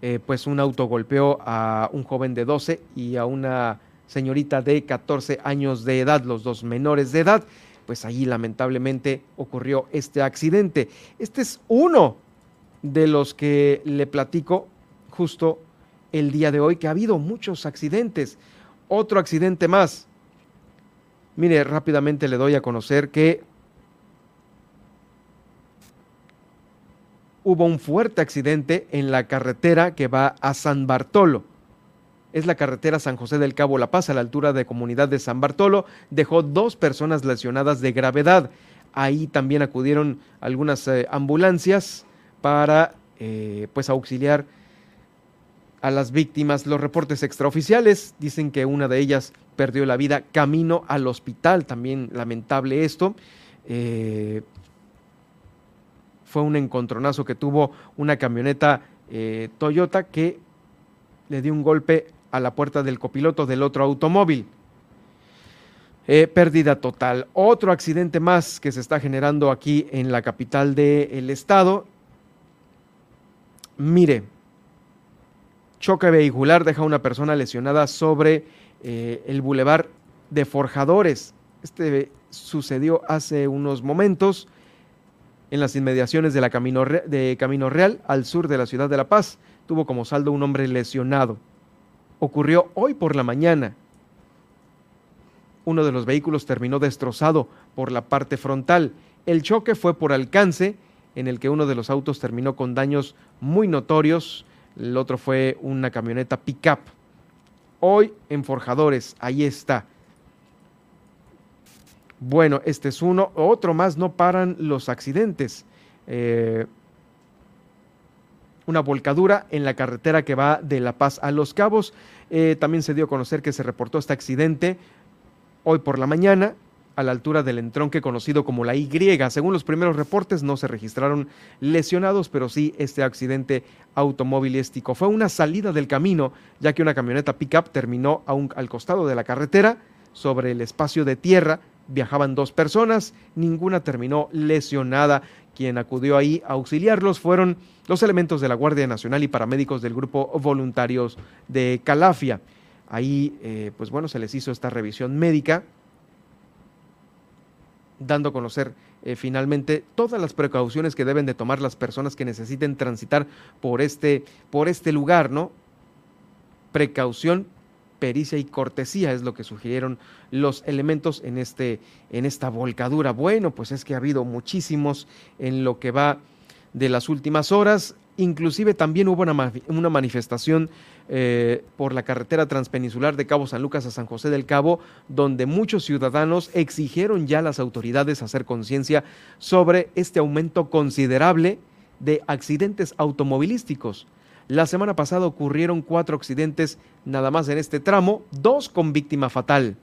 Eh, pues un auto golpeó a un joven de 12 y a una señorita de 14 años de edad, los dos menores de edad. Pues allí lamentablemente ocurrió este accidente. Este es uno de los que le platico justo el día de hoy, que ha habido muchos accidentes. Otro accidente más. Mire, rápidamente le doy a conocer que hubo un fuerte accidente en la carretera que va a San Bartolo. es la carretera San José del Cabo La Paz a la altura de comunidad de San Bartolo. Dejó dos personas lesionadas de gravedad. Ahí también acudieron algunas eh, ambulancias para eh, pues auxiliar a las víctimas. Los reportes extraoficiales dicen que una de ellas perdió la vida camino al hospital. También lamentable esto. Eh, fue un encontronazo que tuvo una camioneta Toyota que le dio un golpe a la puerta del copiloto del otro automóvil. Eh, pérdida total. Otro accidente más que se está generando aquí en la capital del estado. Mire, choque vehicular deja a una persona lesionada sobre eh, el bulevar de Forjadores. Este sucedió hace unos momentos en las inmediaciones de, la Camino, de Camino Real al sur de la ciudad de La Paz. Tuvo como saldo un hombre lesionado ocurrió hoy por la mañana. Uno de los vehículos terminó destrozado por la parte frontal. El choque fue por alcance, en el que uno de los autos terminó con daños muy notorios. El otro fue una camioneta pickup. Hoy en Forjadores, ahí está. Bueno, este es uno. Otro más, no paran los accidentes. Eh, una volcadura en la carretera que va de La Paz a Los Cabos. Eh, también se dio a conocer que se reportó este accidente hoy por la mañana a la altura del entronque conocido como la Y. Según los primeros reportes no se registraron lesionados, pero sí este accidente automovilístico. Fue una salida del camino, ya que una camioneta pickup terminó al costado de la carretera sobre el espacio de tierra. Viajaban dos personas, ninguna terminó lesionada. Quien acudió ahí a auxiliarlos fueron los elementos de la Guardia Nacional y paramédicos del grupo voluntarios de Calafia. Ahí, eh, pues bueno, se les hizo esta revisión médica, dando a conocer eh, finalmente todas las precauciones que deben de tomar las personas que necesiten transitar por este, por este lugar, ¿no? Precaución, pericia y cortesía es lo que sugirieron los elementos en, este, en esta volcadura. Bueno, pues es que ha habido muchísimos en lo que va de las últimas horas. Inclusive también hubo una, manifestación eh, por la carretera transpeninsular de Cabo San Lucas a San José del Cabo, donde muchos ciudadanos exigieron ya a las autoridades hacer conciencia sobre este aumento considerable de accidentes automovilísticos. La semana pasada ocurrieron cuatro accidentes nada más en este tramo, dos con víctima fatal.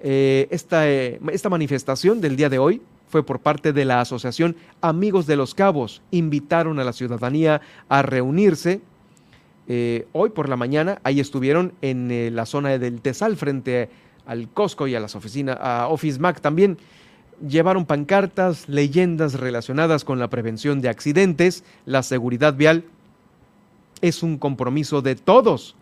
Eh, esta, eh, esta manifestación del día de hoy fue por parte de la Asociación Amigos de los Cabos. Invitaron a la ciudadanía a reunirse. Eh, hoy por la mañana, ahí estuvieron en eh, la zona del Tesal, frente al Costco y a las oficinas, a Office Mac también. Llevaron pancartas, leyendas relacionadas con la prevención de accidentes, la seguridad vial. Es un compromiso de todos.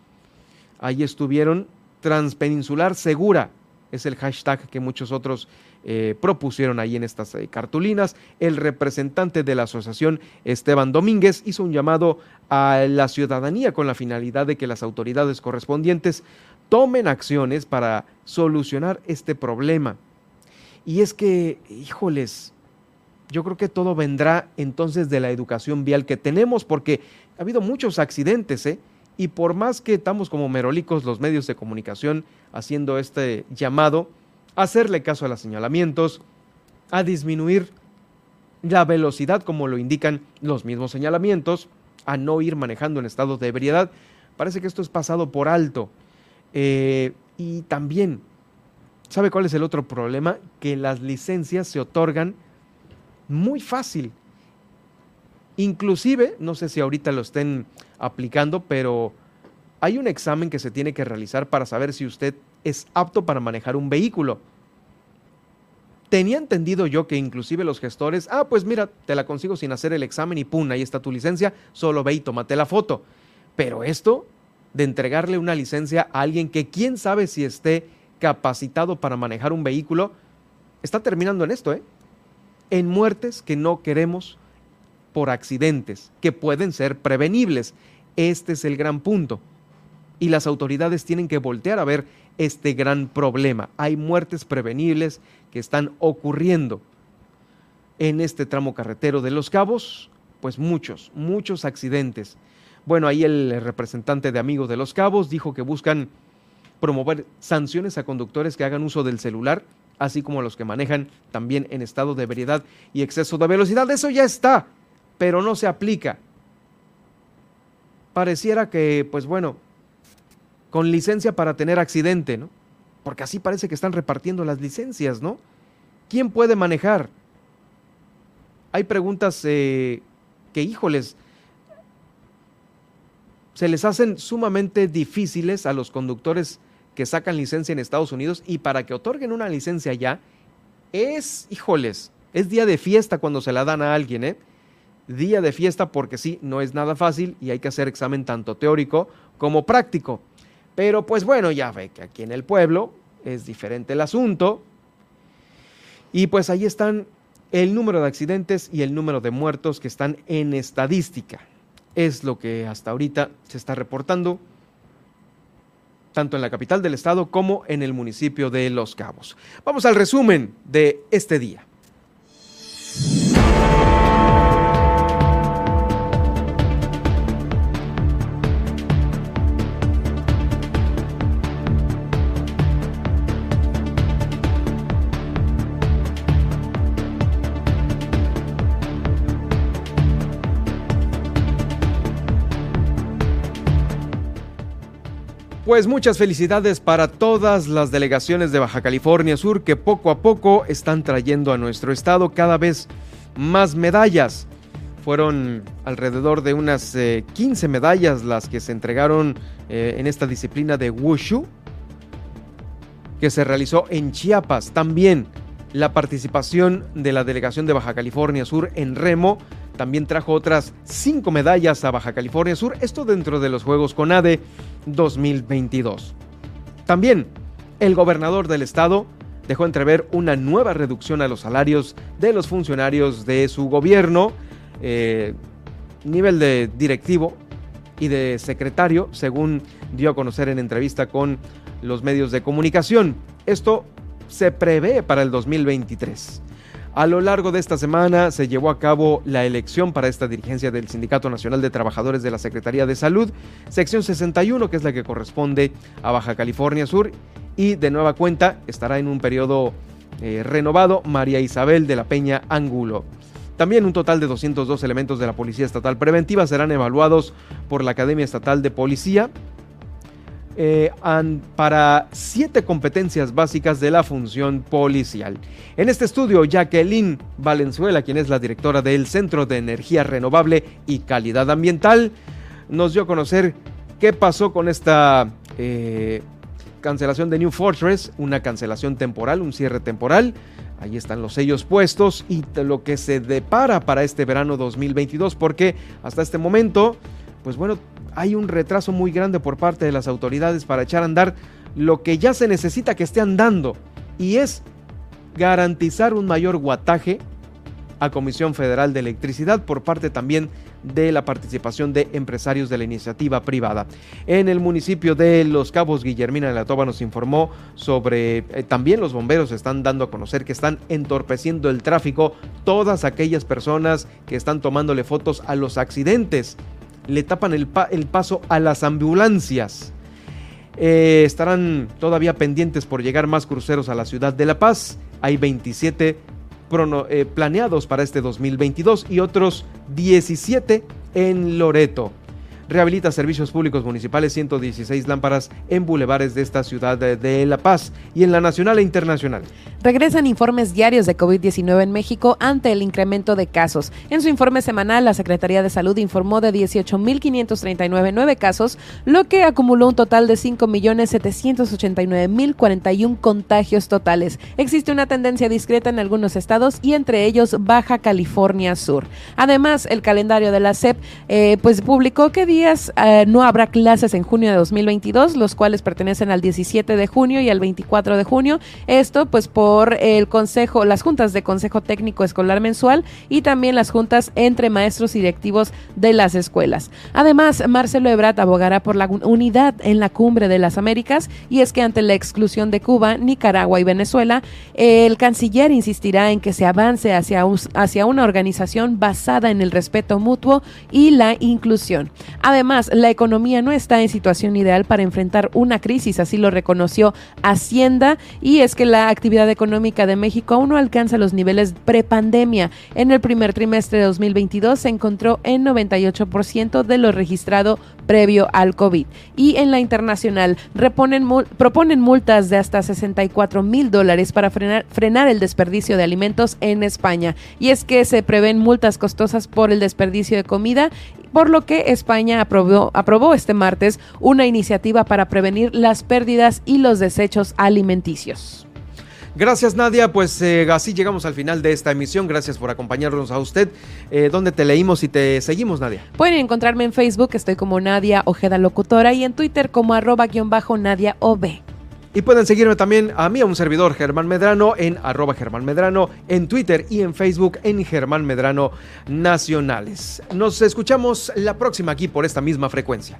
Ahí estuvieron Transpeninsular Segura, es el hashtag que muchos otros eh, propusieron ahí en estas eh, cartulinas. El representante de la asociación, Esteban Domínguez, hizo un llamado a la ciudadanía con la finalidad de que las autoridades correspondientes tomen acciones para solucionar este problema. Y es que, híjoles, yo creo que todo vendrá entonces de la educación vial que tenemos, porque ha habido muchos accidentes, ¿eh? Y por más que estamos como merolicos los medios de comunicación haciendo este llamado, hacerle caso a los señalamientos, a disminuir la velocidad como lo indican los mismos señalamientos, a no ir manejando en estado de ebriedad. Parece que esto es pasado por alto. Eh, y también, ¿sabe cuál es el otro problema? Que las licencias se otorgan muy fácil. Inclusive, no sé si ahorita lo estén aplicando, pero hay un examen que se tiene que realizar para saber si usted es apto para manejar un vehículo. Tenía entendido yo que inclusive los gestores, ah, pues mira, te la consigo sin hacer el examen y pum, ahí está tu licencia, solo ve y tómate la foto. Pero esto de entregarle una licencia a alguien que quién sabe si esté capacitado para manejar un vehículo, está terminando en esto, ¿eh? En muertes que no queremos por accidentes, que pueden ser prevenibles. Este es el gran punto y las autoridades tienen que voltear a ver este gran problema. Hay muertes prevenibles que están ocurriendo en este tramo carretero de Los Cabos, pues muchos, muchos accidentes. Bueno, ahí el representante de Amigos de los Cabos dijo que buscan promover sanciones a conductores que hagan uso del celular, así como a los que manejan también en estado de ebriedad y exceso de velocidad. Eso ya está, pero no se aplica. Pareciera que, pues bueno, con licencia para tener accidente, ¿no? Porque así parece que están repartiendo las licencias, ¿no? ¿Quién puede manejar? Hay preguntas eh, que, híjoles, se les hacen sumamente difíciles a los conductores que sacan licencia en Estados Unidos y para que otorguen una licencia allá, es, híjoles, es día de fiesta cuando se la dan a alguien, ¿eh? Día de fiesta porque sí, no es nada fácil y hay que hacer examen tanto teórico como práctico. Pero pues bueno, ya ve que aquí en el pueblo es diferente el asunto. Y pues ahí están el número de accidentes y el número de muertos que están en estadística. Es lo que hasta ahorita se está reportando, tanto en la capital del estado como en el municipio de Los Cabos. Vamos al resumen de este día. Pues muchas felicidades para todas las delegaciones de Baja California Sur que poco a poco están trayendo a nuestro estado cada vez más medallas. Fueron alrededor de unas 15 eh, medallas las que se entregaron eh, en esta disciplina de Wushu que se realizó en Chiapas. También la participación de la delegación de Baja California Sur en remo también trajo otras cinco medallas a Baja California Sur, esto dentro de los Juegos CONADE 2022. También el gobernador del estado dejó entrever una nueva reducción a los salarios de los funcionarios de su gobierno, eh, nivel de directivo y de secretario, según dio a conocer en entrevista con los medios de comunicación. Esto se prevé para el 2023. A lo largo de esta semana se llevó a cabo la elección para esta dirigencia del Sindicato Nacional de Trabajadores de la Secretaría de Salud, sección 61, que es la que corresponde a Baja California Sur, y de nueva cuenta estará en un periodo eh, renovado María Isabel de la Peña Angulo. También un total de 202 elementos de la Policía Estatal Preventiva serán evaluados por la Academia Estatal de Policía eh, para siete competencias básicas de la función policial. En este estudio, Jacqueline Valenzuela, quien es la directora del Centro de Energía Renovable y Calidad Ambiental, nos dio a conocer qué pasó con esta eh, cancelación de New Fortress, una cancelación temporal, un cierre temporal. Ahí están los sellos puestos y lo que se depara para este verano 2022, porque hasta este momento, pues bueno, hay un retraso muy grande por parte de las autoridades para echar a andar lo que ya se necesita que esté andando y es garantizar un mayor guataje a Comisión Federal de Electricidad por parte también de la participación de empresarios de la iniciativa privada. En el municipio de Los Cabos, Guillermina de la Toba nos informó sobre, eh, también los bomberos están dando a conocer que están entorpeciendo el tráfico todas aquellas personas que están tomándole fotos a los accidentes le tapan el, paso a las ambulancias. Eh, estarán todavía pendientes por llegar más cruceros a la ciudad de La Paz. Hay 27 eh, planeados para este 2022 y otros 17 en Loreto rehabilita servicios públicos municipales 116 lámparas en bulevares de esta ciudad de, La Paz y en la nacional e internacional. Regresan informes diarios de COVID-19 en México ante el incremento de casos. En su informe semanal, la Secretaría de Salud informó de 18.539 nueve casos, lo que acumuló un total de 5.789.041 contagios totales. Existe una tendencia discreta en algunos estados y entre ellos Baja California Sur. Además, el calendario de la SEP eh, pues publicó que eh, no habrá clases en junio de 2022, los cuales pertenecen al 17 de junio y al 24 de junio. Esto pues por por el consejo, las juntas de consejo técnico escolar mensual y también las juntas entre maestros y directivos de las escuelas. Además, Marcelo Ebrard abogará por la unidad en la cumbre de las Américas y es que ante la exclusión de Cuba, Nicaragua y Venezuela, el canciller insistirá en que se avance hacia, hacia una organización basada en el respeto mutuo y la inclusión. Además, la economía no está en situación ideal para enfrentar una crisis, así lo reconoció Hacienda, y es que la actividad económica de México aún no alcanza los niveles prepandemia. En el primer trimestre de 2022 se encontró en 98% de lo registrado previo al COVID. Y en la internacional proponen multas de hasta 64 mil dólares para frenar, frenar el desperdicio de alimentos en España. Y es que se prevén multas costosas por el desperdicio de comida por lo que España aprobó, aprobó este martes una iniciativa para prevenir las pérdidas y los desechos alimenticios. Gracias Nadia, pues eh, así llegamos al final de esta emisión. Gracias por acompañarnos a usted. Eh, ¿Dónde te leímos y te seguimos, Nadia? Pueden encontrarme en Facebook, estoy como Nadia Ojeda Locutora, y en Twitter como arroba guion bajo Nadia OB. Y pueden seguirme también a mí, a un servidor, Germán Medrano, en arroba Germán Medrano, en Twitter y en Facebook en Germán Medrano Nacionales. Nos escuchamos la próxima aquí por esta misma frecuencia.